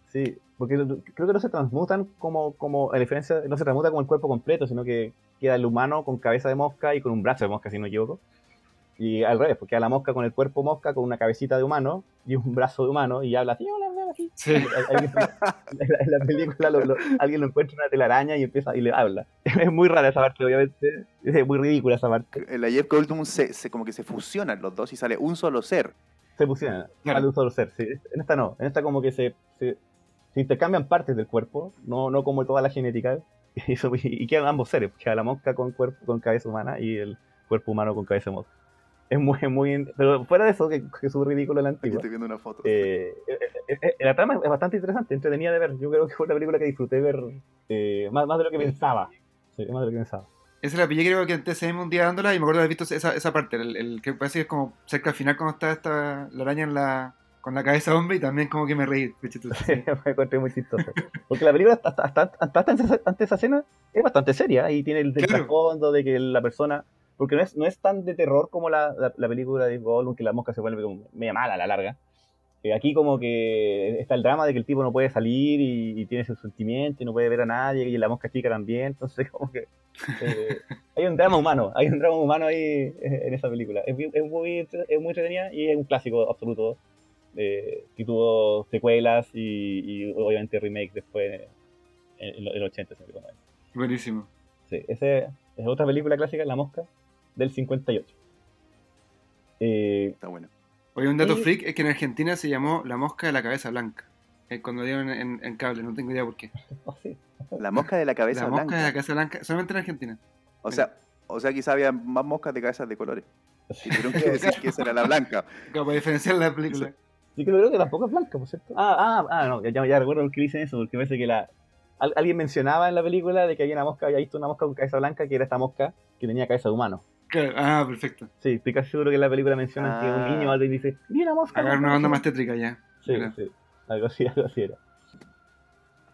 sí, porque creo que no se transmutan como, como, a diferencia, no se transmuta como el cuerpo completo, sino que queda el humano con cabeza de mosca y con un brazo de mosca, si no me equivoco. Y al revés, porque queda la mosca con el cuerpo mosca, con una cabecita de humano y un brazo de humano y habla así, hola, hola, así. Sí. Alguien- en la, en la película lo- lo- alguien lo encuentra una telaraña y empieza y le habla. [laughs] Es muy rara esa parte, obviamente. Es muy ridícula esa parte. En la Jeff Goldblum se, se- como que se fusionan los dos y sale un solo ser. Se fusiona, Claro. sale un solo ser. sí. En esta no, en esta como que se, se, se intercambian partes del cuerpo, no, no como toda la genética. [laughs] Y, y quedan ambos seres, queda la mosca con cuerpo con cabeza humana y el cuerpo humano con cabeza mosca. Es muy, muy. Pero fuera de eso, que, que es súper ridículo la Aquí antigua. estoy viendo una foto. Eh, eh, eh, eh, la trama es bastante interesante, entretenida de ver. Yo creo que fue una película que disfruté ver eh, más, más de lo que pensaba. Sí, más de lo que pensaba. Esa la pillé creo que en TCM un día dándola y me acuerdo de haber visto esa, esa parte, el, el que parece que es como cerca al final cuando está esta, la araña en la, con la cabeza de hombre y también como que me reí. me [laughs] encontré muy chistoso. Porque la película, hasta, hasta, hasta antes, de esa- antes de esa escena, es bastante seria y tiene el, el Claro. trasfondo de que la persona. Porque no es, no es tan de terror como la, la, la película de Gollum, que la mosca se vuelve como media mala a la larga. Eh, aquí, como que está el drama de que el tipo no puede salir y, y tiene sus sentimientos y no puede ver a nadie, y la mosca chica también. Entonces, [laughs] como que. eh, hay un drama humano, hay un drama humano ahí eh, en esa película. Es, muy- es muy, es muy entretenida y es un clásico absoluto eh, que tuvo secuelas y, y obviamente remake después en, en los 80. si no me equivoco. Buenísimo. Sí, esa es otra película clásica, La Mosca, del 58. Eh, Está bueno. Oye, un dato Y- freak es que en Argentina se llamó La Mosca de la Cabeza Blanca. eh, cuando dieron en, en cable, no tengo idea por qué. [laughs] oh. La mosca de la cabeza La blanca. Mosca de la Cabeza Blanca, solamente en Argentina. O sea, o sea, quizá había más moscas de cabezas de colores. [laughs] Y tuvieron que decir que esa era la blanca. Como para diferenciar la película. Sí, que creo que tampoco es blanca, por cierto. Ah, ah, ah, no, ya, ya recuerdo por qué dicen eso, porque parece que la, al- alguien mencionaba en la película de que había una mosca, había visto una mosca con cabeza blanca, que era esta mosca que tenía cabeza de humano. Claro, Ah, perfecto. Sí, estoy casi seguro que en la película mencionan que un Ah. niño o alguien dice, vi una mosca. Agarrar con una banda más tétrica ya. Sí, Mira. sí. Algo así, [laughs] algo así era.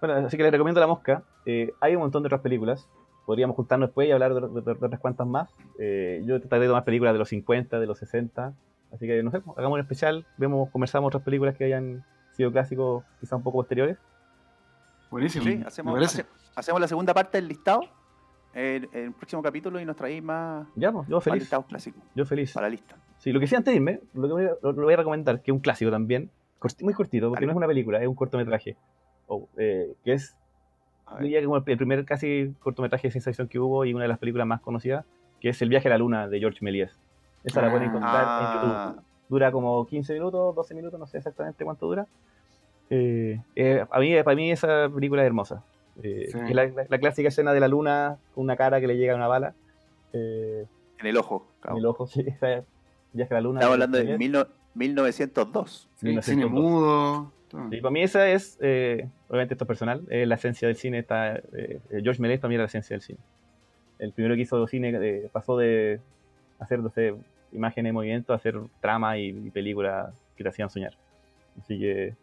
Bueno, así que les recomiendo La Mosca. Eh, hay un montón de otras películas. Podríamos juntarnos después y hablar de, de- de- de otras cuantas más. Eh, yo trataré de tomar películas de los 50, de los 60. Así que, no sé, hagamos un especial. Vemos, conversamos otras películas que hayan sido clásicos, quizá un poco posteriores. Buenísimo. Sí, hacemos, hace- hacemos la segunda parte del listado en el próximo capítulo y nos traéis más, Ya, pues, yo feliz. clásicos Yo feliz. para la lista. Sí, lo que sí, antes de irme, lo que voy a, lo, lo voy a recomendar, que es un clásico también, corti- muy cortito, porque no es una película, es un cortometraje. O, eh, que es diría como el el primer casi cortometraje de ciencia ficción que hubo y una de las películas más conocidas, que es El viaje a la luna de George Méliès. Esa la pueden encontrar Ah. en YouTube. Dura como 15 minutos, 12 minutos, no sé exactamente cuánto dura. Eh, eh, a mí, para mí esa película es hermosa. Eh, Sí. la, la- la clásica escena de la luna con una cara que le llega una bala. Eh, En el ojo. en el ojo, [laughs] sí. esa- Viaje a la luna. Estamos hablando de mil no- 1902. Sí, 1902. cine mudo. Y para mí esa es, eh, obviamente esto es personal, la esencia del cine. Está, eh, George Méliès también era la esencia del cine. El primero que hizo cine eh, pasó de hacer, no sé, imágenes de movimiento a hacer trama y, y películas que te hacían soñar. Así que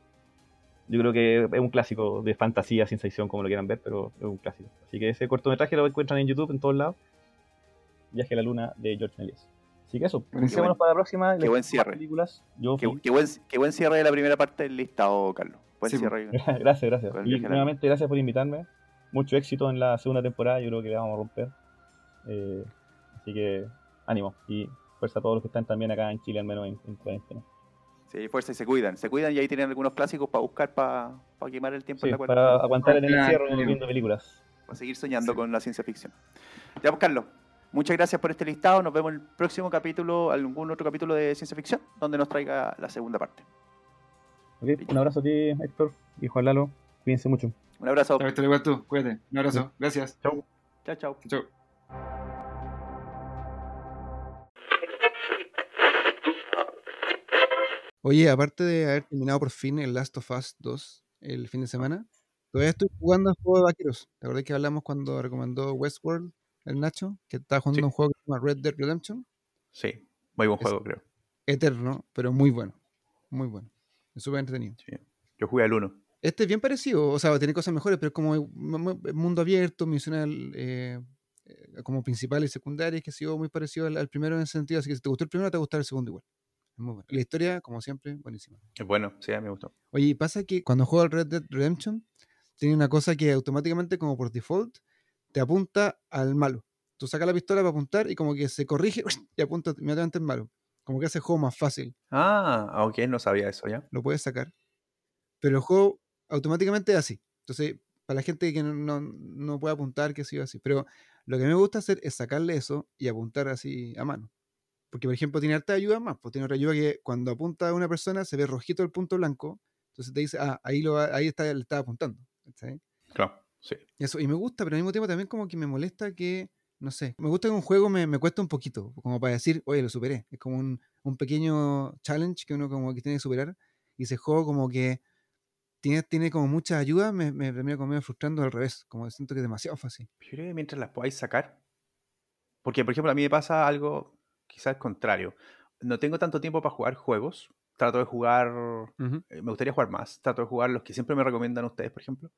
yo creo que es un clásico de fantasía, ciencia ficción, como lo quieran ver, pero es un clásico. Así que ese cortometraje lo encuentran en YouTube en todos lados. Viaje a la luna de George Méliès. Así que eso, Buenísimo. pensémonos para la próxima. Qué buen cierre. Películas. Yo Qué, qué buen, qué buen cierre de la primera parte del listado, Carlos. Buen Sí, cierre. [laughs] gracias, gracias. Y nuevamente gracias por invitarme. Mucho éxito en la segunda temporada, yo creo que la vamos a romper. Eh, así que ánimo y fuerza a todos los que están también acá en Chile, al menos en, en cuarentena. Sí, fuerza y se cuidan. Se cuidan y ahí tienen algunos clásicos para buscar, para, para quemar el tiempo Sí, en la cuarentena. para aguantar en el Ah, encierro claro. viendo películas. para seguir soñando Sí. con la ciencia ficción. Ya, pues, Carlos, muchas gracias por este listado. Nos vemos en el próximo capítulo, algún otro capítulo de ciencia ficción, donde nos traiga la segunda parte. Ok, Un abrazo a ti, Héctor y Juan Lalo. Cuídense mucho. Un abrazo. Chao, Héctor, igual tú. Cuídate. Un abrazo. Gracias. Chau. Chao, chao. Chau. Oye, aparte de haber terminado por fin el Last of Us 2 el fin de semana, todavía estoy jugando el juego de vaqueros. ¿Te acordás que hablamos cuando recomendó Westworld el Nacho? Que estaba jugando Sí. un juego que se llama Red Dead Redemption. Sí, muy buen Es- juego, creo. Eterno, pero muy bueno. Muy bueno. Es súper entretenido. Sí. Yo jugué al 1. Este es bien parecido, o sea, tiene cosas mejores, pero es como mu- mu- mundo abierto, misiones eh, eh, como principales y secundarias, que ha sido muy parecido al, al primero en ese sentido. Así que si te gustó el primero, te va a gustar el segundo igual. Muy bueno. La historia, como siempre, buenísima. Es bueno, sí, a mí me gustó. Oye, pasa que cuando juego al Red Dead Redemption, tiene una cosa que automáticamente, como por default, te apunta al malo. Tú sacas la pistola para apuntar y como que se corrige [laughs] y apunta inmediatamente al malo. Como que hace el juego más fácil. Ah, ok, no sabía eso ya. Lo puedes sacar. Pero el juego automáticamente es así. Entonces, para la gente que no, no, no puede apuntar, que siga así. Pero lo que me gusta hacer es sacarle eso y apuntar así a mano. Porque, por ejemplo, tiene harta ayuda más. Pues tiene otra ayuda que cuando apunta a una persona se ve rojito el punto blanco. Entonces te dice, ah, ahí, lo, ahí está, le está apuntando. ¿cachai? Claro, sí. Eso, y me gusta, pero al mismo tiempo también como que me molesta que, no sé, me gusta que un juego me, me cuesta un poquito, como para decir, oye, lo superé. Es como un, un pequeño challenge que uno como que tiene que superar. Y ese juego como que tiene, tiene como mucha ayuda, me, me termina como medio frustrando al revés. Como que siento que es demasiado fácil. Yo creo que mientras las podáis sacar. Porque, por ejemplo, a mí me pasa algo quizás al contrario. No tengo tanto tiempo para jugar juegos. Trato de jugar. eh, Me gustaría jugar más. Trato de jugar los que siempre me recomiendan ustedes, por ejemplo.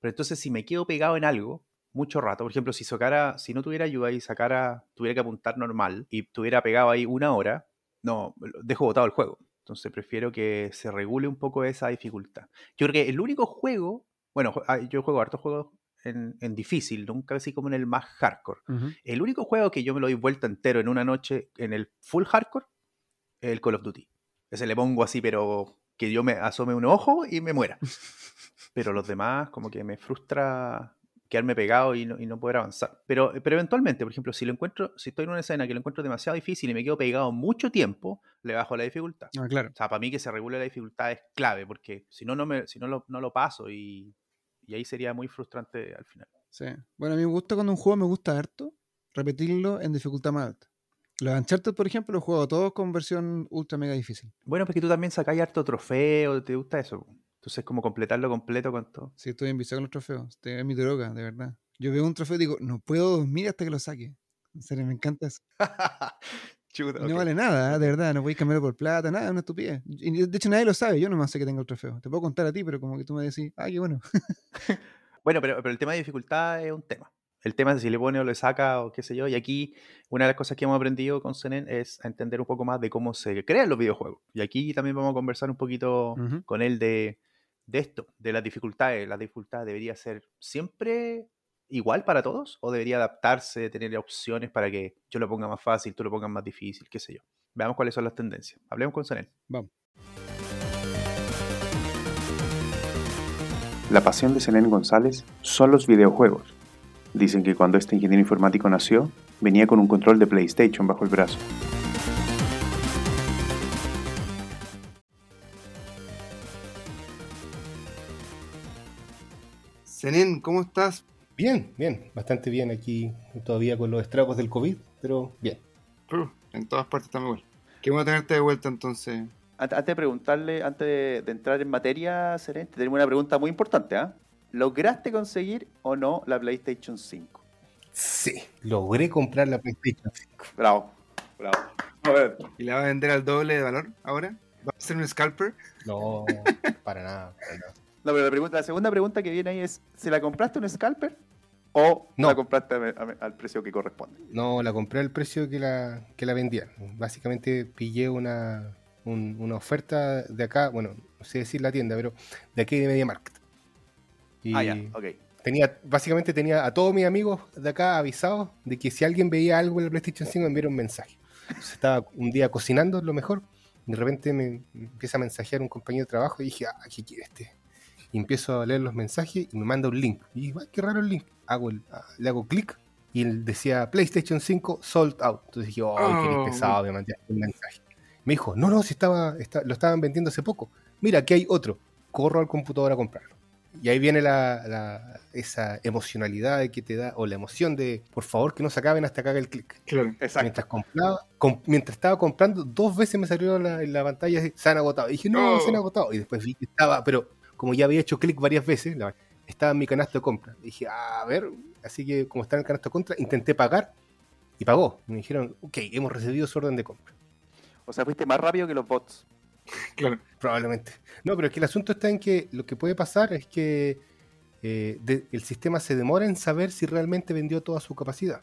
Pero entonces, si me quedo pegado en algo mucho rato, por ejemplo, si sacara, si no tuviera ayuda y sacara, tuviera que apuntar normal y tuviera pegado ahí una hora, no, dejo botado el juego. Entonces prefiero que se regule un poco esa dificultad. Yo creo que el único juego, bueno, ah, yo juego hartos juegos en, en difícil, nunca así como en el más hardcore. El único juego que yo me lo doy vuelta entero en una noche en el full hardcore es el Call of Duty. Ese le pongo así, pero que yo me asome un ojo y me muera. [laughs] Pero los demás, como que me frustra quedarme pegado y no, y no poder avanzar. Pero, pero eventualmente, por ejemplo, si lo encuentro, si estoy en una escena que lo encuentro demasiado difícil y me quedo pegado mucho tiempo, le bajo la dificultad. Ah, claro. O sea, para mí que se regule la dificultad es clave, porque si no, no, me, si no, lo, no lo paso y, y ahí sería muy frustrante al final. Sí. Bueno, a mí me gusta cuando un juego me gusta harto, repetirlo en dificultad más alta. Los Uncharted, por ejemplo, los juego todos con versión ultra mega difícil. Bueno, porque tú también sacáis harto trofeo, ¿te gusta eso? Entonces, como completarlo completo con todo. Sí, estoy enviciado con los trofeos. Es mi droga, de verdad. Yo veo un trofeo y digo, no puedo dormir hasta que lo saque. En serio, me encanta eso. [laughs] Chuta, No vale nada, de verdad. No a cambiarlo por plata, nada, es una estupidez. De hecho, nadie lo sabe. Yo nomás sé que tengo el trofeo. Te puedo contar a ti, pero como que tú me decís, ah, qué bueno. [laughs] Bueno, pero, pero el tema de dificultad es un tema. El tema es si le pone o le saca o qué sé yo. Y aquí una de las cosas que hemos aprendido con Senen es a entender un poco más de cómo se crean los videojuegos. Y aquí también vamos a conversar un poquito con él de, de esto, de las dificultades. ¿La dificultad debería ser siempre igual para todos o debería adaptarse, tener opciones para que yo lo ponga más fácil, tú lo pongas más difícil, qué sé yo? Veamos cuáles son las tendencias. Hablemos con Senen. Vamos. La pasión de Selene González son los videojuegos. Dicen que cuando este ingeniero informático nació, venía con un control de PlayStation bajo el brazo. Zenén, ¿cómo estás? Bien, bien, bastante bien aquí, todavía con los estragos del COVID, pero bien. Uh, en todas partes estamos igual. Qué bueno tenerte de vuelta entonces. Antes de preguntarle, antes de, de entrar en materia, Seren, te tenemos una pregunta muy importante. ¿ah? ¿Lograste conseguir o no la PlayStation 5? Sí, logré comprar la PlayStation 5. Bravo, bravo. A ver. ¿Y la vas a vender al doble de valor ahora? ¿Vas a ser un scalper? No, para nada, para nada. No, pero la, pregunta, la segunda pregunta que viene ahí es, ¿se la compraste un scalper o No. la compraste a- a- al precio que corresponde? No, la compré al precio que la, que la vendían. Básicamente pillé una, un- una oferta de acá, bueno, no sé decir la tienda, pero de aquí de Media Market. Y Ah, ya, ok. tenía, básicamente tenía a todos mis amigos de acá avisados de que si alguien veía algo en la PlayStation 5 me enviara un mensaje. Entonces, estaba un día cocinando, lo mejor, y de repente me empieza a mensajear un compañero de trabajo y dije, ah, ¿qué quiere este? Y empiezo a leer los mensajes y me manda un link. Y digo, "Ay, qué raro el link. Hago el, ah, le hago clic y él decía PlayStation 5 sold out. Entonces dije, oh, qué Oh. pesado, me mandé un mensaje. Me dijo, no, no, si estaba, está- lo estaban vendiendo hace poco. Mira, aquí hay otro. Corro al computador a comprarlo. Y ahí viene la, la- esa emocionalidad que te da, o la emoción de, por favor, que no se acaben hasta que haga el clic. Claro. Exacto. Mientras compraba, com- mientras estaba comprando, dos veces me salió la, en la pantalla, se han agotado. Y dije, no, Oh. se han agotado. Y después vi que estaba, pero como ya había hecho clic varias veces, la- estaba en mi canasto de compra. Y dije, a ver, así que como está en el canasto de compra, intenté pagar y pagó. Me dijeron, ok, hemos recibido su orden de compra. O sea, fuiste más rápido que los bots. [laughs] Claro. Probablemente. No, pero es que el asunto está en que lo que puede pasar es que eh, de- el sistema se demora en saber si realmente vendió toda su capacidad.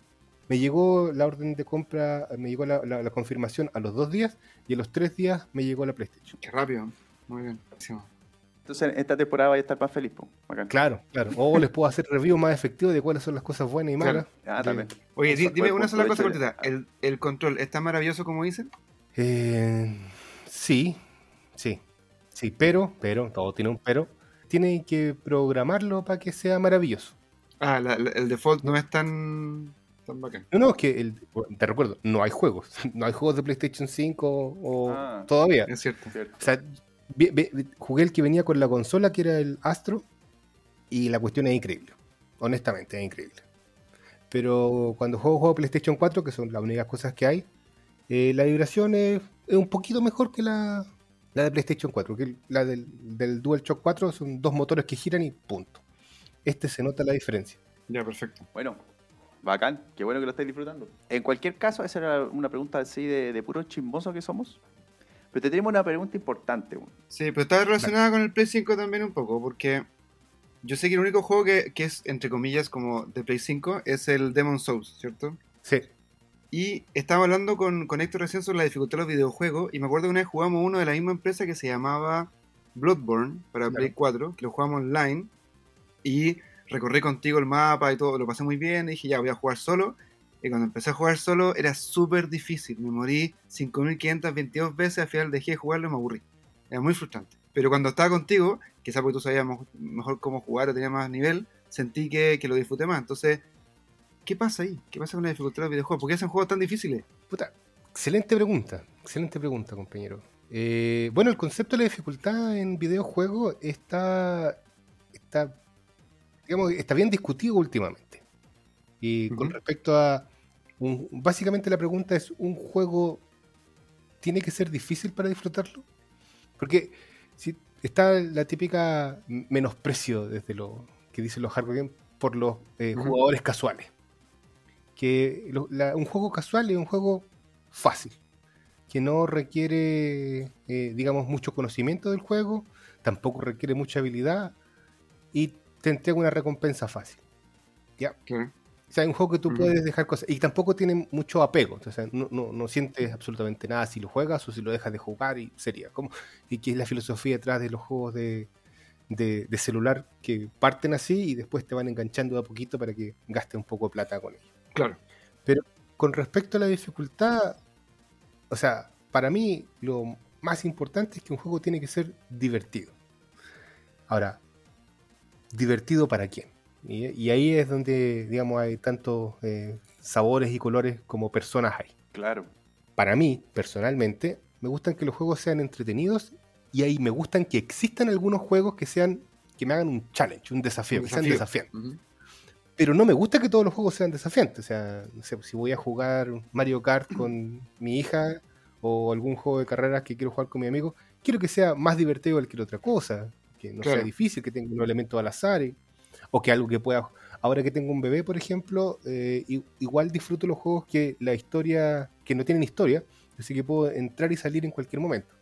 Me llegó la orden de compra, me llegó la, la- la confirmación a los dos días y a los tres días me llegó la PlayStation. Qué rápido. Muy bien. Buenísimo. Entonces, esta temporada vaya a estar más feliz. po. Bacán. Claro, claro. O les puedo hacer review más efectivo de cuáles son las cosas buenas y malas. Ah, también. Oye, Eso dime una un sola cosa cortita. ¿El, ¿El control está maravilloso como dicen? Eh, sí, sí, sí, pero, pero, todo tiene un pero. Tienen que programarlo para que sea maravilloso. Ah, la- la- el default no es tan, tan bacán. No, no, es que, el- te recuerdo, no hay juegos. [laughs] No hay juegos de PlayStation 5 o Ah. todavía. Es cierto. Cierto. O sea, vi- vi- vi- jugué el que venía con la consola, que era el Astro, y la cuestión es increíble. Honestamente, es increíble. Pero cuando juego juego PlayStation 4, que son las únicas cosas que hay, eh, la vibración es, es un poquito mejor que la, la de PlayStation 4. Que la del, del DualShock 4 son dos motores que giran y punto. Este se nota la diferencia. Ya, perfecto. Bueno, bacán. Qué bueno que lo estáis disfrutando. En cualquier caso, esa era una pregunta así de, de puro chismoso que somos. Pero te tenemos una pregunta importante. Sí, pero está relacionada con el Play 5 también un poco, porque yo sé que el único juego que, que es, entre comillas, como de Play 5 es el Demon Souls, ¿cierto? Sí, Y estaba hablando con, con Héctor recién sobre la dificultad de los videojuegos, y me acuerdo que una vez jugamos uno de la misma empresa que se llamaba Bloodborne para Claro. Play 4, que lo jugamos online, y recorrí contigo el mapa y todo, lo pasé muy bien, y dije, ya voy a jugar solo. Y cuando empecé a jugar solo era súper difícil, me morí 5522 veces, al final dejé de jugarlo y me aburrí. Era muy frustrante. Pero cuando estaba contigo, quizás porque tú sabías mejor cómo jugar o tenías más nivel, sentí que, que lo disfruté más. Entonces, ¿qué pasa ahí? ¿Qué pasa con la dificultad de los videojuegos? ¿Por qué hacen juegos tan difíciles? Puta, excelente pregunta, excelente pregunta, compañero. Eh, bueno, el concepto de la dificultad en videojuegos está, está, digamos, está bien discutido últimamente. Y con respecto a, un- básicamente la pregunta es, ¿un juego tiene que ser difícil para disfrutarlo? Porque si está la típica menosprecio desde lo que dicen los hardware games por los eh, jugadores casuales. Que lo- la- un juego casual es un juego fácil, que no requiere, eh, digamos, mucho conocimiento del juego, tampoco requiere mucha habilidad y te entrega una recompensa fácil. ¿ya? O sea, es un juego que tú Ujú. puedes dejar cosas. Y tampoco tiene mucho apego. O sea, no, no- no sientes absolutamente nada si lo juegas o si lo dejas de jugar y sería. como Y que es la filosofía detrás de los juegos de, de- de celular que parten así y después te van enganchando de a poquito para que gastes un poco de plata con ellos. Claro. Con respecto a la dificultad, o sea, para mí lo más importante es que un juego tiene que ser divertido. Ahora, ¿divertido para quién? Y, y ahí es donde, digamos, hay tantos eh, sabores y colores como personas hay. Claro. Para mí, personalmente, me gustan que los juegos sean entretenidos y ahí me gustan que existan algunos juegos que sean que me hagan un challenge, un desafío, Un que sean desafío. desafiantes pero no me gusta que todos los juegos sean desafiantes. O sea, no sé, si voy a jugar Mario Kart con [clears throat] mi hija o algún juego de carreras que quiero jugar con mi amigo, quiero que sea más divertido que cualquier otra cosa, que no Claro. sea difícil, que tenga un elemento al azar y- o que algo que pueda. Ahora que tengo un bebé, por ejemplo, eh, igual disfruto los juegos que la historia, que no tienen historia, así que puedo entrar y salir en cualquier momento.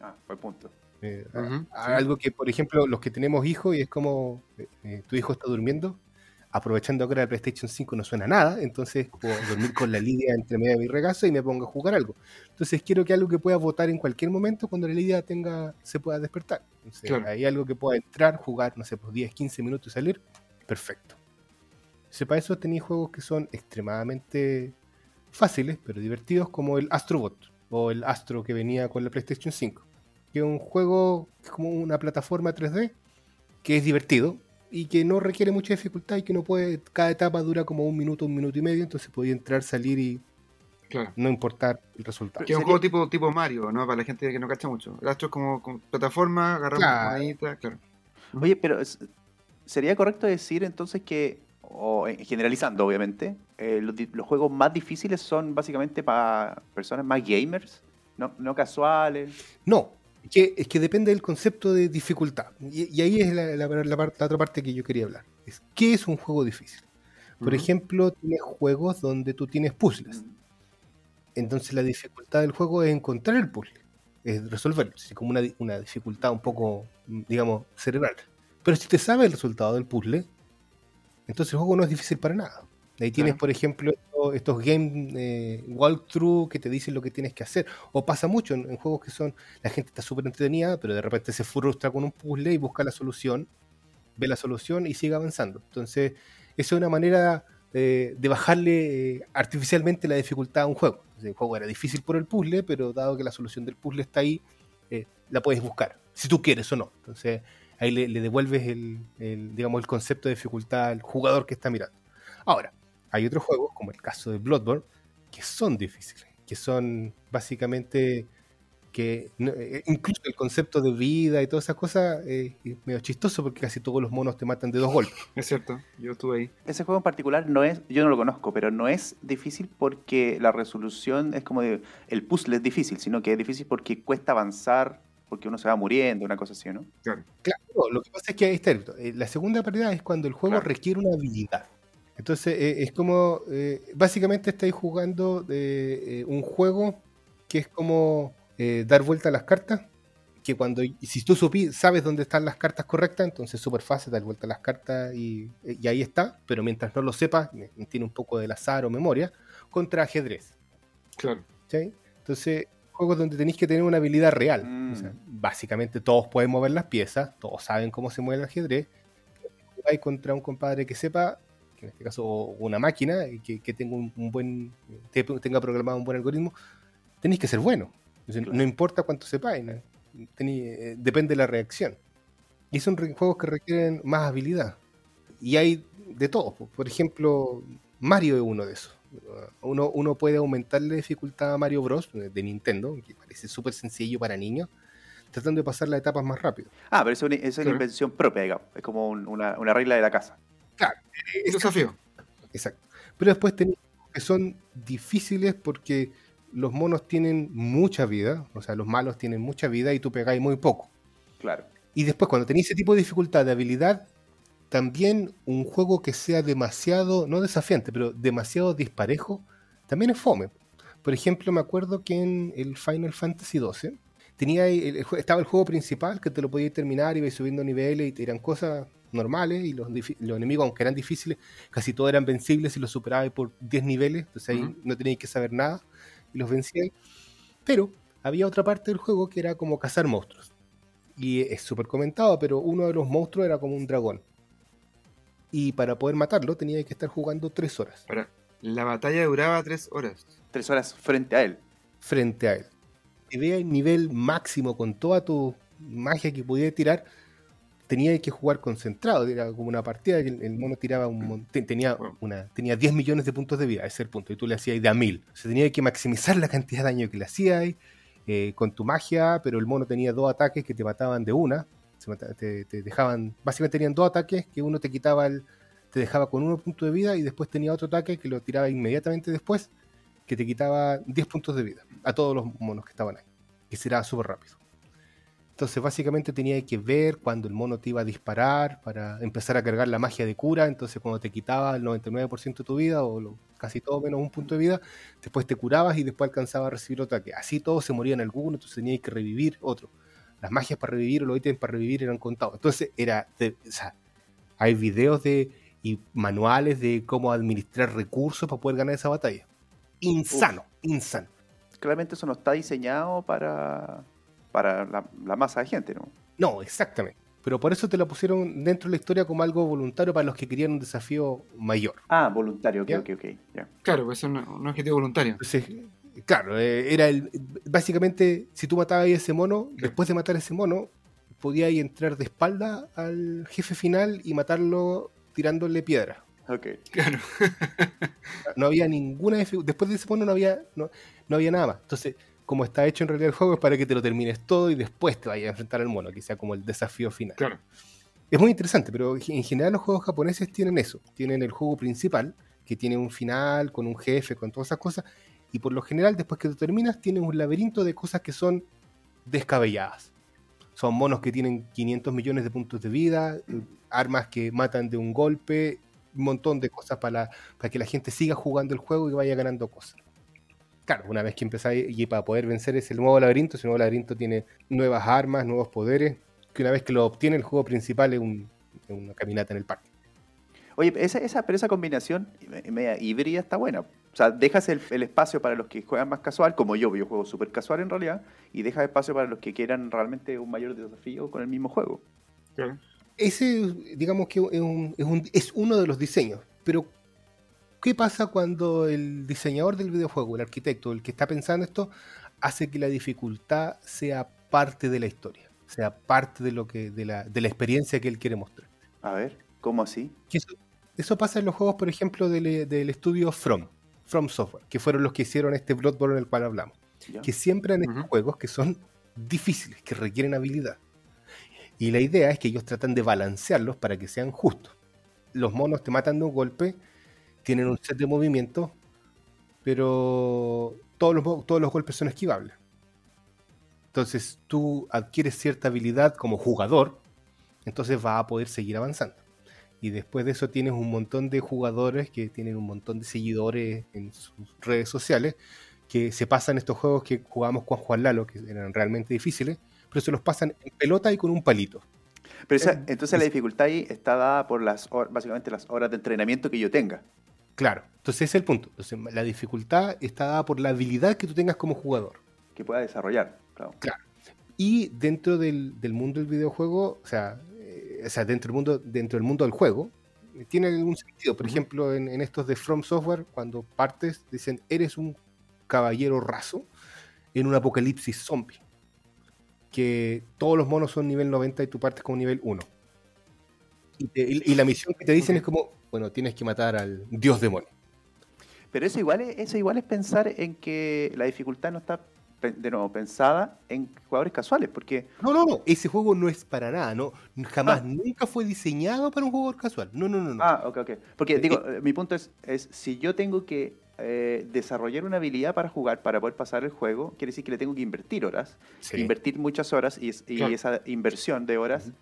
Ah, buen punto. Eh, Ujú, a- sí. Algo que, por ejemplo, los que tenemos hijos y es como eh, tu hijo está durmiendo, aprovechando que ahora la PlayStation 5 no suena nada, entonces puedo dormir con la Lidia entre medio de mi regazo y me pongo a jugar algo. Entonces quiero que algo que pueda votar en cualquier momento cuando la Lidia tenga, se pueda despertar. Entonces, Claro. hay algo que pueda entrar, jugar, no sé, pues 10, 15 minutos y salir, perfecto. Entonces, para eso tenéis juegos que son extremadamente fáciles, pero divertidos, como el Astrobot o el Astro que venía con la PlayStation 5 que es un juego que es como una plataforma 3D que es divertido y que no requiere mucha dificultad y que no puede, cada etapa dura como un minuto, un minuto y medio, entonces podía entrar, salir y Claro. no importar el resultado. Que es un juego tipo, tipo Mario, ¿no? Para la gente que no cacha mucho. El Astro es como, como plataforma, agarramos Claro. claro. Oye, pero es- ¿sería correcto decir entonces que, o generalizando obviamente, eh, los, di- los juegos más difíciles son básicamente para personas más gamers, no, no casuales? No, es que, es que depende del concepto de dificultad. Y, y ahí es la, la- la otra parte que yo quería hablar. Es, ¿Qué es un juego difícil? Por ejemplo, tienes juegos donde tú tienes puzzles. Entonces la dificultad del juego es encontrar el puzzle, es resolverlo, es como una, una dificultad un poco, digamos, cerebral. Pero si te sabes el resultado del puzzle, entonces el juego no es difícil para nada. Ahí tienes, Claro. por ejemplo, esto- estos game eh, walkthrough que te dicen lo que tienes que hacer. O pasa mucho en, en juegos que son, la gente está súper entretenida, pero de repente se frustra con un puzzle y busca la solución, ve la solución y sigue avanzando. Entonces, esa es una manera eh, de bajarle eh, artificialmente la dificultad a un juego. El juego era difícil por el puzzle, pero dado que la solución del puzzle está ahí, eh, la puedes buscar, si tú quieres o no. Entonces, ahí le, le devuelves el, el, digamos, el concepto de dificultad al jugador que está mirando. Ahora, hay otros juegos, como el caso de Bloodborne, que son difíciles, que son básicamente que no- eh, incluso el concepto de vida y todas esas cosas eh, es medio chistoso porque casi todos los monos te matan de dos golpes. [laughs] Es cierto, yo estuve ahí. Ese juego en particular no es, yo no lo conozco, pero no es difícil porque la resolución es como de, el puzzle es difícil, sino que es difícil porque cuesta avanzar, porque uno se va muriendo, una cosa así, ¿no? Claro, no, lo que pasa es que ahí está. eh, La segunda paridad es cuando el juego Claro. requiere una habilidad. Entonces, eh, es como, eh, básicamente estáis jugando de, eh, un juego que es como eh, dar vuelta a las cartas, que cuando, si tú supi- sabes dónde están las cartas correctas, entonces es súper fácil dar vuelta a las cartas y, y ahí está, pero mientras no lo sepas, eh, tiene un poco del azar o memoria, contra ajedrez. Claro. ¿cachai? Entonces, juegos donde tenéis que tener una habilidad real. Mm. O sea, básicamente todos pueden mover las piezas, todos saben cómo se mueve el ajedrez. Hay contra un compadre que sepa, en este caso una máquina, que, que tenga un, un buen, te- tenga programado un buen algoritmo, tenéis que ser bueno. Claro. No importa cuánto sepáis, ¿no? Eh, depende de la reacción. Y son juegos que requieren más habilidad. y hay de todo. po. Por ejemplo, Mario es uno de esos. Uno, uno puede aumentar la dificultad a Mario Bros. de Nintendo, que parece súper sencillo para niños, tratando de pasar las etapas más rápido. Ah, pero eso es una, eso es una Claro. invención propia, digamos. Es como un- una, una regla de la casa. Un desafío. Exacto. Pero después tenemos que son difíciles porque los monos tienen mucha vida, o sea, los malos tienen mucha vida y tú pegáis muy poco. Claro. Y después, cuando tenéis ese tipo de dificultad de habilidad, también un juego que sea demasiado, no desafiante, pero demasiado disparejo, también es fome. Por ejemplo, me acuerdo que en el Final Fantasy XII tenía el- estaba el juego principal que te lo podías terminar, ibas subiendo niveles y te eran cosas normales y los, los enemigos, aunque eran difíciles, casi todos eran vencibles y los superabas por 10 niveles, entonces ahí no tenías que saber nada y los vencías. Pero había otra parte del juego que era como cazar monstruos. Y es súper comentado, pero uno de los monstruos era como un dragón. Y para poder matarlo tenía que estar jugando tres horas Ahora, la batalla duraba tres horas. Tres horas frente a él. frente a él. Si veía el nivel máximo con toda tu magia que podías tirar, tenía que jugar concentrado. Era como una partida que el, mono tiraba un mon- te- tenía, una, tenía 10 millones de puntos de vida, ese es el punto. Y tú le hacías de a mil. O sea, tenía que maximizar la cantidad de daño que le hacías eh, con tu magia, pero el mono tenía dos ataques que te mataban de una. Te, te dejaban, básicamente tenían dos ataques que uno te quitaba el, te dejaba con uno punto de vida y después tenía otro ataque que lo tiraba inmediatamente después que te quitaba 10 puntos de vida a todos los monos que estaban ahí. Que será súper rápido. Entonces básicamente tenía que ver cuando el mono te iba a disparar para empezar a cargar la magia de cura. Entonces cuando te quitaba el 99% de tu vida o lo- casi todo menos un punto de vida, después te curabas y después alcanzabas a recibir otro ataque. Así todos se morían algunos, entonces tenías que revivir otro. Las magias para revivir o los ítems para revivir eran contados. Entonces era... de- o sea, hay videos de y manuales de cómo administrar recursos para poder ganar esa batalla. Insano, insano. Claramente eso no está diseñado para, para la, la masa de gente, ¿no? No, exactamente. Pero por eso te lo pusieron dentro de la historia como algo voluntario para los que querían un desafío mayor. Ah, voluntario, ok, ¿Ya? ok, ok. Claro, pues es un, un objetivo voluntario. Entonces, claro, eh, era el. Básicamente, si tú matabas a ese mono, después de matar a ese mono, podías entrar de espalda al jefe final y matarlo tirándole piedra. Ok. Claro. No había ninguna Después de ese mono no había, no, no había nada más. Entonces, como está hecho en realidad el juego, es para que te lo termines todo y después te vayas a enfrentar al mono, que sea como el desafío final. Claro. Es muy interesante, pero en general los juegos japoneses tienen eso. Tienen el juego principal, que tiene un final, con un jefe, con todas esas cosas. Y por lo general, después que tú terminas, tienes un laberinto de cosas que son descabelladas. Son monos que tienen 500 millones de puntos de vida, armas que matan de un golpe, un montón de cosas para, para que la gente siga jugando el juego y vaya ganando cosas. Claro, una vez que empezáis y para poder vencer ese nuevo laberinto, ese nuevo laberinto tiene nuevas armas, nuevos poderes, que una vez que lo obtiene el juego principal es, un- es una caminata en el parque. Oye, esa, esa, pero esa combinación me- media híbrida está buena. O sea, dejas el, el espacio para los que juegan más casual, como yo, yo juego súper casual en realidad, y dejas espacio para los que quieran realmente un mayor desafío con el mismo juego. Claro. Ese, digamos que es, un- es un- es uno de los diseños, pero ¿qué pasa cuando el diseñador del videojuego, el arquitecto, el que está pensando esto, hace que la dificultad sea parte de la historia, sea parte de, lo que, de, la, de la experiencia que él quiere mostrar? A ver, ¿cómo así? Eso, eso pasa en los juegos, por ejemplo, del, del estudio From, From Software, que fueron los que hicieron este Bloodborne del cual hablamos. ¿Ya? Que siempre han estos Ujú. juegos que son difíciles, que requieren habilidad. Y la idea es que ellos tratan de balancearlos para que sean justos. Los monos te matan de un golpe, tienen un set de movimientos, pero todos los, todos los golpes son esquivables. Entonces tú adquieres cierta habilidad como jugador, entonces vas a poder seguir avanzando. Y después de eso tienes un montón de jugadores que tienen un montón de seguidores en sus redes sociales que se pasan estos juegos que jugamos con Juan Lalo, que eran realmente difíciles, pero se los pasan en pelota y con un palito. Pero esa- entonces la dificultad ahí está dada por las básicamente las horas de entrenamiento que yo tenga. Claro, entonces ese es el punto. Entonces, la dificultad está dada por la habilidad que tú tengas como jugador. que pueda desarrollar. Claro. Y dentro del, del mundo del videojuego, o sea, eh, o sea dentro, del mundo, dentro del mundo del juego, eh, tiene algún sentido. Por ejemplo, en, en estos de From Software, cuando partes, dicen, eres un caballero raso en un apocalipsis zombie. Que todos los monos son nivel 90 y tú partes con nivel 1. Y, te- y- y la misión que te dicen es como, bueno, tienes que matar al dios demonio. Pero eso igual, es, eso igual es pensar en que la dificultad no está, de nuevo, pensada en jugadores casuales, porque No, no, no, ese juego no es para nada, no, jamás, Ah. nunca fue diseñado para un jugador casual. No, no, no, no. Ah, ok, ok. Porque Eh, digo, eh, mi punto es, es si yo tengo que eh, desarrollar una habilidad para jugar, para poder pasar el juego, quiere decir que le tengo que invertir horas, Sí. invertir muchas horas y, es- y Claro. esa inversión de horas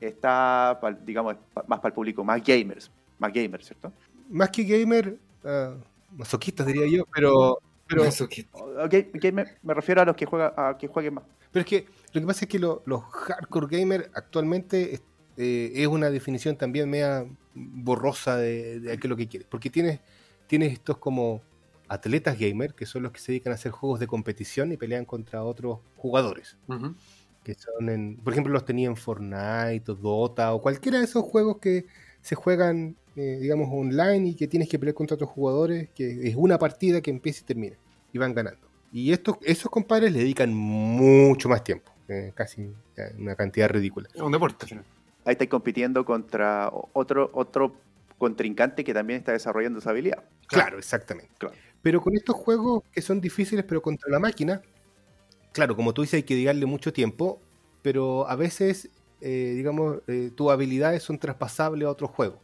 está, digamos, más para el público, más gamers, más gamers, ¿cierto? Más que gamer, ah, masoquistas diría yo, pero, pero, Eso que- Ok, gamer, me refiero a los que juegan, a que jueguen más. pero es que lo que pasa es que lo- los hardcore gamers actualmente es, eh, es una definición también media borrosa de, de qué es lo que quieres, porque tienes, tienes estos como atletas gamer, que son los que se dedican a hacer juegos de competición y pelean contra otros jugadores. Ujú. Que son en, por ejemplo, los tenía en Fortnite o Dota o cualquiera de esos juegos que se juegan, eh, digamos, online y que tienes que pelear contra otros jugadores, que es una partida que empieza y termina y van ganando. Y estos, esos compadres le dedican mucho más tiempo, eh, casi una cantidad ridícula. Es un deporte. Ahí estáis compitiendo contra otro, otro contrincante que también está desarrollando esa habilidad. Claro, exactamente. Claro. Pero con estos juegos que son difíciles, pero contra la máquina, claro, como tú dices, hay que dedicarle mucho tiempo, pero a veces, eh, digamos, eh, tus habilidades son traspasables a otro juego.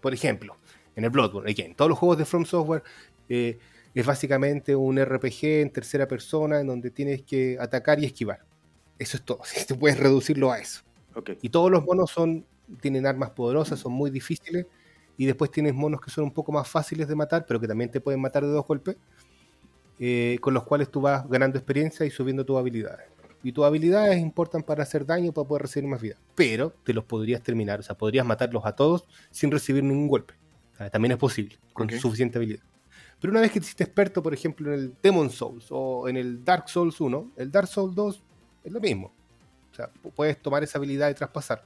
Por ejemplo, en el Bloodborne, again, todos los juegos de From Software eh, es básicamente un RPG en tercera persona en donde tienes que atacar y esquivar. Eso es todo. [laughs] Tú puedes reducirlo a eso. Ok. Y todos los monos son, tienen armas poderosas, son muy difíciles. Y después tienes monos que son un poco más fáciles de matar, pero que también te pueden matar de dos golpes. Eh, con los cuales tú vas ganando experiencia y subiendo tus habilidades. Y tus habilidades importan para hacer daño, para poder recibir más vida. Pero te los podrías terminar, o sea, podrías matarlos a todos sin recibir ningún golpe. O sea, también es posible, con suficiente habilidad. Pero una vez que te hiciste experto, por ejemplo, en el Demon Souls o en el Dark Souls 1, el Dark Souls 2 es lo mismo. O sea, pu- puedes tomar esa habilidad y traspasar.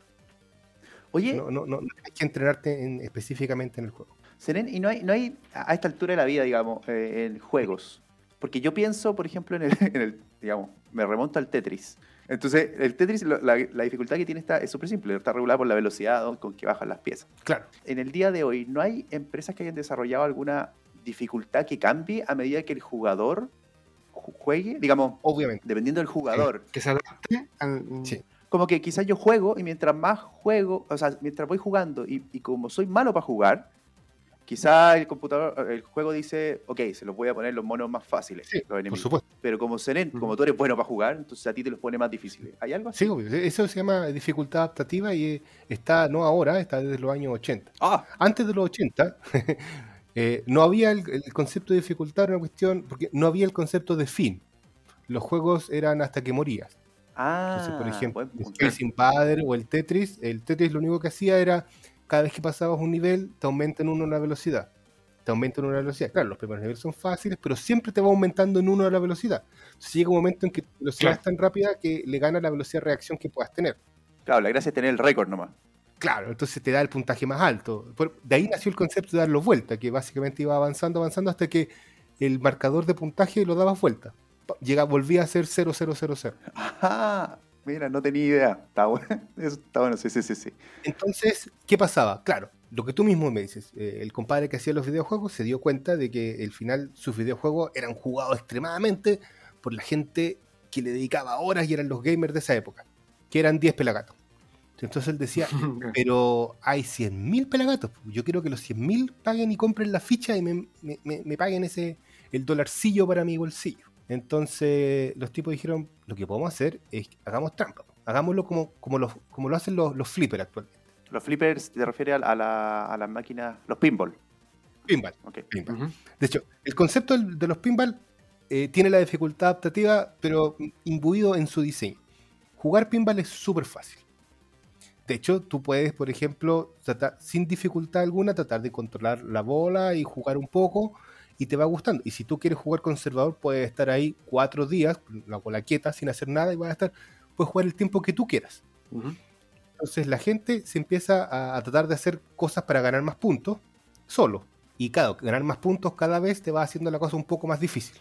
Oye, No, no, no, no hay que entrenarte en- específicamente en el juego. Seren, y no hay, no hay a esta altura de la vida, digamos, eh, en juegos. Porque yo pienso, por ejemplo, en el, [laughs] en el, digamos, me remonto al Tetris. Entonces, el Tetris, lo- la, la dificultad que tiene está, es súper simple, está regulada por la velocidad con que bajan las piezas. Claro. En el día de hoy, ¿no hay empresas que hayan desarrollado alguna dificultad que cambie a medida que el jugador ju- juegue? Digamos, Obviamente. dependiendo del jugador. Que se adapte al. Sí. Como que quizás yo juego y mientras más juego, o sea, mientras voy jugando y, y como soy malo para jugar, quizás el computador, el juego dice, ok, se los voy a poner los monos más fáciles, Sí, los Por enemigos. supuesto. Pero como Seren, como tú eres bueno para jugar, entonces a ti te los pone más difíciles. ¿Hay algo así? Sí, obvio. Eso se llama dificultad adaptativa y eh, está, no ahora, está desde los años 80. Ah, Antes de los 80, [laughs] eh, no había el, el concepto de dificultad, era una cuestión, porque no había el concepto de fin. Los juegos eran hasta que morías. ah Entonces, por ejemplo, buen el. Space Invader o el Tetris, el Tetris lo único que hacía era, cada vez que pasabas un nivel, te aumentan uno la velocidad. Te aumentan una velocidad. Claro, los primeros niveles son fáciles, pero siempre te va aumentando en uno la velocidad. Entonces llega un momento en que tu velocidad Claro. es tan rápida que le gana la velocidad de reacción que puedas tener. Claro, la gracia es tener el récord nomás. Claro, entonces te da el puntaje más alto. Por- de ahí nació el concepto de darlo vuelta, que básicamente iba avanzando, avanzando hasta que el marcador de puntaje lo dabas vuelta. Llega, volvía a ser 0000. Ah, mira, no tenía idea. Está bueno. [laughs] Eso está bueno, sí, sí, sí, sí. Entonces, ¿qué pasaba? Claro, lo que tú mismo me dices, eh, el compadre que hacía los videojuegos se dio cuenta de que al final sus videojuegos eran jugados extremadamente por la gente que le dedicaba horas y eran los gamers de esa época, que eran 10 pelagatos. Entonces él decía, [laughs] pero hay 100.000 pelagatos. Yo quiero que los 100.000 paguen y compren la ficha y me, me- me- me paguen ese el dolarcillo para mi bolsillo. Entonces los tipos dijeron, lo que podemos hacer es hagamos trampa. Hagámoslo como, como, los, como lo hacen los, los flippers actualmente. Los flippers te refiere a, a la, a las máquinas, los pinball. Pinball. Ok. pinball. Ujú. De hecho, el concepto de los pinball eh, tiene la dificultad adaptativa, pero imbuido en su diseño. Jugar pinball es súper fácil. De hecho, tú puedes, por ejemplo, tratar, sin dificultad alguna, tratar de controlar la bola y jugar un poco y te va gustando. Y si tú quieres jugar conservador, puedes estar ahí cuatro días, la bola quieta, sin hacer nada y vas a estar, puedes jugar el tiempo que tú quieras. Ujú. Entonces la gente se empieza a, a tratar de hacer cosas para ganar más puntos solo. Y claro, ganar más puntos cada vez te va haciendo la cosa un poco más difícil.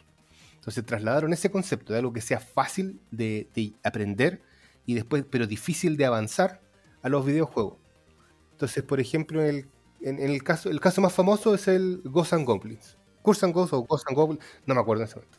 Entonces trasladaron ese concepto de algo que sea fácil de, de aprender y después, pero difícil de avanzar a los videojuegos. Entonces, por ejemplo, en el, en, en el caso, el caso más famoso es el Ghosts and Goblins. Curse and Ghosts o Ghosts and Goblins, no me acuerdo en ese momento.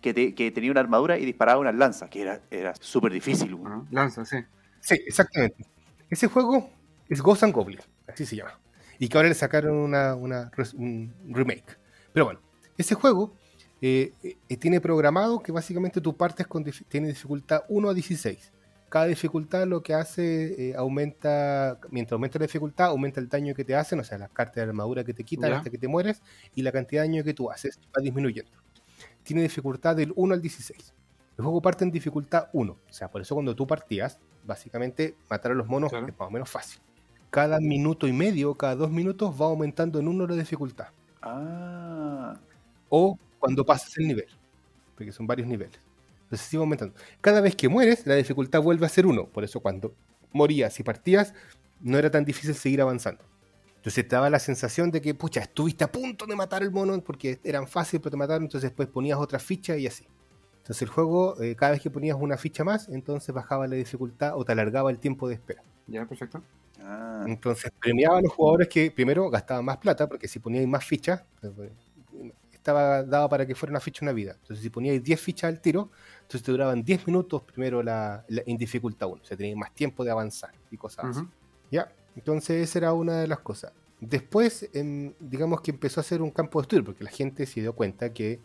Que, te- que tenía una armadura y disparaba unas lanzas, que era, era súper difícil. weón. Ajá, Lanza, sí. Sí, exactamente. Ese juego es Ghosts and Goblins, así se llama. Y que ahora le sacaron una, un remake. Pero bueno, ese juego eh, eh, tiene programado que básicamente tú partes con dif- tiene dificultad 1 a 16. Cada dificultad lo que hace eh, aumenta, mientras aumenta la dificultad, aumenta el daño que te hacen, o sea, las cartas de armadura que te quitan Ya. hasta que te mueres, y la cantidad de daño que tú haces va disminuyendo. Tiene dificultad del 1 al 16. El juego parte en dificultad 1. O sea, por eso cuando tú partías, básicamente matar a los monos Claro. es más o menos fácil. Cada minuto y medio, cada dos minutos va aumentando en uno la dificultad. Ah, O cuando pasas el nivel. Porque son varios niveles. Entonces sigue aumentando. Cada vez que mueres, la dificultad vuelve a ser 1. Por eso cuando morías y partías, no era tan difícil seguir avanzando. Entonces te daba la sensación de que, pucha, estuviste a punto de matar al mono porque eran fáciles, pero te mataron. Entonces después ponías otra ficha y así. Entonces el juego, eh, cada vez que ponías una ficha más, entonces bajaba la dificultad o te alargaba el tiempo de espera. Ya, perfecto. ah. Entonces premiaba a los jugadores que primero gastaban más plata, porque si poníais más fichas, pues, estaba dado para que fuera una ficha una vida. Entonces si poníais 10 fichas al tiro, entonces te duraban 10 minutos primero la, la- en dificultad 1. O sea, teníais más tiempo de avanzar y cosas así. Ujú. Ya, entonces esa era una de las cosas. Después, em, digamos que empezó a ser un campo de estudio, porque la gente se dio cuenta que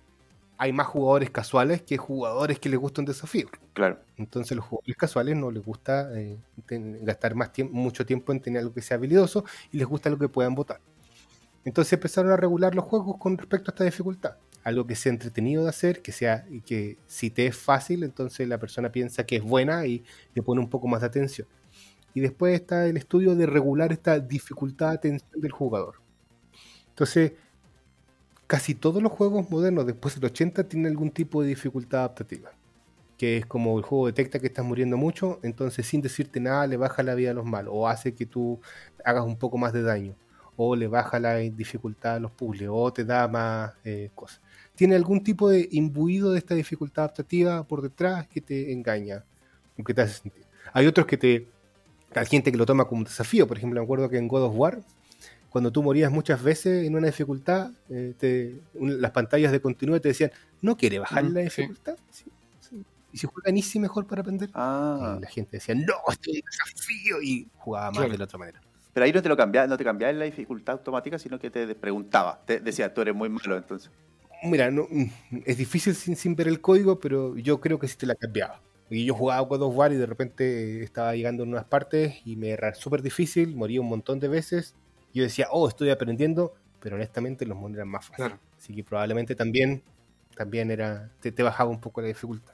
hay más jugadores casuales que jugadores que les gusta un desafío. Claro. Entonces los jugadores casuales no les gusta eh, ten- gastar más tiempo, mucho tiempo en tener algo que sea habilidoso y les gusta lo que puedan votar. Entonces empezaron a regular los juegos con respecto a esta dificultad. Algo que sea entretenido de hacer, que sea y que si te es fácil, entonces la persona piensa que es buena y le pone un poco más de atención. Y después está el estudio de regular esta dificultad de atención del jugador. Entonces, casi todos los juegos modernos después del 80 tienen algún tipo de dificultad adaptativa que es como el juego detecta que estás muriendo mucho, entonces sin decirte nada le baja la vida a los malos, o hace que tú hagas un poco más de daño, o le baja la dificultad a los puzzles, o te da más eh, cosas. Tiene algún tipo de imbuido de esta dificultad adaptativa por detrás que te engaña, que te hace sentir. Hay otros que te... Hay gente que lo toma como un desafío, por ejemplo, me acuerdo que en God of War, cuando tú morías muchas veces en una dificultad, eh, te- un- las pantallas de continuo te decían, ¿no quiere bajar Ujú, la dificultad? Sí, sí. ¿Y si juega Nisi mejor para aprender? Ah. Y la gente decía, no, esto es un desafío, y jugaba más Claro. de la otra manera. Pero ahí no te lo cambiaba, no te cambiaba la dificultad automática, sino que te preguntaba. Te decía, tú eres muy malo, entonces. Mira, no, mm, es difícil sin, sin ver el código, pero yo creo que sí te la cambiaba. Y yo jugaba God of War y de repente estaba llegando en unas partes y me era súper difícil, moría un montón de veces. Yo decía, oh, estoy aprendiendo, pero honestamente los monos eran más fáciles. Claro. Así que probablemente también, también era, te, te bajaba un poco la dificultad.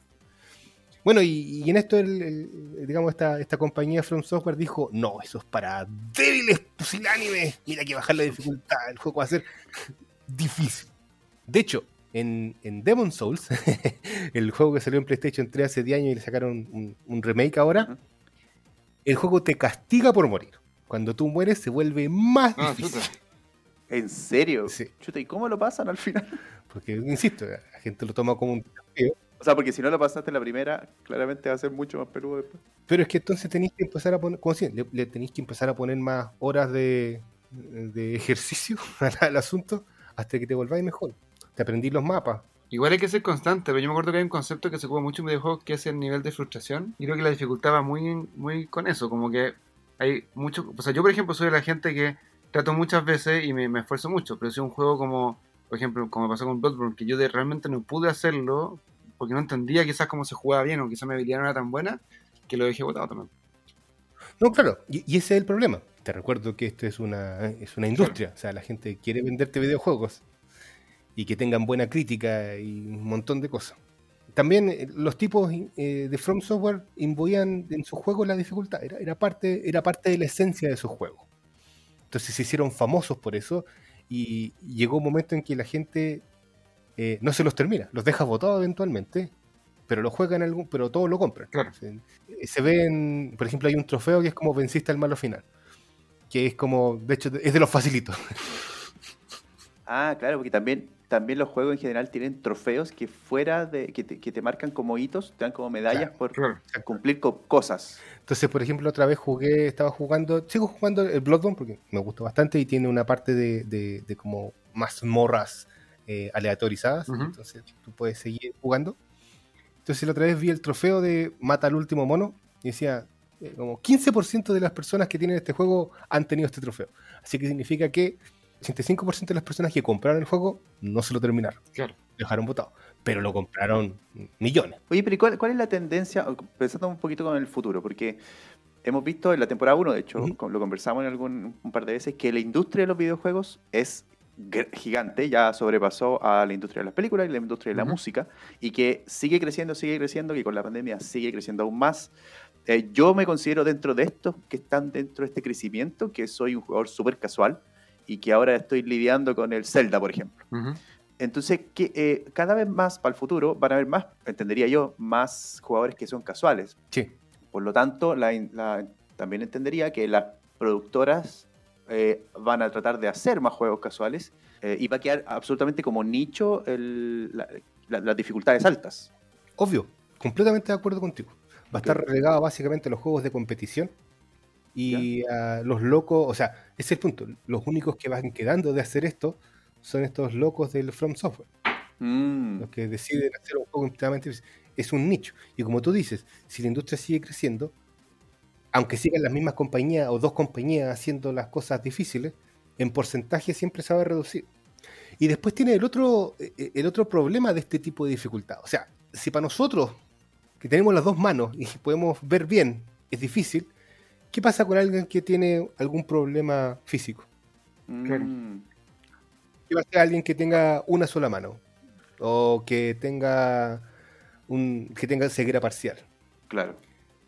Bueno, y, y en esto, el- el- digamos, esta, esta compañía From Software dijo, no, eso es para débiles pusilánimes, mira que bajar la dificultad, el juego va a ser difícil. De hecho, en, en Demon Souls, [laughs] el juego que salió en PlayStation 3 hace 10 años y le sacaron un, un remake ahora, el juego te castiga por morir. Cuando tú mueres se vuelve más Ah, difícil. chuta. ¿En serio? Sí. Chuta, ¿y cómo lo pasan al final? [laughs] Porque, insisto, la gente lo toma como un desafío. O sea, porque si no lo pasaste en la primera, claramente va a ser mucho más peludo después. Pero es que entonces tenéis que empezar a poner, como si, le, le tenéis que empezar a poner más horas de, de ejercicio [laughs] al, al asunto hasta que te volváis mejor. Te aprendí los mapas. Igual hay que ser constante, pero yo me acuerdo que hay un concepto que se ocupa mucho en videojuegos que es el nivel de frustración. Y creo que la dificultad va muy, muy con eso, como que hay mucho... O sea, yo por ejemplo soy de la gente que trato muchas veces y me, me esfuerzo mucho, pero si un juego como, por ejemplo, como pasó con Bloodborne, que yo de- realmente no pude hacerlo porque no entendía quizás cómo se jugaba bien o quizás mi habilidad no era tan buena, que lo dejé botado también. No, claro, y, y ese es el problema. Te recuerdo que esto es una, es una industria. O sea, la gente quiere venderte videojuegos y que tengan buena crítica y un montón de cosas. También eh, los tipos eh, de From Software imbuían en sus juegos la dificultad. Era, era, parte, era parte de la esencia de sus juegos. Entonces se hicieron famosos por eso y llegó un momento en que la gente eh, no se los termina, los deja votados eventualmente, pero lo juegan algún, pero todos lo compran. Claro. Se, se ven, por ejemplo, hay un trofeo que es como venciste al malo final, que es como, de hecho, es de los facilitos. Ah, claro, porque también también los juegos en general tienen trofeos que fuera de que te, que te marcan como hitos, te dan como medallas Claro, por Claro. cumplir con cosas. Entonces, por ejemplo, otra vez jugué, estaba jugando, sigo jugando el Bloodborne porque me gustó bastante y tiene una parte de, de- de como mazmorras eh, aleatorizadas. Ujú. Entonces, tú puedes seguir jugando. Entonces, la otra vez vi el trofeo de Mata al último mono y decía, eh, como 15% de las personas que tienen este juego han tenido este trofeo. Así que significa que 85% de las personas que compraron el juego no se lo terminaron. Claro. Lo dejaron votado. Pero lo compraron millones. Oye, pero ¿y ¿cuál, cuál es la tendencia, pensando un poquito con el futuro? Porque hemos visto en la temporada 1, de hecho, lo conversamos en algún un par de veces, que la industria de los videojuegos es gigante, ya sobrepasó a la industria de las películas y la industria de la música, y que sigue creciendo, sigue creciendo, y con la pandemia sigue creciendo aún más. Eh, yo me considero dentro de estos que están dentro de este crecimiento, que soy un jugador súper casual y que ahora estoy lidiando con el Zelda, por ejemplo. Ujú. Entonces, que, eh, cada vez más para el futuro van a haber más, entendería yo, más jugadores que son casuales. Sí. Por lo tanto, la la- también entendería que las productoras eh, van a tratar de hacer más juegos casuales eh, y va a quedar absolutamente como nicho el- la- la- las dificultades altas. Obvio, completamente de acuerdo contigo. Va a estar relegado básicamente a los juegos de competición y a los locos, o sea, es el punto. Los únicos que van quedando de hacer esto son estos locos del From Software, Mm, los que deciden hacer un juego completamente es un nicho. Y como tú dices, si la industria sigue creciendo, aunque sigan las mismas compañías o dos compañías haciendo las cosas difíciles, en porcentaje siempre se va a reducir. Y después tiene el otro, eh, el otro problema de este tipo de dificultad. O sea, si para nosotros, que tenemos las dos manos y podemos ver bien, es difícil, ¿qué pasa con alguien que tiene algún problema físico? Claro. ¿Qué va a ser alguien que tenga una sola mano? O que tenga un, que tenga ceguera parcial. claro.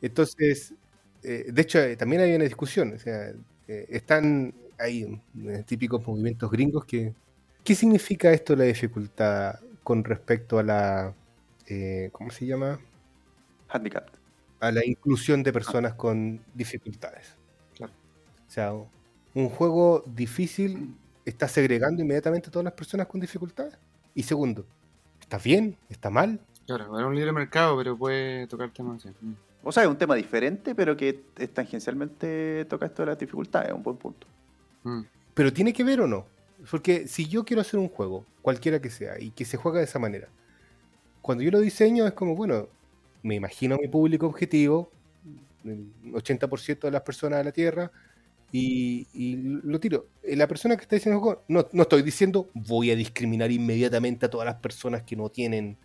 Entonces, eh, de hecho, eh, también hay una discusión. O sea, eh, están hay eh, típicos movimientos gringos que. ¿Qué significa esto la dificultad con respecto a la. ¿Cómo se llama? Handicap. A la inclusión de personas con dificultades. Claro. O sea, un juego difícil está segregando inmediatamente a todas las personas con dificultades. Y segundo, ¿está bien? ¿Está mal? Claro, era un libre mercado, pero puede tocar temas así. Mm. O sea, es un tema diferente, pero que es tangencialmente toca esto de las dificultades, es un buen punto. Mm. Pero tiene que ver o no. Porque si yo quiero hacer un juego, cualquiera que sea, y que se juega de esa manera, cuando yo lo diseño es como, bueno, me imagino mi público objetivo, el 80% de las personas de la Tierra, y, y lo tiro. Eh, La persona que está diciendo no, no estoy diciendo voy a discriminar inmediatamente a todas las personas que no tienen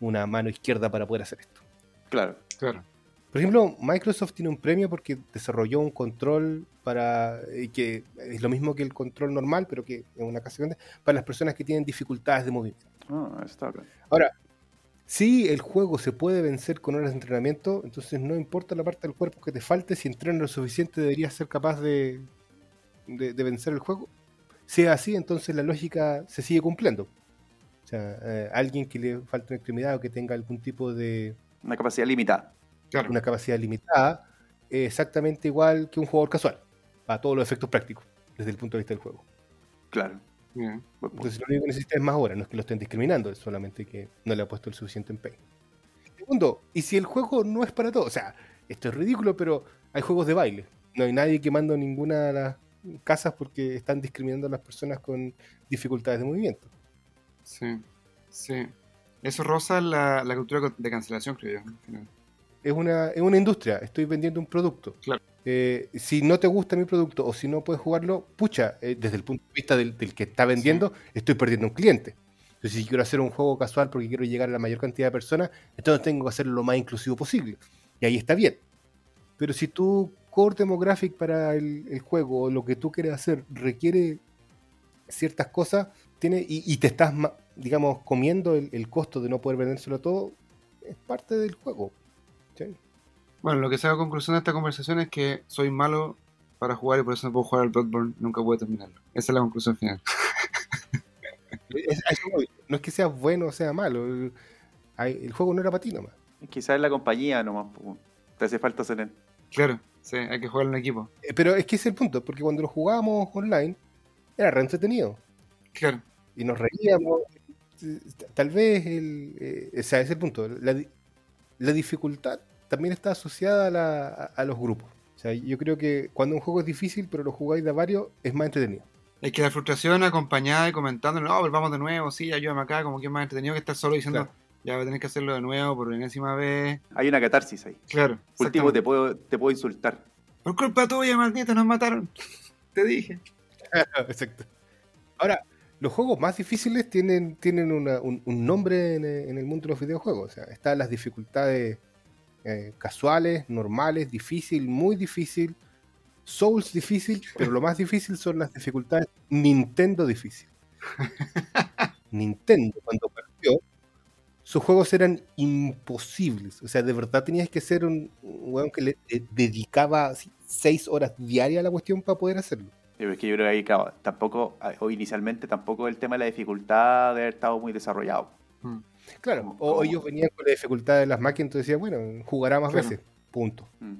una mano izquierda para poder hacer esto. Claro. Claro. Por ejemplo, Microsoft tiene un premio porque desarrolló un control para eh, que es lo mismo que el control normal, pero que en una casa grande, para las personas que tienen dificultades de movimiento. Ah, está claro. Ahora, si el juego se puede vencer con horas de entrenamiento, entonces no importa la parte del cuerpo que te falte, si entrenas lo suficiente deberías ser capaz de, de- de vencer el juego. Si es así, entonces la lógica se sigue cumpliendo. O sea, eh, alguien que le falte una extremidad o que tenga algún tipo de, Una capacidad limitada. Claro. una capacidad limitada, es exactamente igual que un jugador casual, a todos los efectos prácticos, desde el punto de vista del juego. Claro. Bien. Buen punto. Entonces lo único que necesita es más horas, no es que lo estén discriminando, es solamente que no le ha puesto el suficiente empeño. Segundo, y si el juego no es para todos, o sea, esto es ridículo, pero hay juegos de baile. No hay nadie quemando ninguna de las casas porque están discriminando a las personas con dificultades de movimiento. Sí. Sí. Eso roza la, la cultura de cancelación, creo yo. al final. es una, es una industria, estoy vendiendo un producto. Claro. Eh, si no te gusta mi producto o si no puedes jugarlo, pucha, eh, desde el punto de vista del, del que está vendiendo, estoy perdiendo un cliente. Entonces, si quiero hacer un juego casual porque quiero llegar a la mayor cantidad de personas, entonces tengo que hacerlo lo más inclusivo posible. Y ahí está bien. Pero si tu core demographic para el, el juego o lo que tú quieres hacer requiere ciertas cosas tiene, y, y te estás, digamos, comiendo el, el costo de no poder vendérselo a todo, es parte del juego. ¿sí? Bueno, lo que saco a conclusión de esta conversación es que soy malo para jugar y por eso no puedo jugar al Bloodborne, nunca puedo terminarlo. Esa es la conclusión final. [laughs] Es-. No es que sea bueno o sea malo. El, juego no era para ti nomás. Quizás es la compañía nomás. Te hace falta ser Claro, sí, hay que jugar en equipo. Eh, Pero es que ese es el punto, porque cuando lo jugábamos online, era re entretenido. Claro. y nos reíamos. Tal vez, el, eh, o sea, ese es el punto. La dificultad también está asociada a, la- a- los grupos. O sea, yo creo que cuando un juego es difícil, pero lo jugáis de a varios, es más entretenido. Es que la frustración acompañada y comentando, no, pero vamos de nuevo, sí, ayúdame acá, como que es más entretenido que estar solo diciendo, Claro. ya voy a tener que hacerlo de nuevo por enésima vez. Hay una catarsis ahí. Claro. Último, te puedo, te puedo insultar. Por culpa tuya, maldito, nos mataron. [laughs] Te dije. [laughs] Exacto. Ahora, los juegos más difíciles tienen, tienen una- un, un nombre en, en el mundo de los videojuegos. O sea, están las dificultades eh, casuales, normales, difícil, muy difícil, Souls difícil, pero lo más difícil son las dificultades Nintendo difícil. [laughs] Nintendo, cuando partió, sus juegos eran imposibles. O sea, de verdad tenías que ser un, un weón que le eh, dedicaba así, seis horas diarias a la cuestión para poder hacerlo. Sí, pero es que yo creo que ahí, claro, tampoco, o inicialmente tampoco el tema de la dificultad de haber estado muy desarrollado. Claro, o ellos venían con la dificultad de las máquinas, entonces decían, bueno, jugará más Claro. veces, punto. Mm.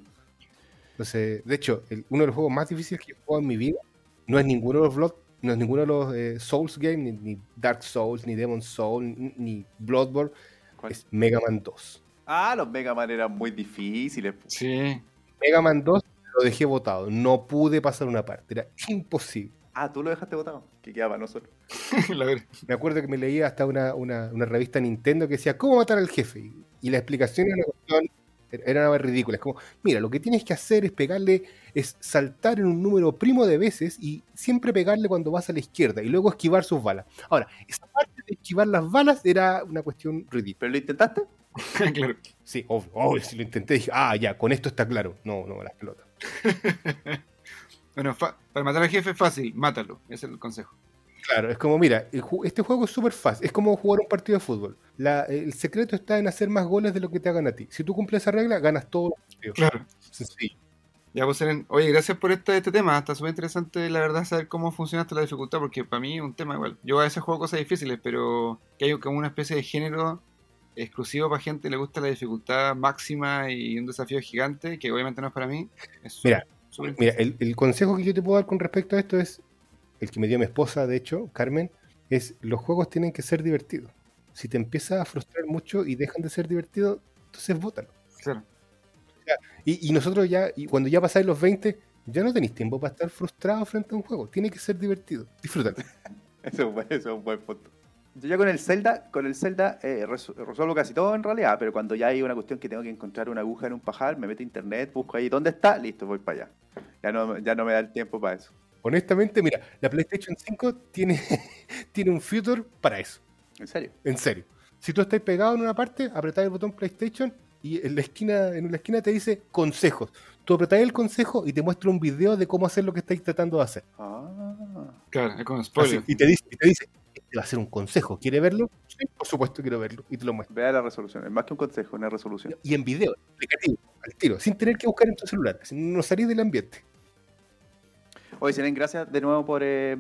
Entonces, de hecho, el- uno de los juegos más difíciles que he jugado en mi vida no es ninguno de los Blood, no es ninguno de los eh, Souls Games, ni, ni Dark Souls, ni Demon Souls, ni, ni Bloodborne, ¿Cuál? es Mega Man 2. Ah, los Mega Man eran muy difíciles. Sí. Mega Man 2 lo dejé botado, no pude pasar una parte, era imposible. Ah, tú lo dejaste botado. Que quedaba nosotros. [laughs] Me acuerdo que me leía hasta una, una, una revista Nintendo que decía, ¿cómo matar al jefe? Y, y la explicación era una cuestión, era una ridícula. Es como, mira, lo que tienes que hacer es pegarle, es saltar en un número primo de veces y siempre pegarle cuando vas a la izquierda y luego esquivar sus balas. Ahora, esa parte de esquivar las balas era una cuestión ridícula. ¿Pero lo intentaste? [laughs] claro. Sí, obvio, obvio, si lo intenté, dije, ah, ya, con esto está claro. No, no, las pelotas. [laughs] Bueno, para matar al jefe es fácil, mátalo. Ese es el consejo. Claro, es como, mira, este juego es súper fácil. Es como jugar un partido de fútbol. La- el secreto está en hacer más goles de lo que te hagan a ti. Si tú cumples esa regla, ganas todos los partidos. Claro. Sencillo. Ya, pues, oye, gracias por este, este tema. Está súper interesante, la verdad, saber cómo funciona hasta la dificultad, porque para mí es un tema igual. Yo a veces juego cosas difíciles, pero que hay como una especie de género exclusivo para gente que le gusta la dificultad máxima y un desafío gigante, que obviamente no es para mí. Es Mira, Mira, el, el consejo que yo te puedo dar con respecto a esto es, el que me dio mi esposa, de hecho, Carmen, es los juegos tienen que ser divertidos. Si te empieza a frustrar mucho y dejan de ser divertidos, entonces bótalo. Claro. Y, y nosotros ya, y cuando ya pasáis los 20, ya no tenéis tiempo para estar frustrado frente a un juego. Tiene que ser divertido. Disfrútalo. [laughs] Eso es un buen, eso es un buen punto. Yo ya con el Zelda, con el Zelda eh, resu- resuelvo casi todo en realidad, pero cuando ya hay una cuestión que tengo que encontrar una aguja en un pajar, me meto a internet, busco ahí dónde está, listo, voy para allá. Ya no, ya no me da el tiempo para eso. Honestamente, mira, la PlayStation 5 tiene, [laughs] tiene un future para eso. En serio. En serio. Si tú estás pegado en una parte, apretáis el botón PlayStation y en la esquina, en la esquina te dice consejos. Tú apretáis el consejo y te muestra un video de cómo hacer lo que estáis tratando de hacer. Ah. Claro, es como Así, spoiler. y te dice, y te dice, este va a ser un consejo. ¿Quiere verlo? Sí, por supuesto quiero verlo. Y te lo muestra. Vea la resolución, es más que un consejo, una resolución. Y en video, explicativo, al tiro, sin tener que buscar en tu celular. No salís del ambiente. Oye, Seren, gracias de nuevo por, eh,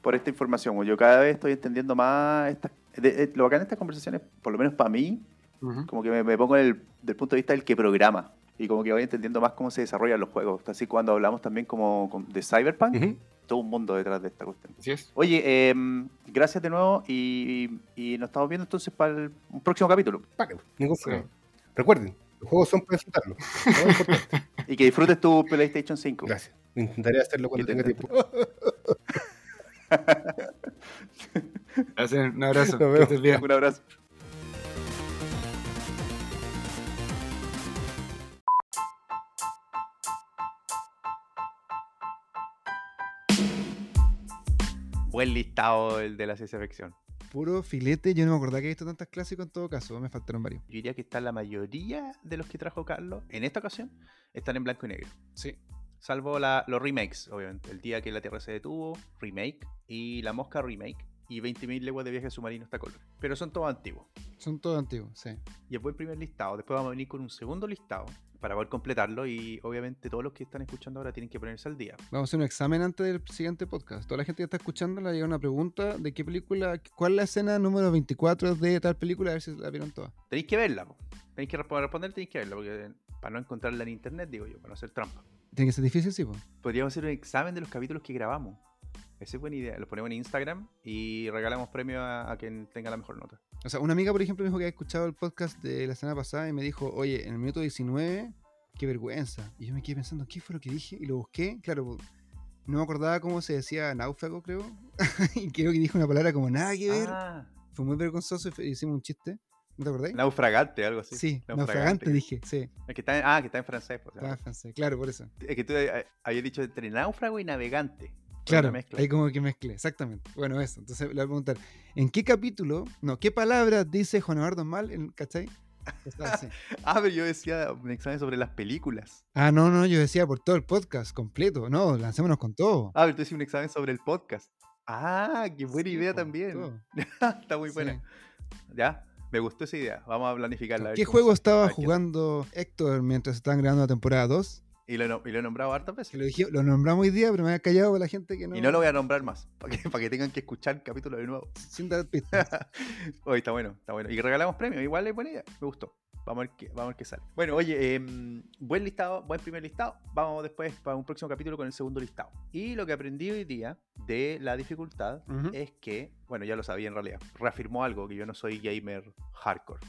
por esta información. Yo cada vez estoy entendiendo más de- de- lo bacán de estas conversaciones, por lo menos para mí, como que me, me pongo en el, del punto de vista del que programa. Y como que voy entendiendo más cómo se desarrollan los juegos. Así cuando hablamos también como con- de Cyberpunk, todo un mundo detrás de esta cuestión. Así es. Oye, em, gracias de nuevo y, y nos estamos viendo entonces para el un próximo capítulo. Vale, ningún Sí. problema. Recuerden, los juegos son para disfrutarlos. [laughs] Y que disfrutes tu PlayStation 5. Gracias. Intentaré hacerlo cuando tenga tiempo. [laughs] Un abrazo. Nos Que vemos. estés bien. Un abrazo. Buen listado el de la ciencia ficción. Puro filete, yo no me acordaba que he visto tantas clásicos en todo caso, me faltaron varios. Yo diría que está la mayoría de los que trajo Carlos en esta ocasión están en blanco y negro. Sí. Salvo la- los remakes, obviamente. El día que la Tierra se detuvo, remake. Y La Mosca, remake. Y 20.000 leguas de viaje submarino está color. Pero son todos antiguos. Son todos antiguos, sí. Y es buen primer listado. Después vamos a venir con un segundo listado para poder completarlo. Y obviamente todos los que están escuchando ahora tienen que ponerse al día. Vamos a hacer un examen antes del siguiente podcast. Toda la gente que está escuchando le llega una pregunta de qué película, cuál es la escena número 24 de tal película, a ver si la vieron todas. Tenéis que verla. po. Tenéis que resp- responder, tenéis que verla. Porque para no encontrarla en internet, digo yo, para no hacer trampa. Tiene que ser difícil, sí, pues. Podríamos hacer un examen de los capítulos que grabamos. Esa es buena idea. Los ponemos en Instagram y regalamos premio a, a quien tenga la mejor nota. O sea, una amiga, por ejemplo, me dijo que había escuchado el podcast de la semana pasada y me dijo, oye, en el minuto 19, qué vergüenza. Y yo me quedé pensando, ¿qué fue lo que dije? Y lo busqué, claro, no me acordaba cómo se decía náufrago, creo. [laughs] y creo que dijo una palabra como nada que ver. Ah, Fue muy vergonzoso y hicimos un chiste. ¿No te acordáis? naufragante, algo así. Sí, naufragante dije, sí. Es que está en- ah, que está en francés. pues, Estaba en francés, claro, por eso. Es que tú eh, habías dicho entre náufrago y navegante. Claro, ahí como que mezclé, exactamente. Bueno, eso. Entonces le voy a preguntar, ¿en qué capítulo, no, qué palabras dice Juan Eduardo Mal, en, ¿cachai? Está. [laughs] Ah, pero yo decía un examen sobre las películas. Ah, no, no, yo decía por todo el podcast completo. No, lancémonos con todo. Ah, pero tú decías un examen sobre el podcast. Ah, qué buena Sí, idea también. [laughs] Está muy Sí. buena. Ya, me gustó esa idea. Vamos a planificarla. ¿Qué juego estaba jugando Héctor mientras estaban grabando la temporada 2? Y lo, y lo he nombrado hartas veces. Lo, dije, lo nombramos hoy día, pero me había callado para la gente que no. Y no lo voy a nombrar más, [laughs] para que, para que tengan que escuchar el capítulo de nuevo. Sin dar pistas. [laughs] Hoy está bueno, está bueno. Y regalamos premios, igual es buena idea, me gustó. Vamos a ver qué, vamos a ver qué sale. Bueno, oye, em, buen listado, buen primer listado. Vamos después para un próximo capítulo con el segundo listado. Y lo que aprendí hoy día de la dificultad Ujú. es que, bueno, ya lo sabía en realidad, reafirmó algo, que yo no soy gamer hardcore.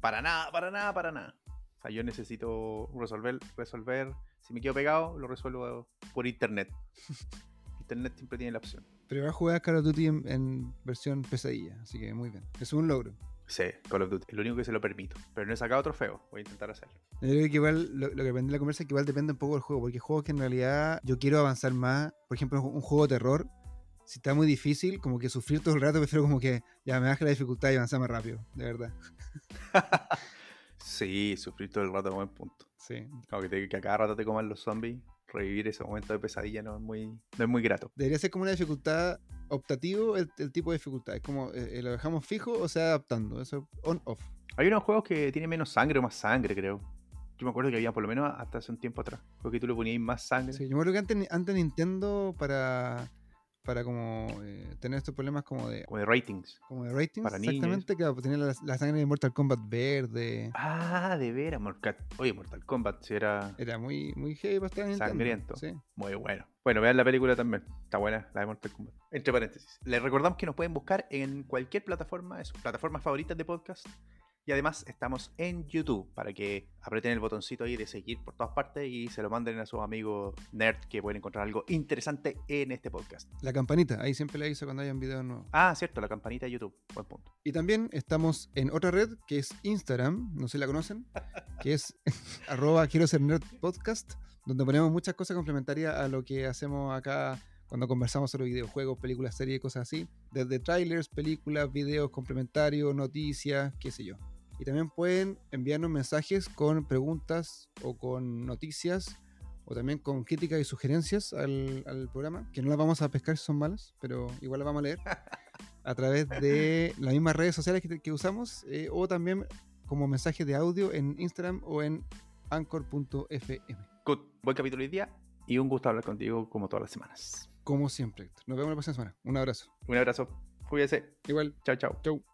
Para nada, para nada, para nada. O sea, yo necesito resolver, resolver, si me quedo pegado, lo resuelvo por internet. [laughs] internet siempre tiene la opción. Pero va a jugar Call of Duty en, en versión pesadilla, así que muy bien. Es un logro. Sí, Call of Duty. Es lo único que se lo permito. Pero no he sacado trofeo. Voy a intentar hacerlo. Yo creo que igual lo, lo que aprendí en la conversa es que igual depende un poco del juego, porque juegos que en realidad yo quiero avanzar más. Por ejemplo, un juego de terror, si está muy difícil, como que sufrir todo el rato, [laughs] prefiero como que ya me baje la dificultad y avanzar más rápido, de verdad. [laughs] Sí, sufrir todo el rato es buen punto. Sí. Como que, te- que a cada rato te coman los zombies. Revivir ese momento de pesadilla no es muy, no es muy grato. Debería ser como una dificultad optativo el, el tipo de dificultad. Es como, eh, eh, ¿lo dejamos fijo o se va adaptando? Eso on-off. Hay unos juegos que tienen menos sangre o más sangre, creo. Yo me acuerdo que había por lo menos hasta hace un tiempo atrás. Porque tú le ponías más sangre. Sí, yo me acuerdo que antes, antes Nintendo para, para como eh, tener estos problemas como de, Como de ratings. como de ratings, Para niños. exactamente, claro, pues tenía la, la sangre de Mortal Kombat verde. Ah, de veras. Mortal... Oye, Mortal Kombat si era Era muy, muy heavy para estar en. Sangriento. Sí. muy bueno. Bueno, vean la película también. Está buena, la de Mortal Kombat. Entre paréntesis. Les recordamos que nos pueden buscar en cualquier plataforma, de sus plataformas favoritas de podcast. Y además estamos en YouTube para que aprieten el botoncito ahí de seguir por todas partes y se lo manden a sus amigos nerd que pueden encontrar algo interesante en este podcast. La campanita, ahí siempre la aviso cuando haya un video nuevo. Ah, cierto, la campanita de YouTube. Buen punto. Y también estamos en otra red que es Instagram, no sé si la conocen, que es [laughs] arroba quiero ser nerd podcast, donde ponemos muchas cosas complementarias a lo que hacemos acá cuando conversamos sobre videojuegos, películas, series y cosas así. Desde trailers, películas, videos complementarios, noticias, qué sé yo. Y también pueden enviarnos mensajes con preguntas o con noticias o también con críticas y sugerencias al, al programa, que no las vamos a pescar si son malas, pero igual las vamos a leer [laughs] a través de las mismas redes sociales que, que usamos eh, o también como mensaje de audio en Instagram o en anchor.fm. Good. Buen capítulo hoy día y un gusto hablar contigo como todas las semanas. Como siempre. Nos vemos la próxima semana. Un abrazo. Un abrazo. Cuídese. Igual. Chao, chao. Chau.